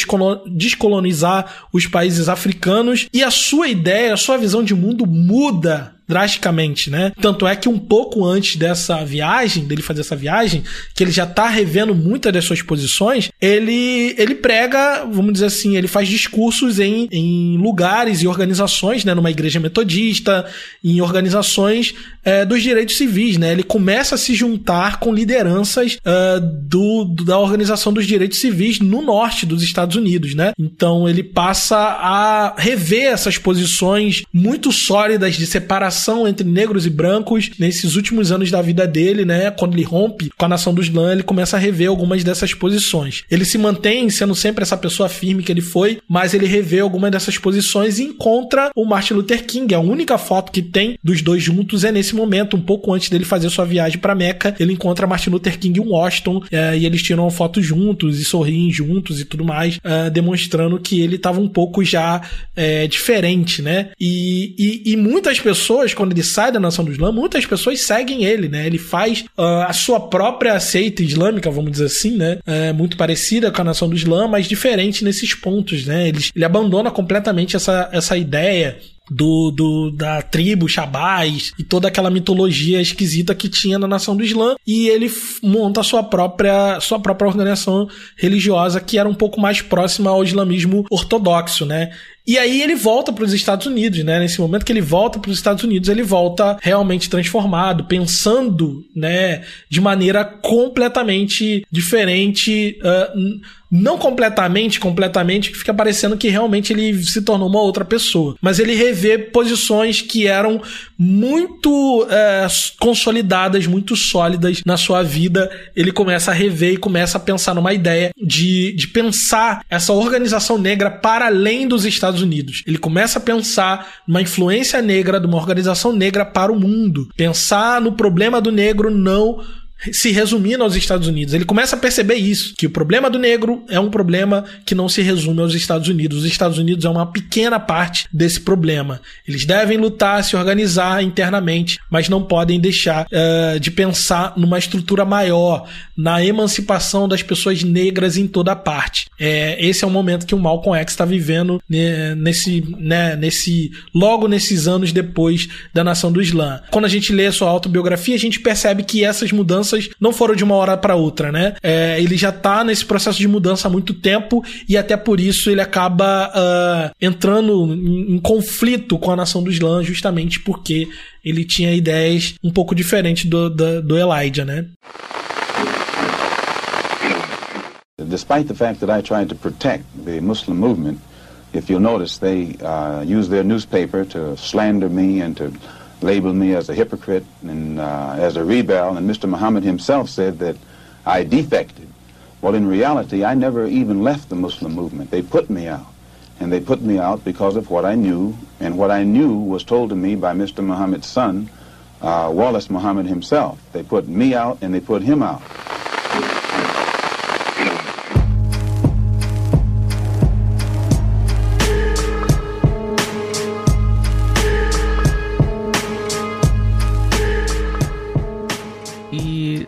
descolonizar os países africanos. E a sua ideia, a sua visão de mundo muda drasticamente, né? Tanto é que um pouco antes dessa viagem, dele fazer essa viagem, que ele já tá revendo muitas das suas posições, ele, ele prega, vamos dizer assim, ele faz discursos em, em lugares e organizações, né? Numa igreja metodista, em organizações é, dos direitos civis, né? Ele começa a se juntar com lideranças uh, do, da organização dos direitos civis no norte dos Estados Unidos, né? Então ele passa a rever essas posições muito sólidas de separação separação entre negros e brancos nesses últimos anos da vida dele, né? Quando ele rompe com a nação do Islã, ele começa a rever algumas dessas posições. Ele se mantém sendo sempre essa pessoa firme que ele foi, mas ele revê algumas dessas posições e encontra o Martin Luther King. A única foto que tem dos dois juntos é nesse momento, um pouco antes dele fazer sua viagem para Meca. Ele encontra Martin Luther King em Washington é, e eles tiram foto juntos e sorriem juntos e tudo mais, é, demonstrando que ele estava um pouco já é, diferente, né? E, e, e muitas pessoas pessoas, quando ele sai da nação do Islã, muitas pessoas seguem ele, né? Ele faz uh, a sua própria seita islâmica, vamos dizer assim, né? É, muito parecida com a nação do Islã, mas diferente nesses pontos, né? Ele, ele abandona completamente essa, essa ideia do, do, da tribo Shabazz e toda aquela mitologia esquisita que tinha na nação do Islã e ele monta sua própria sua própria organização religiosa que era um pouco mais próxima ao islamismo ortodoxo, né? E aí ele volta para os Estados Unidos, né? Nesse momento que ele volta para os Estados Unidos, ele volta realmente transformado, pensando, né, de maneira completamente diferente. Uh, não completamente, completamente, que fica parecendo que realmente ele se tornou uma outra pessoa. Mas ele revê posições que eram muito é, consolidadas, muito sólidas na sua vida. Ele começa a rever e começa a pensar numa ideia de, de pensar essa organização negra para além dos Estados Unidos. Ele começa a pensar numa influência negra, de uma organização negra para o mundo. Pensar no problema do negro não se resumindo aos Estados Unidos. Ele começa a perceber isso, que o problema do negro é um problema que não se resume aos Estados Unidos. Os Estados Unidos é uma pequena parte desse problema. Eles devem lutar, se organizar internamente, mas não podem deixar uh, de pensar numa estrutura maior, na emancipação das pessoas negras em toda parte. É, esse é o momento que o Malcolm X está vivendo né, nesse, né, nesse, logo nesses anos depois da nação do Islã. Quando a gente lê a sua autobiografia, a gente percebe que essas mudanças mudanças não foram de uma hora para outra, né? É, ele já tá nesse processo de mudança há muito tempo e até por isso ele acaba uh, entrando em, em conflito com a nação do Islã, justamente porque ele tinha ideias um pouco diferentes do, do, do Elijah, né? Despite the fact that I tried to protect the Muslim movement, if you notice, they uh, use their newspaper to slander me and to labeled me as a hypocrite and uh, as a rebel, and Mr. Muhammad himself said that I defected. Well, in reality, I never even left the Muslim movement. They put me out. And they put me out because of what I knew, and what I knew was told to me by Mr. Muhammad's son, uh, Wallace Muhammad himself. They put me out and they put him out.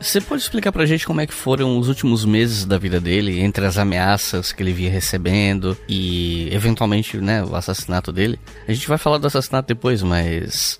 Você pode explicar pra gente como é que foram os últimos meses da vida dele, entre as ameaças que ele via recebendo e eventualmente, né, o assassinato dele? A gente vai falar do assassinato depois, mas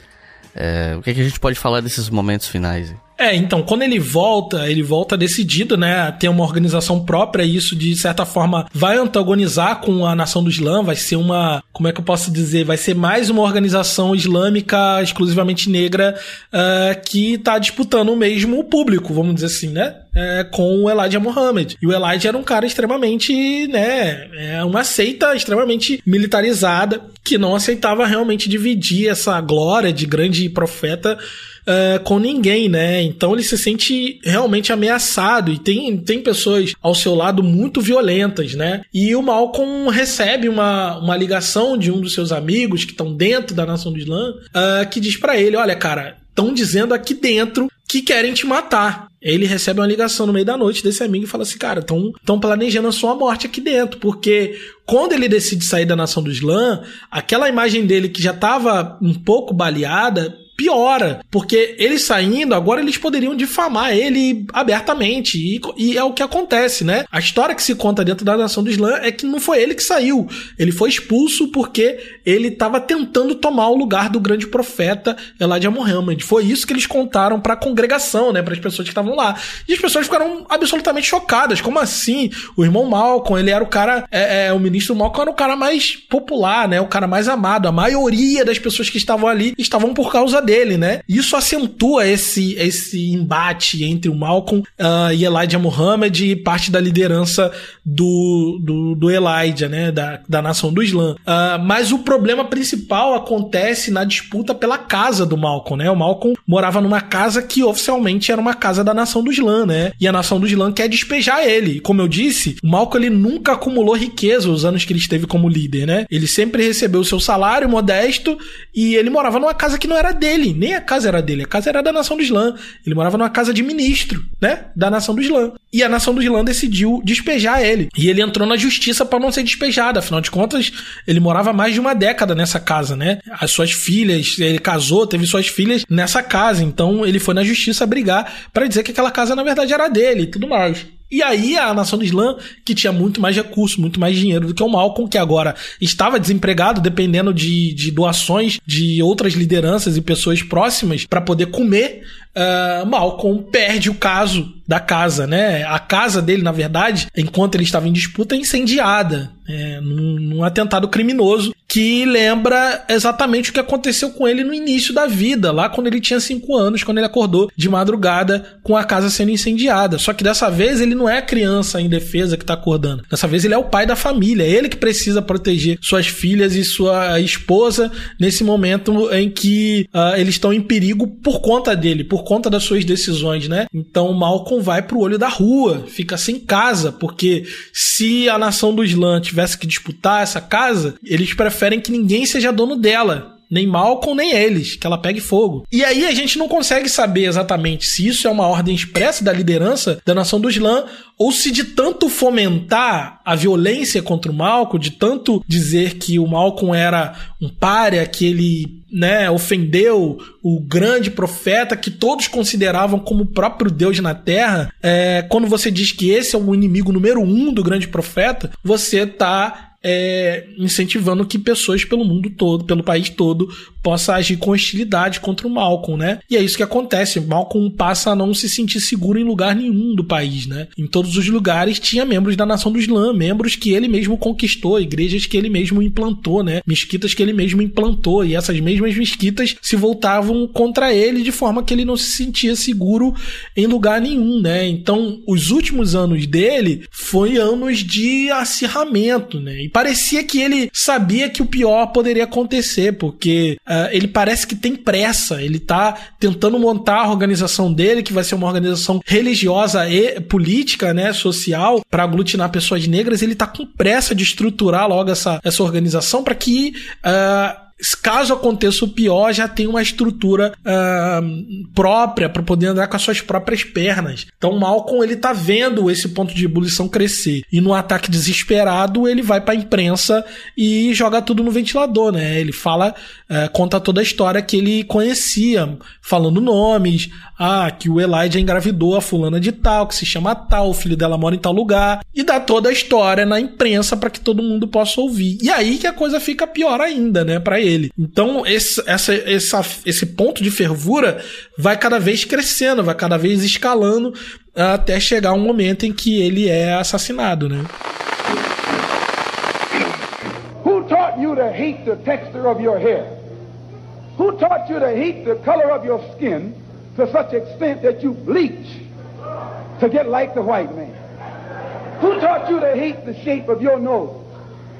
é, o que, é que a gente pode falar desses momentos finais? É, então, quando ele volta, ele volta decidido, né, ter uma organização própria, e isso de certa forma vai antagonizar com a nação do Islã, vai ser uma, como é que eu posso dizer, vai ser mais uma organização islâmica exclusivamente negra uh, que está disputando o mesmo público, vamos dizer assim, né? É, com o Elijah Muhammad. E o Elijah era um cara extremamente, né, é uma seita extremamente militarizada que não aceitava realmente dividir essa glória de grande profeta uh, com ninguém, né? Então ele se sente realmente ameaçado e tem, tem pessoas ao seu lado muito violentas, né? E o Malcolm recebe uma, uma ligação de um dos seus amigos que estão dentro da Nação do Islã uh, que diz para ele: olha, cara, estão dizendo aqui dentro que querem te matar. Ele recebe uma ligação no meio da noite desse amigo e fala assim: Cara, estão planejando a sua morte aqui dentro. Porque quando ele decide sair da nação do Islã, aquela imagem dele que já estava um pouco baleada piora, porque ele saindo, agora eles poderiam difamar ele abertamente, e, e, é o que acontece, né? A história que se conta dentro da nação do Islã é que não foi ele que saiu, ele foi expulso porque ele estava tentando tomar o lugar do grande profeta Elijah Muhammad. Foi isso que eles contaram para a congregação, né, para as pessoas que estavam lá. E as pessoas ficaram absolutamente chocadas, como assim? O irmão Malcolm, ele era o cara, é, é, o ministro Malcolm era o cara mais popular, né, o cara mais amado. A maioria das pessoas que estavam ali estavam por causa dele, né? Isso acentua esse, esse embate entre o Malcolm uh, e Elijah Muhammad e parte da liderança do, do, do Elijah, né? Da, da nação do Islã. Uh, mas o problema principal acontece na disputa pela casa do Malcolm, né? O Malcolm morava numa casa que oficialmente era uma casa da nação do Islã, né? E a nação do Islã quer despejar ele. Como eu disse, o Malcolm ele nunca acumulou riqueza os anos que ele esteve como líder, né? Ele sempre recebeu o seu salário modesto e ele morava numa casa que não era dele dele, nem a casa era dele, a casa era da nação do Islã. Ele morava numa casa de ministro, né? Da nação do Islã. E a nação do Islã decidiu despejar ele. E ele entrou na justiça para não ser despejado. Afinal de contas, ele morava mais de uma década nessa casa, né? As suas filhas, ele casou, teve suas filhas nessa casa. Então ele foi na justiça brigar para dizer que aquela casa na verdade era dele e tudo mais. E aí a nação do Islã, que tinha muito mais recursos, muito mais dinheiro do que o Malcolm, que agora estava desempregado, dependendo de, de doações de outras lideranças e pessoas próximas para poder comer, uh, Malcolm perde o caso da casa, né? A casa dele, na verdade, enquanto ele estava em disputa, é incendiada, é, num, num atentado criminoso que lembra exatamente o que aconteceu com ele no início da vida, lá quando ele tinha 5 anos, quando ele acordou de madrugada com a casa sendo incendiada. Só que dessa vez ele não é a criança indefesa que tá acordando. Dessa vez ele é o pai da família, é ele que precisa proteger suas filhas e sua esposa nesse momento em que uh, eles estão em perigo por conta dele, por conta das suas decisões, né? Então Malcolm vai pro olho da rua, fica sem casa, porque se a nação do Islã tivesse que disputar essa casa, eles preferem que ninguém seja dono dela nem Malcolm, nem eles, que ela pegue fogo. E aí a gente não consegue saber exatamente se isso é uma ordem expressa da liderança da nação do Islã ou se de tanto fomentar a violência contra o Malcolm, de tanto dizer que o Malcolm era um párea, que ele né, ofendeu o grande profeta que todos consideravam como o próprio Deus na Terra, é, quando você diz que esse é o inimigo número um do grande profeta, você está é, incentivando que pessoas pelo mundo todo, pelo país todo, possa agir com hostilidade contra o Malcolm, né? E é isso que acontece. Malcolm passa a não se sentir seguro em lugar nenhum do país, né? Em todos os lugares tinha membros da nação do Islã, membros que ele mesmo conquistou, igrejas que ele mesmo implantou, né? Mesquitas que ele mesmo implantou e essas mesmas mesquitas se voltavam contra ele de forma que ele não se sentia seguro em lugar nenhum, né? Então, os últimos anos dele foi anos de acirramento, né? E parecia que ele sabia que o pior poderia acontecer, porque uh, ele parece que tem pressa. Ele tá tentando montar a organização dele, que vai ser uma organização religiosa e política, né, social, para aglutinar pessoas negras. Ele tá com pressa de estruturar logo essa, essa organização para que uh, caso aconteça o pior, já tem uma estrutura uh, própria para poder andar com as suas próprias pernas. Então, Malcolm ele tá vendo esse ponto de ebulição crescer e no ataque desesperado ele vai para a imprensa e joga tudo no ventilador, né? Ele fala, uh, conta toda a história que ele conhecia, falando nomes, ah, que o Elijah engravidou a fulana de tal, que se chama tal, o filho dela mora em tal lugar, e dá toda a história na imprensa para que todo mundo possa ouvir. E aí que a coisa fica pior ainda, né, para ele. Então, esse, essa, essa, esse ponto de fervura vai cada vez crescendo, vai cada vez escalando até chegar um momento em que ele é assassinado, né? Who taught you to hate the texture of your hair? Who taught you to hate the color of your skin? to such extent that you bleach to get like the white man? Who taught you to hate the shape of your nose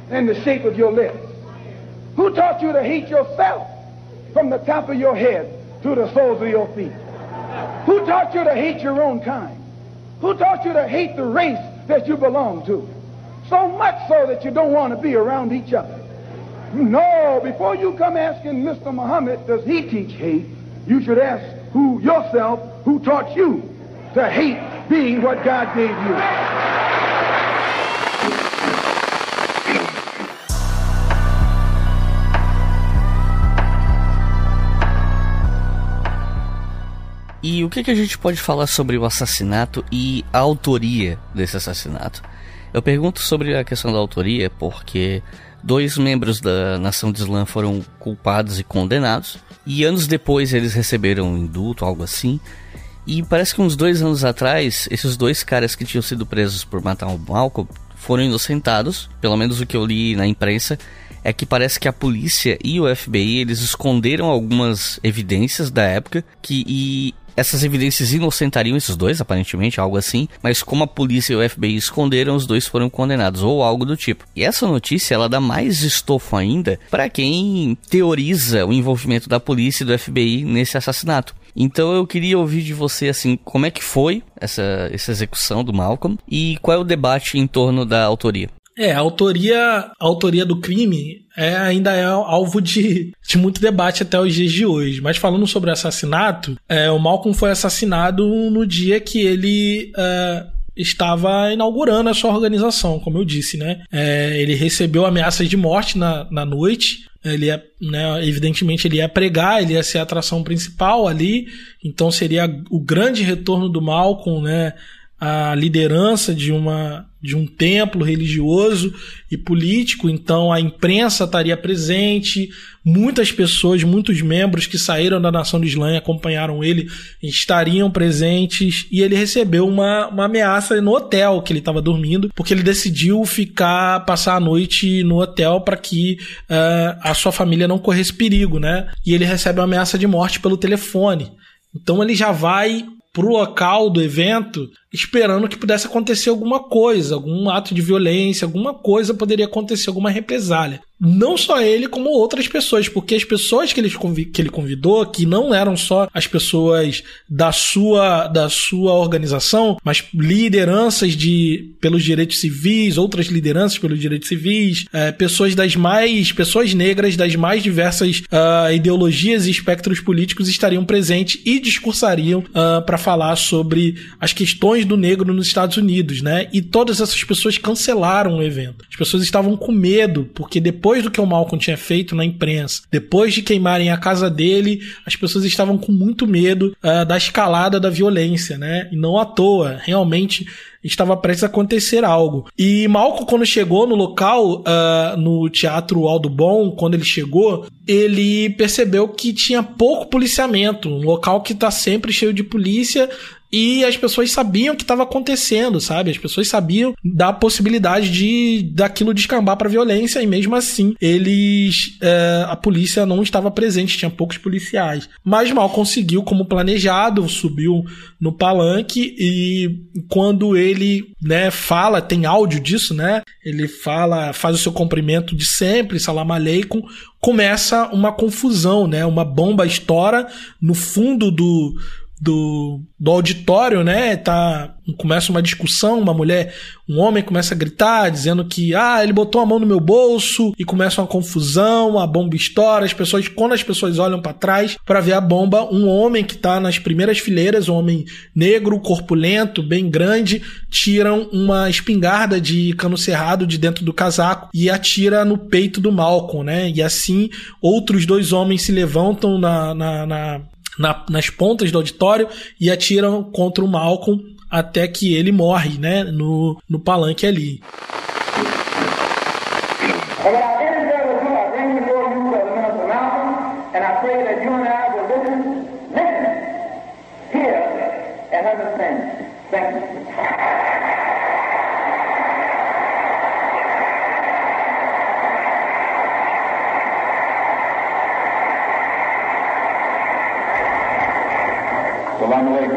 and the shape of your lips? Who taught you to hate yourself from the top of your head to the soles of your feet? Who taught you to hate your own kind? Who taught you to hate the race that you belong to? So much so that you don't want to be around each other. No, before you come asking Mr. Muhammad, does he teach hate? You should ask who yourself who taught you to hate being what God gave you. E o que, que a gente pode falar sobre o assassinato e a autoria desse assassinato? Eu pergunto sobre a questão da autoria porque dois membros da nação de Islã foram culpados e condenados, e anos depois eles receberam um indulto, algo assim. E parece que uns dois anos atrás, esses dois caras que tinham sido presos por matar o Malcolm foram inocentados, pelo menos o que eu li na imprensa, é que parece que a polícia e o FBI eles esconderam algumas evidências da época que e essas evidências inocentariam esses dois, aparentemente, algo assim, mas como a polícia e o FBI esconderam, os dois foram condenados, ou algo do tipo. E essa notícia, ela dá mais estofo ainda para quem teoriza o envolvimento da polícia e do FBI nesse assassinato. Então eu queria ouvir de você assim, como é que foi essa, essa execução do Malcolm e qual é o debate em torno da autoria? É, a autoria, a autoria do crime é, ainda é alvo de, de muito debate até os dias de hoje. Mas falando sobre o assassinato, é, o Malcolm foi assassinado no dia que ele é, estava inaugurando a sua organização, como eu disse, né? É, ele recebeu ameaças de morte na, na noite. Ele é, né, evidentemente, ele ia pregar, ele ia ser a atração principal ali. Então seria o grande retorno do Malcolm, né? A liderança de uma de um templo religioso e político, então a imprensa estaria presente, muitas pessoas, muitos membros que saíram da nação do Islã e acompanharam ele estariam presentes e ele recebeu uma, uma ameaça no hotel que ele estava dormindo, porque ele decidiu ficar, passar a noite no hotel para que uh, a sua família não corresse perigo, né? E ele recebe uma ameaça de morte pelo telefone. Então ele já vai pro local do evento esperando que pudesse acontecer alguma coisa, algum ato de violência, alguma coisa poderia acontecer, alguma represália. Não só ele, como outras pessoas, porque as pessoas que ele, que ele convidou, que não eram só as pessoas da sua, da sua organização, mas lideranças de, pelos direitos civis, outras lideranças pelos direitos civis, é, pessoas das mais, pessoas negras das mais diversas uh, ideologias e espectros políticos estariam presentes e discursariam uh, para falar sobre as questões do negro nos Estados Unidos, né? E todas essas pessoas cancelaram o evento. As pessoas estavam com medo, porque depois do que o Malcolm tinha feito na imprensa, depois de queimarem a casa dele, as pessoas estavam com muito medo uh, da escalada da violência, né? E não à toa, realmente estava prestes a acontecer algo. E Malcolm, quando chegou no local, uh, no Teatro Aldo Bom, quando ele chegou, ele percebeu que tinha pouco policiamento, um local que está sempre cheio de polícia, e as pessoas sabiam o que estava acontecendo, sabe? As pessoas sabiam da possibilidade de daquilo descambar para violência e mesmo assim eles é, a polícia não estava presente, tinha poucos policiais. Mas mal conseguiu como planejado, subiu no palanque e quando ele, né, fala, tem áudio disso, né? Ele fala, faz o seu cumprimento de sempre, salam aleikum, começa uma confusão, né? Uma bomba estoura no fundo do do, do auditório, né? Tá, começa uma discussão, uma mulher, um homem começa a gritar, dizendo que ah, ele botou a mão no meu bolso e começa uma confusão, a bomba estoura, as pessoas, quando as pessoas olham para trás para ver a bomba, um homem que tá nas primeiras fileiras, um homem negro, corpulento, bem grande, tiram uma espingarda de cano cerrado de dentro do casaco e atira no peito do Malcolm, né? E assim outros dois homens se levantam na, na, na na, nas pontas do auditório e atiram contra o Malcolm até que ele morre, né, no, no palanque ali. Thank you. Salam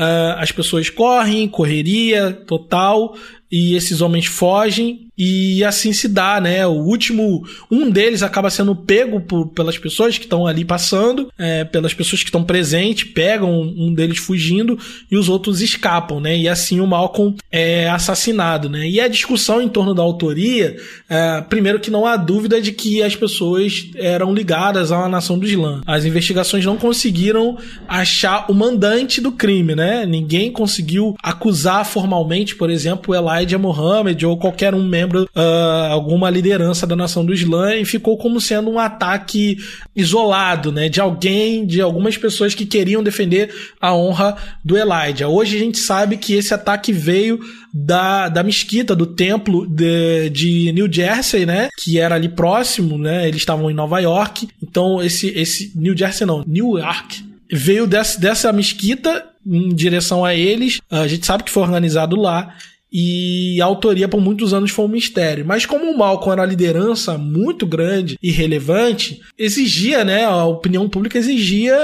Uh, as pessoas correm, correria total, e esses homens fogem e assim se dá, né? O último, um deles acaba sendo pego por, pelas pessoas que estão ali passando, é, pelas pessoas que estão presentes, pegam um deles fugindo e os outros escapam, né? E assim o Malcolm é assassinado, né? E a discussão em torno da autoria, é, primeiro que não há dúvida de que as pessoas eram ligadas à nação do Islã. As investigações não conseguiram achar o mandante do crime, né? Ninguém conseguiu acusar formalmente, por exemplo, o Elijah Muhammad ou qualquer um membro uh, alguma liderança da nação do Islã e ficou como sendo um ataque isolado, né, de alguém, de algumas pessoas que queriam defender a honra do Elijah. Hoje a gente sabe que esse ataque veio da, da mesquita, do templo de, de New Jersey, né, que era ali próximo, né, eles estavam em Nova York, então esse, esse New Jersey não, New York, veio dessa, dessa mesquita em direção a eles. A gente sabe que foi organizado lá e a autoria por muitos anos foi um mistério. Mas como o Malcolm era uma liderança muito grande e relevante, exigia, né, a opinião pública exigia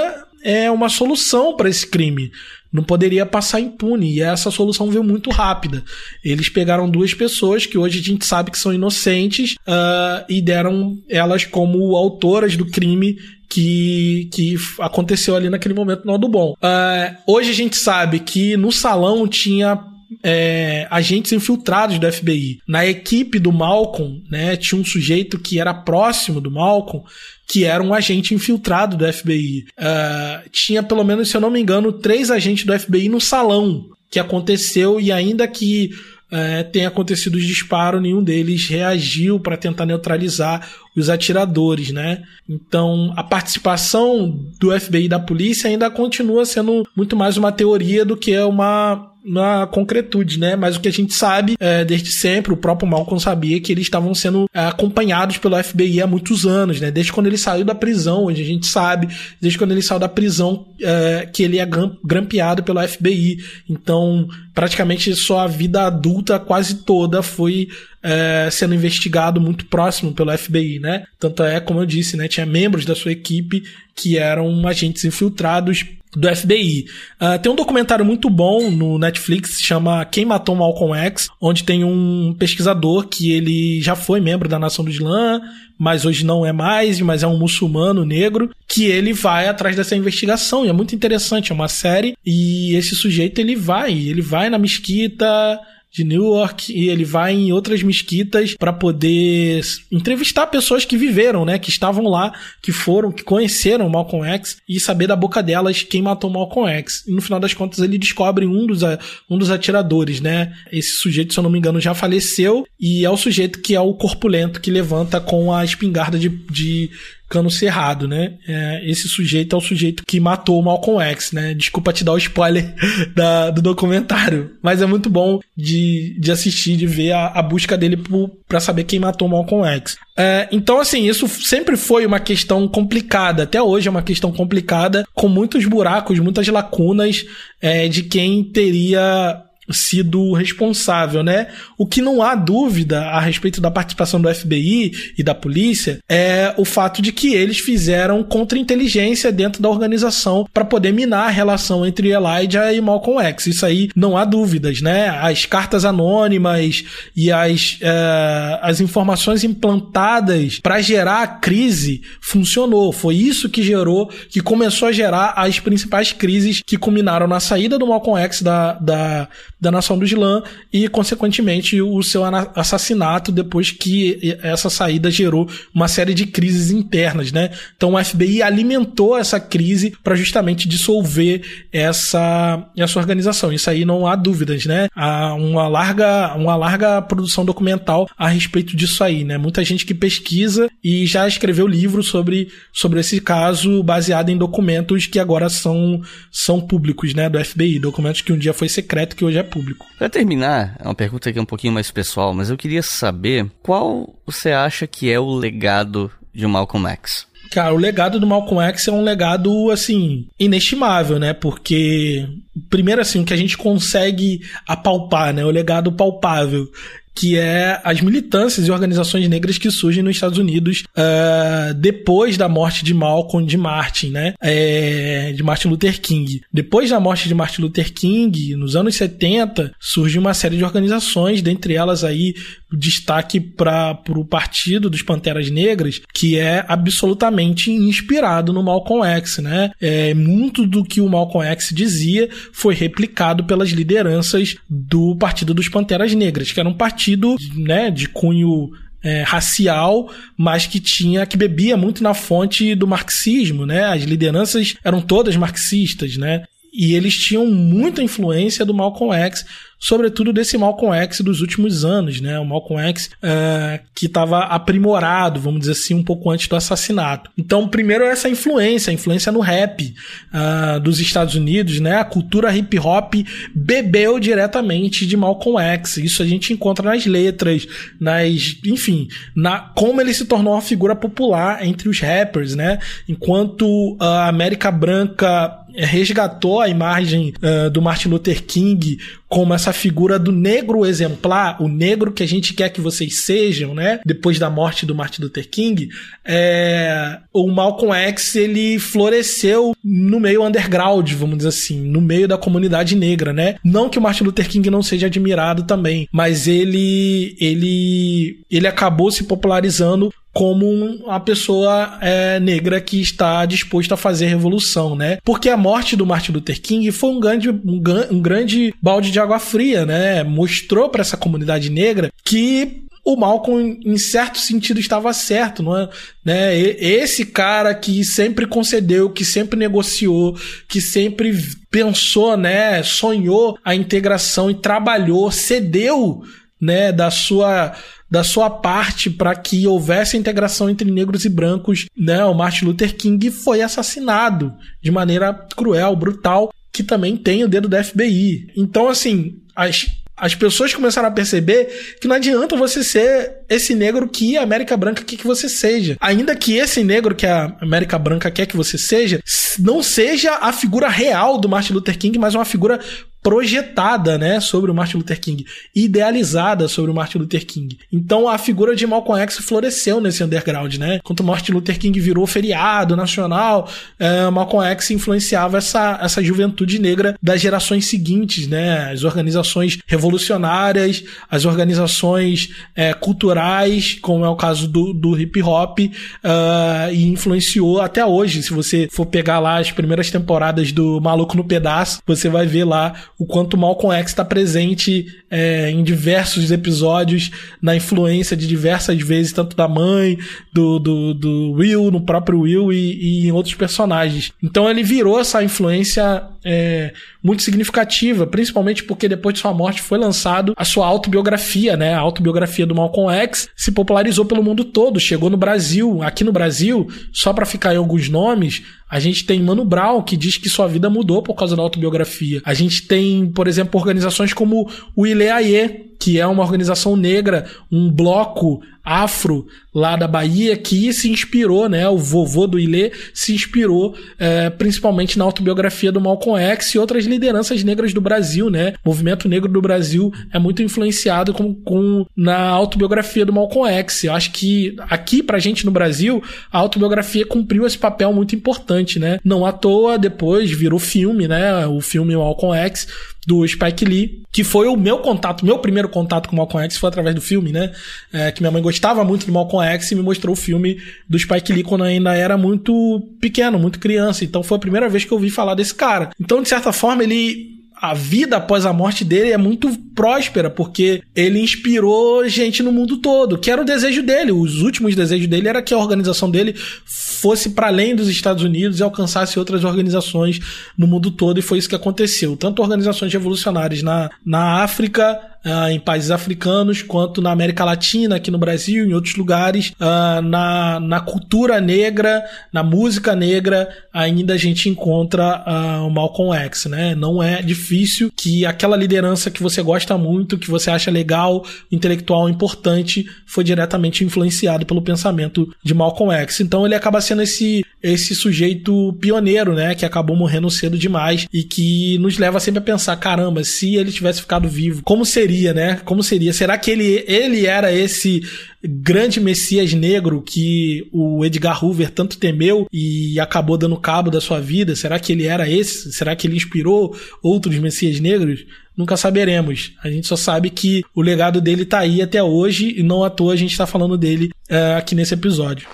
é, uma solução para esse crime. Não poderia passar impune. E essa solução veio muito rápida. Eles pegaram duas pessoas que hoje a gente sabe que são inocentes uh, e deram elas como autoras do crime que, que aconteceu ali naquele momento no do bom. Uh, hoje a gente sabe que no salão tinha é, agentes infiltrados do FBI. Na equipe do Malcolm, né, tinha um sujeito que era próximo do Malcolm, que era um agente infiltrado do FBI. Uh, é, tinha, pelo menos, se eu não me engano, três agentes do FBI no salão que aconteceu e ainda que é, tem acontecido os disparos, nenhum deles reagiu para tentar neutralizar os atiradores, né? Então, a participação do FBI e da polícia ainda continua sendo muito mais uma teoria do que uma na concretude, né? Mas o que a gente sabe é, desde sempre, o próprio Malcolm sabia que eles estavam sendo é, acompanhados pelo FBI há muitos anos, né? Desde quando ele saiu da prisão, onde a gente sabe, desde quando ele saiu da prisão, é, que ele é grampeado pelo FBI. Então, praticamente sua vida adulta quase toda foi é, sendo investigado muito próximo pelo FBI, né? Tanto é, como eu disse, né? Tinha membros da sua equipe que eram agentes infiltrados do FBI. Uh, ah, tem um documentário muito bom no Netflix, chama Quem Matou Malcolm X, onde tem um pesquisador que ele já foi membro da Nação do Islã, mas hoje não é mais, mas é um muçulmano negro, que ele vai atrás dessa investigação, e é muito interessante, é uma série, e esse sujeito ele vai, ele vai na mesquita, de Newark e ele vai em outras mesquitas para poder entrevistar pessoas que viveram, né, que estavam lá, que foram, que conheceram Malcolm X e saber da boca delas quem matou Malcolm X. E no final das contas ele descobre um dos, um dos atiradores, né? Esse sujeito, se eu não me engano, já faleceu e é o sujeito que é o corpulento que levanta com a espingarda de, de cano cerrado, né? É, esse sujeito é o sujeito que matou o Malcolm X, né? Desculpa te dar o spoiler da, do documentário, mas é muito bom de, de assistir, de ver a, a busca dele para saber quem matou o Malcolm X. É, então, assim, isso sempre foi uma questão complicada, até hoje é uma questão complicada, com muitos buracos, muitas lacunas é, de quem teria sido responsável, né? O que não há dúvida a respeito da participação do FBI e da polícia é o fato de que eles fizeram contra-inteligência dentro da organização para poder minar a relação entre Elijah e Malcolm X. Isso aí não há dúvidas, né? As cartas anônimas e as, é, as informações implantadas para gerar a crise funcionou. Foi isso que gerou, que começou a gerar as principais crises que culminaram na saída do Malcolm X da, da da nação do Islã e, consequentemente, o seu assassinato depois que essa saída gerou uma série de crises internas, né? Então o FBI alimentou essa crise para justamente dissolver essa, essa organização. Isso aí não há dúvidas, né? Há uma larga, uma larga produção documental a respeito disso aí, né? Muita gente que pesquisa e já escreveu livro sobre, sobre esse caso baseado em documentos que agora são, são públicos, né? Do FBI, documentos que um dia foi secreto que hoje é público. Para terminar, é uma pergunta aqui um pouquinho mais pessoal, mas eu queria saber qual você acha que é o legado de Malcolm X? Cara, o legado do Malcolm X é um legado, assim, inestimável, né? Porque, primeiro, assim, o que a gente consegue apalpar, né? O legado palpável que é as militâncias e organizações negras que surgem nos Estados Unidos uh, depois da morte de Malcolm de Martin, né? É, de Martin Luther King. Depois da morte de Martin Luther King, nos anos 70, surge uma série de organizações, dentre elas aí destaque para o Partido dos Panteras Negras, que é absolutamente inspirado no Malcolm X, né? É, muito do que o Malcolm X dizia foi replicado pelas lideranças do Partido dos Panteras Negras, que era um partido né, de cunho é, racial, mas que tinha que bebia muito na fonte do marxismo, né? As lideranças eram todas marxistas, né? E eles tinham muita influência do Malcolm X, sobretudo desse Malcolm X dos últimos anos, né? O Malcolm X uh, que estava aprimorado, vamos dizer assim, um pouco antes do assassinato. Então, primeiro essa influência, a influência no rap uh, dos Estados Unidos, né? A cultura hip hop bebeu diretamente de Malcolm X. Isso a gente encontra nas letras, nas, enfim, na como ele se tornou uma figura popular entre os rappers, né? Enquanto a América Branca resgatou a imagem uh, do Martin Luther King como essa figura do negro exemplar, o negro que a gente quer que vocês sejam, né? Depois da morte do Martin Luther King, é... o Malcolm X ele floresceu no meio underground, vamos dizer assim, no meio da comunidade negra, né? Não que o Martin Luther King não seja admirado também, mas ele ele ele acabou se popularizando como uma pessoa é, negra que está disposta a fazer revolução, né? Porque a morte do Martin Luther King foi um grande, um, um grande balde de água fria, né? Mostrou para essa comunidade negra que o Malcolm, em certo sentido, estava certo, não é? Né? Esse cara que sempre concedeu, que sempre negociou, que sempre pensou, né? Sonhou a integração e trabalhou, cedeu, né? Da sua da sua parte para que houvesse integração entre negros e brancos, né? O Martin Luther King foi assassinado de maneira cruel, brutal, que também tem o dedo da FBI. Então, assim, as as pessoas começaram a perceber que não adianta você ser esse negro que a América Branca quer que você seja. Ainda que esse negro que a América Branca quer que você seja, não seja a figura real do Martin Luther King, mas uma figura projetada, né, sobre o Martin Luther King, idealizada sobre o Martin Luther King. Então a figura de Malcolm X floresceu nesse underground, né? Quando Martin Luther King virou feriado nacional, é, Malcolm X influenciava essa, essa juventude negra das gerações seguintes, né? As organizações revolucionárias, as organizações é, culturais, como é o caso do, do hip hop, uh, e influenciou até hoje. Se você for pegar lá as primeiras temporadas do Maluco no Pedaço, você vai ver lá o quanto Malcolm X está presente é, em diversos episódios, na influência de diversas vezes, tanto da mãe, do, do, do Will, no próprio Will e, e, em outros personagens. Então ele virou essa influência é, muito significativa, principalmente porque depois de sua morte foi lançado a sua autobiografia, né? A autobiografia do Malcolm X se popularizou pelo mundo todo, chegou no Brasil. Aqui no Brasil, só para ficar em alguns nomes, a gente tem Mano Brown, que diz que sua vida mudou por causa da autobiografia. A gente tem, por exemplo, organizações como o Ileaie, que é uma organização negra, um bloco afro lá da Bahia que se inspirou, né? O vovô do Ilê se inspirou é, principalmente na autobiografia do Malcolm X e outras lideranças negras do Brasil, né? O movimento negro do Brasil é muito influenciado com, com na autobiografia do Malcolm X. Eu acho que aqui pra gente no Brasil a autobiografia cumpriu esse papel muito importante, né? Não à toa depois virou filme, né? O filme Malcolm X do Spike Lee, que foi o meu contato, meu primeiro contato com Malcolm X foi através do filme, né? É, que minha mãe gostava muito do Malcolm X e me mostrou o filme do Spike Lee quando ainda era muito pequeno, muito criança. Então foi a primeira vez que eu ouvi falar desse cara. Então, de certa forma, ele a vida após a morte dele é muito próspera, porque ele inspirou gente no mundo todo, que era o desejo dele. Os últimos desejos dele era que a organização dele fosse para além dos Estados Unidos e alcançasse outras organizações no mundo todo, e foi isso que aconteceu. Tanto organizações revolucionárias na, na África, uh, em países africanos, quanto na América Latina, aqui no Brasil, em outros lugares, uh, na, na cultura negra, na música negra, ainda a gente encontra uh, o Malcolm X, né? Não é difícil que aquela liderança que você gosta muito, que você acha legal, intelectual, importante, foi diretamente influenciado pelo pensamento de Malcolm X. Então ele acaba sendo esse, esse sujeito pioneiro, né? Que acabou morrendo cedo demais e que nos leva sempre a pensar, caramba, se ele tivesse ficado vivo, como seria seria, né? Como seria? Será que ele, ele era esse grande messias negro que o Edgar Hoover tanto temeu e acabou dando cabo da sua vida? Será que ele era esse? Será que ele inspirou outros messias negros? Nunca saberemos. A gente só sabe que o legado dele tá aí até hoje e não à toa a gente tá falando dele uh, aqui nesse episódio.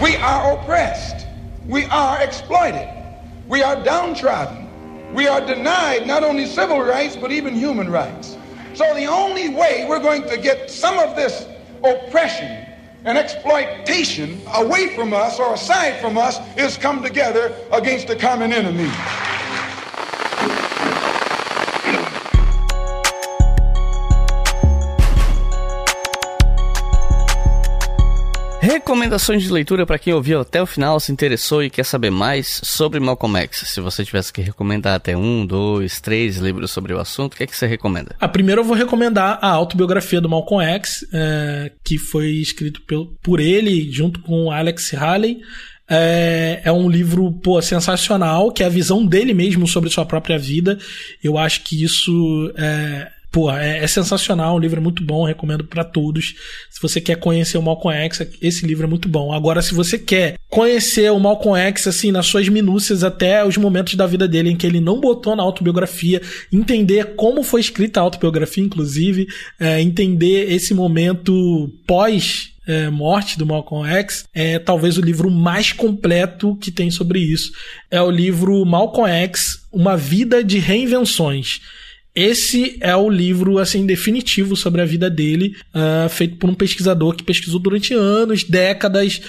We are oppressed. We are exploited. We are downtrodden. We are denied not only civil rights, but even human rights. So the only way we're going to get some of this oppression and exploitation away from us or aside from us is come together against a common enemy. Recomendações de leitura para quem ouviu até o final, se interessou e quer saber mais sobre Malcolm X. Se você tivesse que recomendar até um, dois, três livros sobre o assunto, o que é que você recomenda? A primeira eu vou recomendar a autobiografia do Malcolm X, é, que foi escrito por ele junto com Alex Haley. É, é, um livro pô, sensacional, que é a visão dele mesmo sobre sua própria vida. Eu acho que isso é, Pô, é, é, sensacional, um livro é muito bom, recomendo para todos. Se você quer conhecer o Malcolm X, esse livro é muito bom. Agora, se você quer conhecer o Malcolm X, assim, nas suas minúcias, até os momentos da vida dele em que ele não botou na autobiografia, entender como foi escrita a autobiografia, inclusive, é, entender esse momento pós é, morte do Malcolm X é talvez o livro mais completo que tem sobre isso. É o livro Malcolm X, Uma Vida de Reinvenções. Esse é o livro assim definitivo sobre a vida dele, uh, feito por um pesquisador que pesquisou durante anos, décadas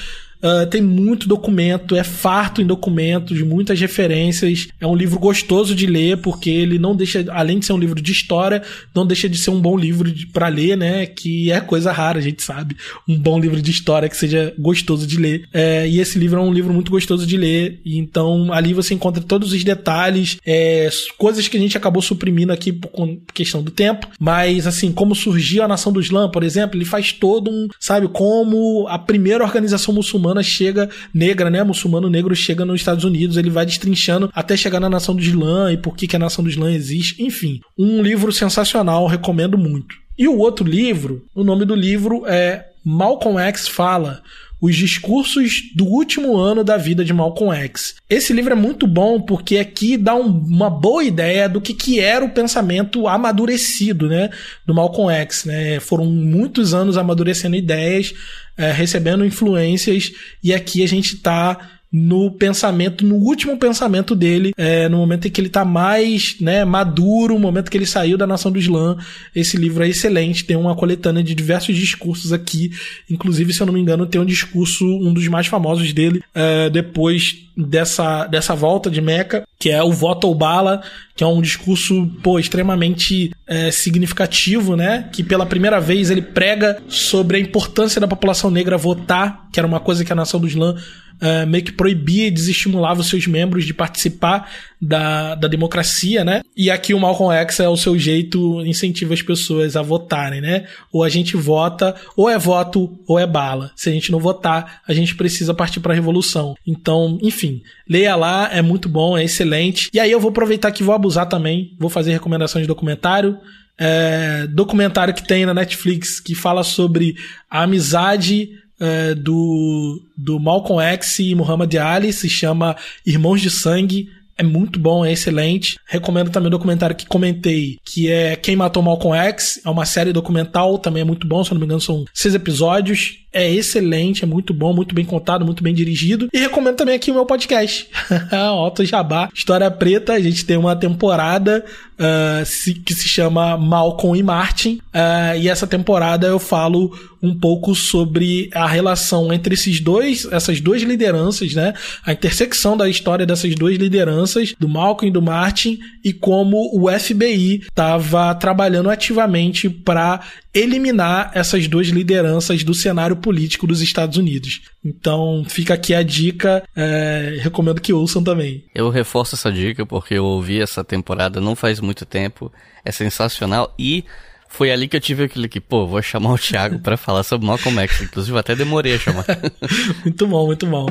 Uh, tem muito documento, é farto em documentos, muitas referências. É um livro gostoso de ler, porque ele não deixa, além de ser um livro de história, não deixa de ser um bom livro para ler, né? Que é coisa rara, a gente sabe. Um bom livro de história que seja gostoso de ler. É, e esse livro é um livro muito gostoso de ler. Então ali você encontra todos os detalhes, é, coisas que a gente acabou suprimindo aqui por questão do tempo. Mas assim, como surgiu a Nação do Islã, por exemplo, ele faz todo um, sabe, como a primeira organização muçulmana muçulmana chega, negra, né? Muçulmano negro chega nos Estados Unidos, ele vai destrinchando até chegar na nação do Islã e por que, que a nação do Islã existe. Enfim, um livro sensacional, recomendo muito. E o outro livro, o nome do livro é Malcolm X Fala os discursos do último ano da vida de Malcolm X. Esse livro é muito bom porque aqui dá um, uma boa ideia do que, que era o pensamento amadurecido né, do Malcolm X. Né? Foram muitos anos amadurecendo ideias, é, recebendo influências, e aqui a gente está no pensamento, no último pensamento dele, é, no momento em que ele está mais né, maduro, no momento que ele saiu da nação do Islã. Esse livro é excelente, tem uma coletânea de diversos discursos aqui. Inclusive, se eu não me engano, tem um discurso, um dos mais famosos dele, é, depois dessa, dessa volta de Meca, que é o voto ao bala, que é um discurso pô, extremamente é, significativo, né? Que pela primeira vez ele prega sobre a importância da população negra votar, que era uma coisa que a nação do Islã uh, meio que proibia e desestimulava os seus membros de participar da, da democracia, né? E aqui o Malcolm X é o seu jeito, incentiva as pessoas a votarem, né? Ou a gente vota, ou é voto, ou é bala. Se a gente não votar, a gente precisa partir para a revolução. Então, enfim, leia lá, é muito bom, é excelente. E aí eu vou aproveitar que vou abusar também, vou fazer recomendações de documentário. É, documentário que tem na Netflix que fala sobre a amizade é, do, do Malcolm X e Muhammad Ali, se chama Irmãos de Sangue. É muito bom, é excelente. Recomendo também o documentário que comentei, que é Quem Matou Malcolm X. É uma série documental, também é muito bom, se não me engano, são seis episódios é excelente, é muito bom, muito bem contado, muito bem dirigido. E recomendo também aqui o meu podcast, Otto Jabá, História Preta. A gente tem uma temporada uh, que se chama Malcolm e Martin. Uh, e essa temporada eu falo um pouco sobre a relação entre esses dois, essas duas lideranças, né? A intersecção da história dessas duas lideranças, do Malcolm e do Martin, e como o FBI estava trabalhando ativamente para eliminar essas duas lideranças do cenário político dos Estados Unidos. Então fica aqui a dica, é, recomendo que ouçam também. Eu reforço essa dica porque eu ouvi essa temporada não faz muito tempo, é sensacional e foi ali que eu tive aquele que, pô, vou chamar o Thiago para falar sobre Malcolm X, inclusive até demorei a chamar. muito bom, muito bom.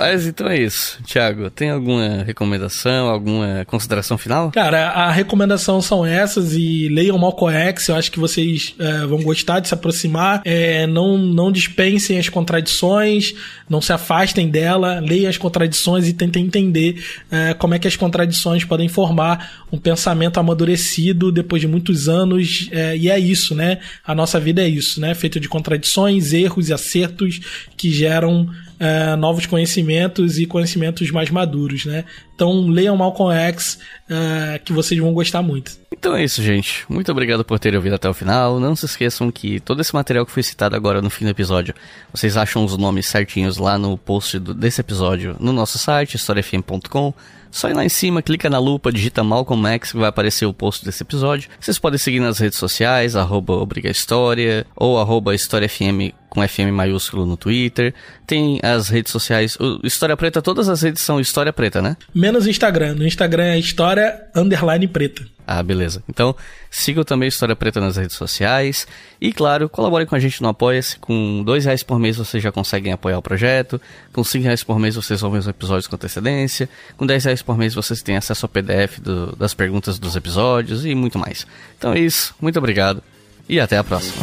Mas então é isso. Tiago, tem alguma recomendação, alguma consideração final? Cara, a recomendação são essas e leiam Malcolm X, eu acho que vocês é, vão gostar de se aproximar. É, não, não dispensem as contradições, não se afastem dela, leiam as contradições e tentem entender é, como é que as contradições podem formar um pensamento amadurecido depois de muitos anos. É, e é isso, né? A nossa vida é isso, né? Feito de contradições, erros e acertos que geram uh, novos conhecimentos e conhecimentos mais maduros, né? Então leiam Malcolm X, uh, que vocês vão gostar muito. Então é isso, gente. Muito obrigado por terem ouvido até o final. Não se esqueçam que todo esse material que foi citado agora no fim do episódio, vocês acham os nomes certinhos lá no post do, desse episódio no nosso site, historiafm.com. Só ir lá em cima, clica na lupa, digita Malcolm X que vai aparecer o post desse episódio. Vocês podem seguir nas redes sociais, arroba Obriga História, ou arroba com FM maiúsculo no Twitter. Tem as redes sociais. O História Preta, todas as redes são História Preta, né? Menos Instagram. No Instagram é História Underline Preta. Ah, beleza. Então, sigam também História Preta nas redes sociais. E, claro, colaborem com a gente no Apoia-se. Com dois reais por mês vocês já conseguem apoiar o projeto. Com cinco reais por mês vocês ouvem os episódios com antecedência. Com dez reais por mês vocês têm acesso ao PDF do, das perguntas dos episódios e muito mais. Então é isso. Muito obrigado. E até a próxima.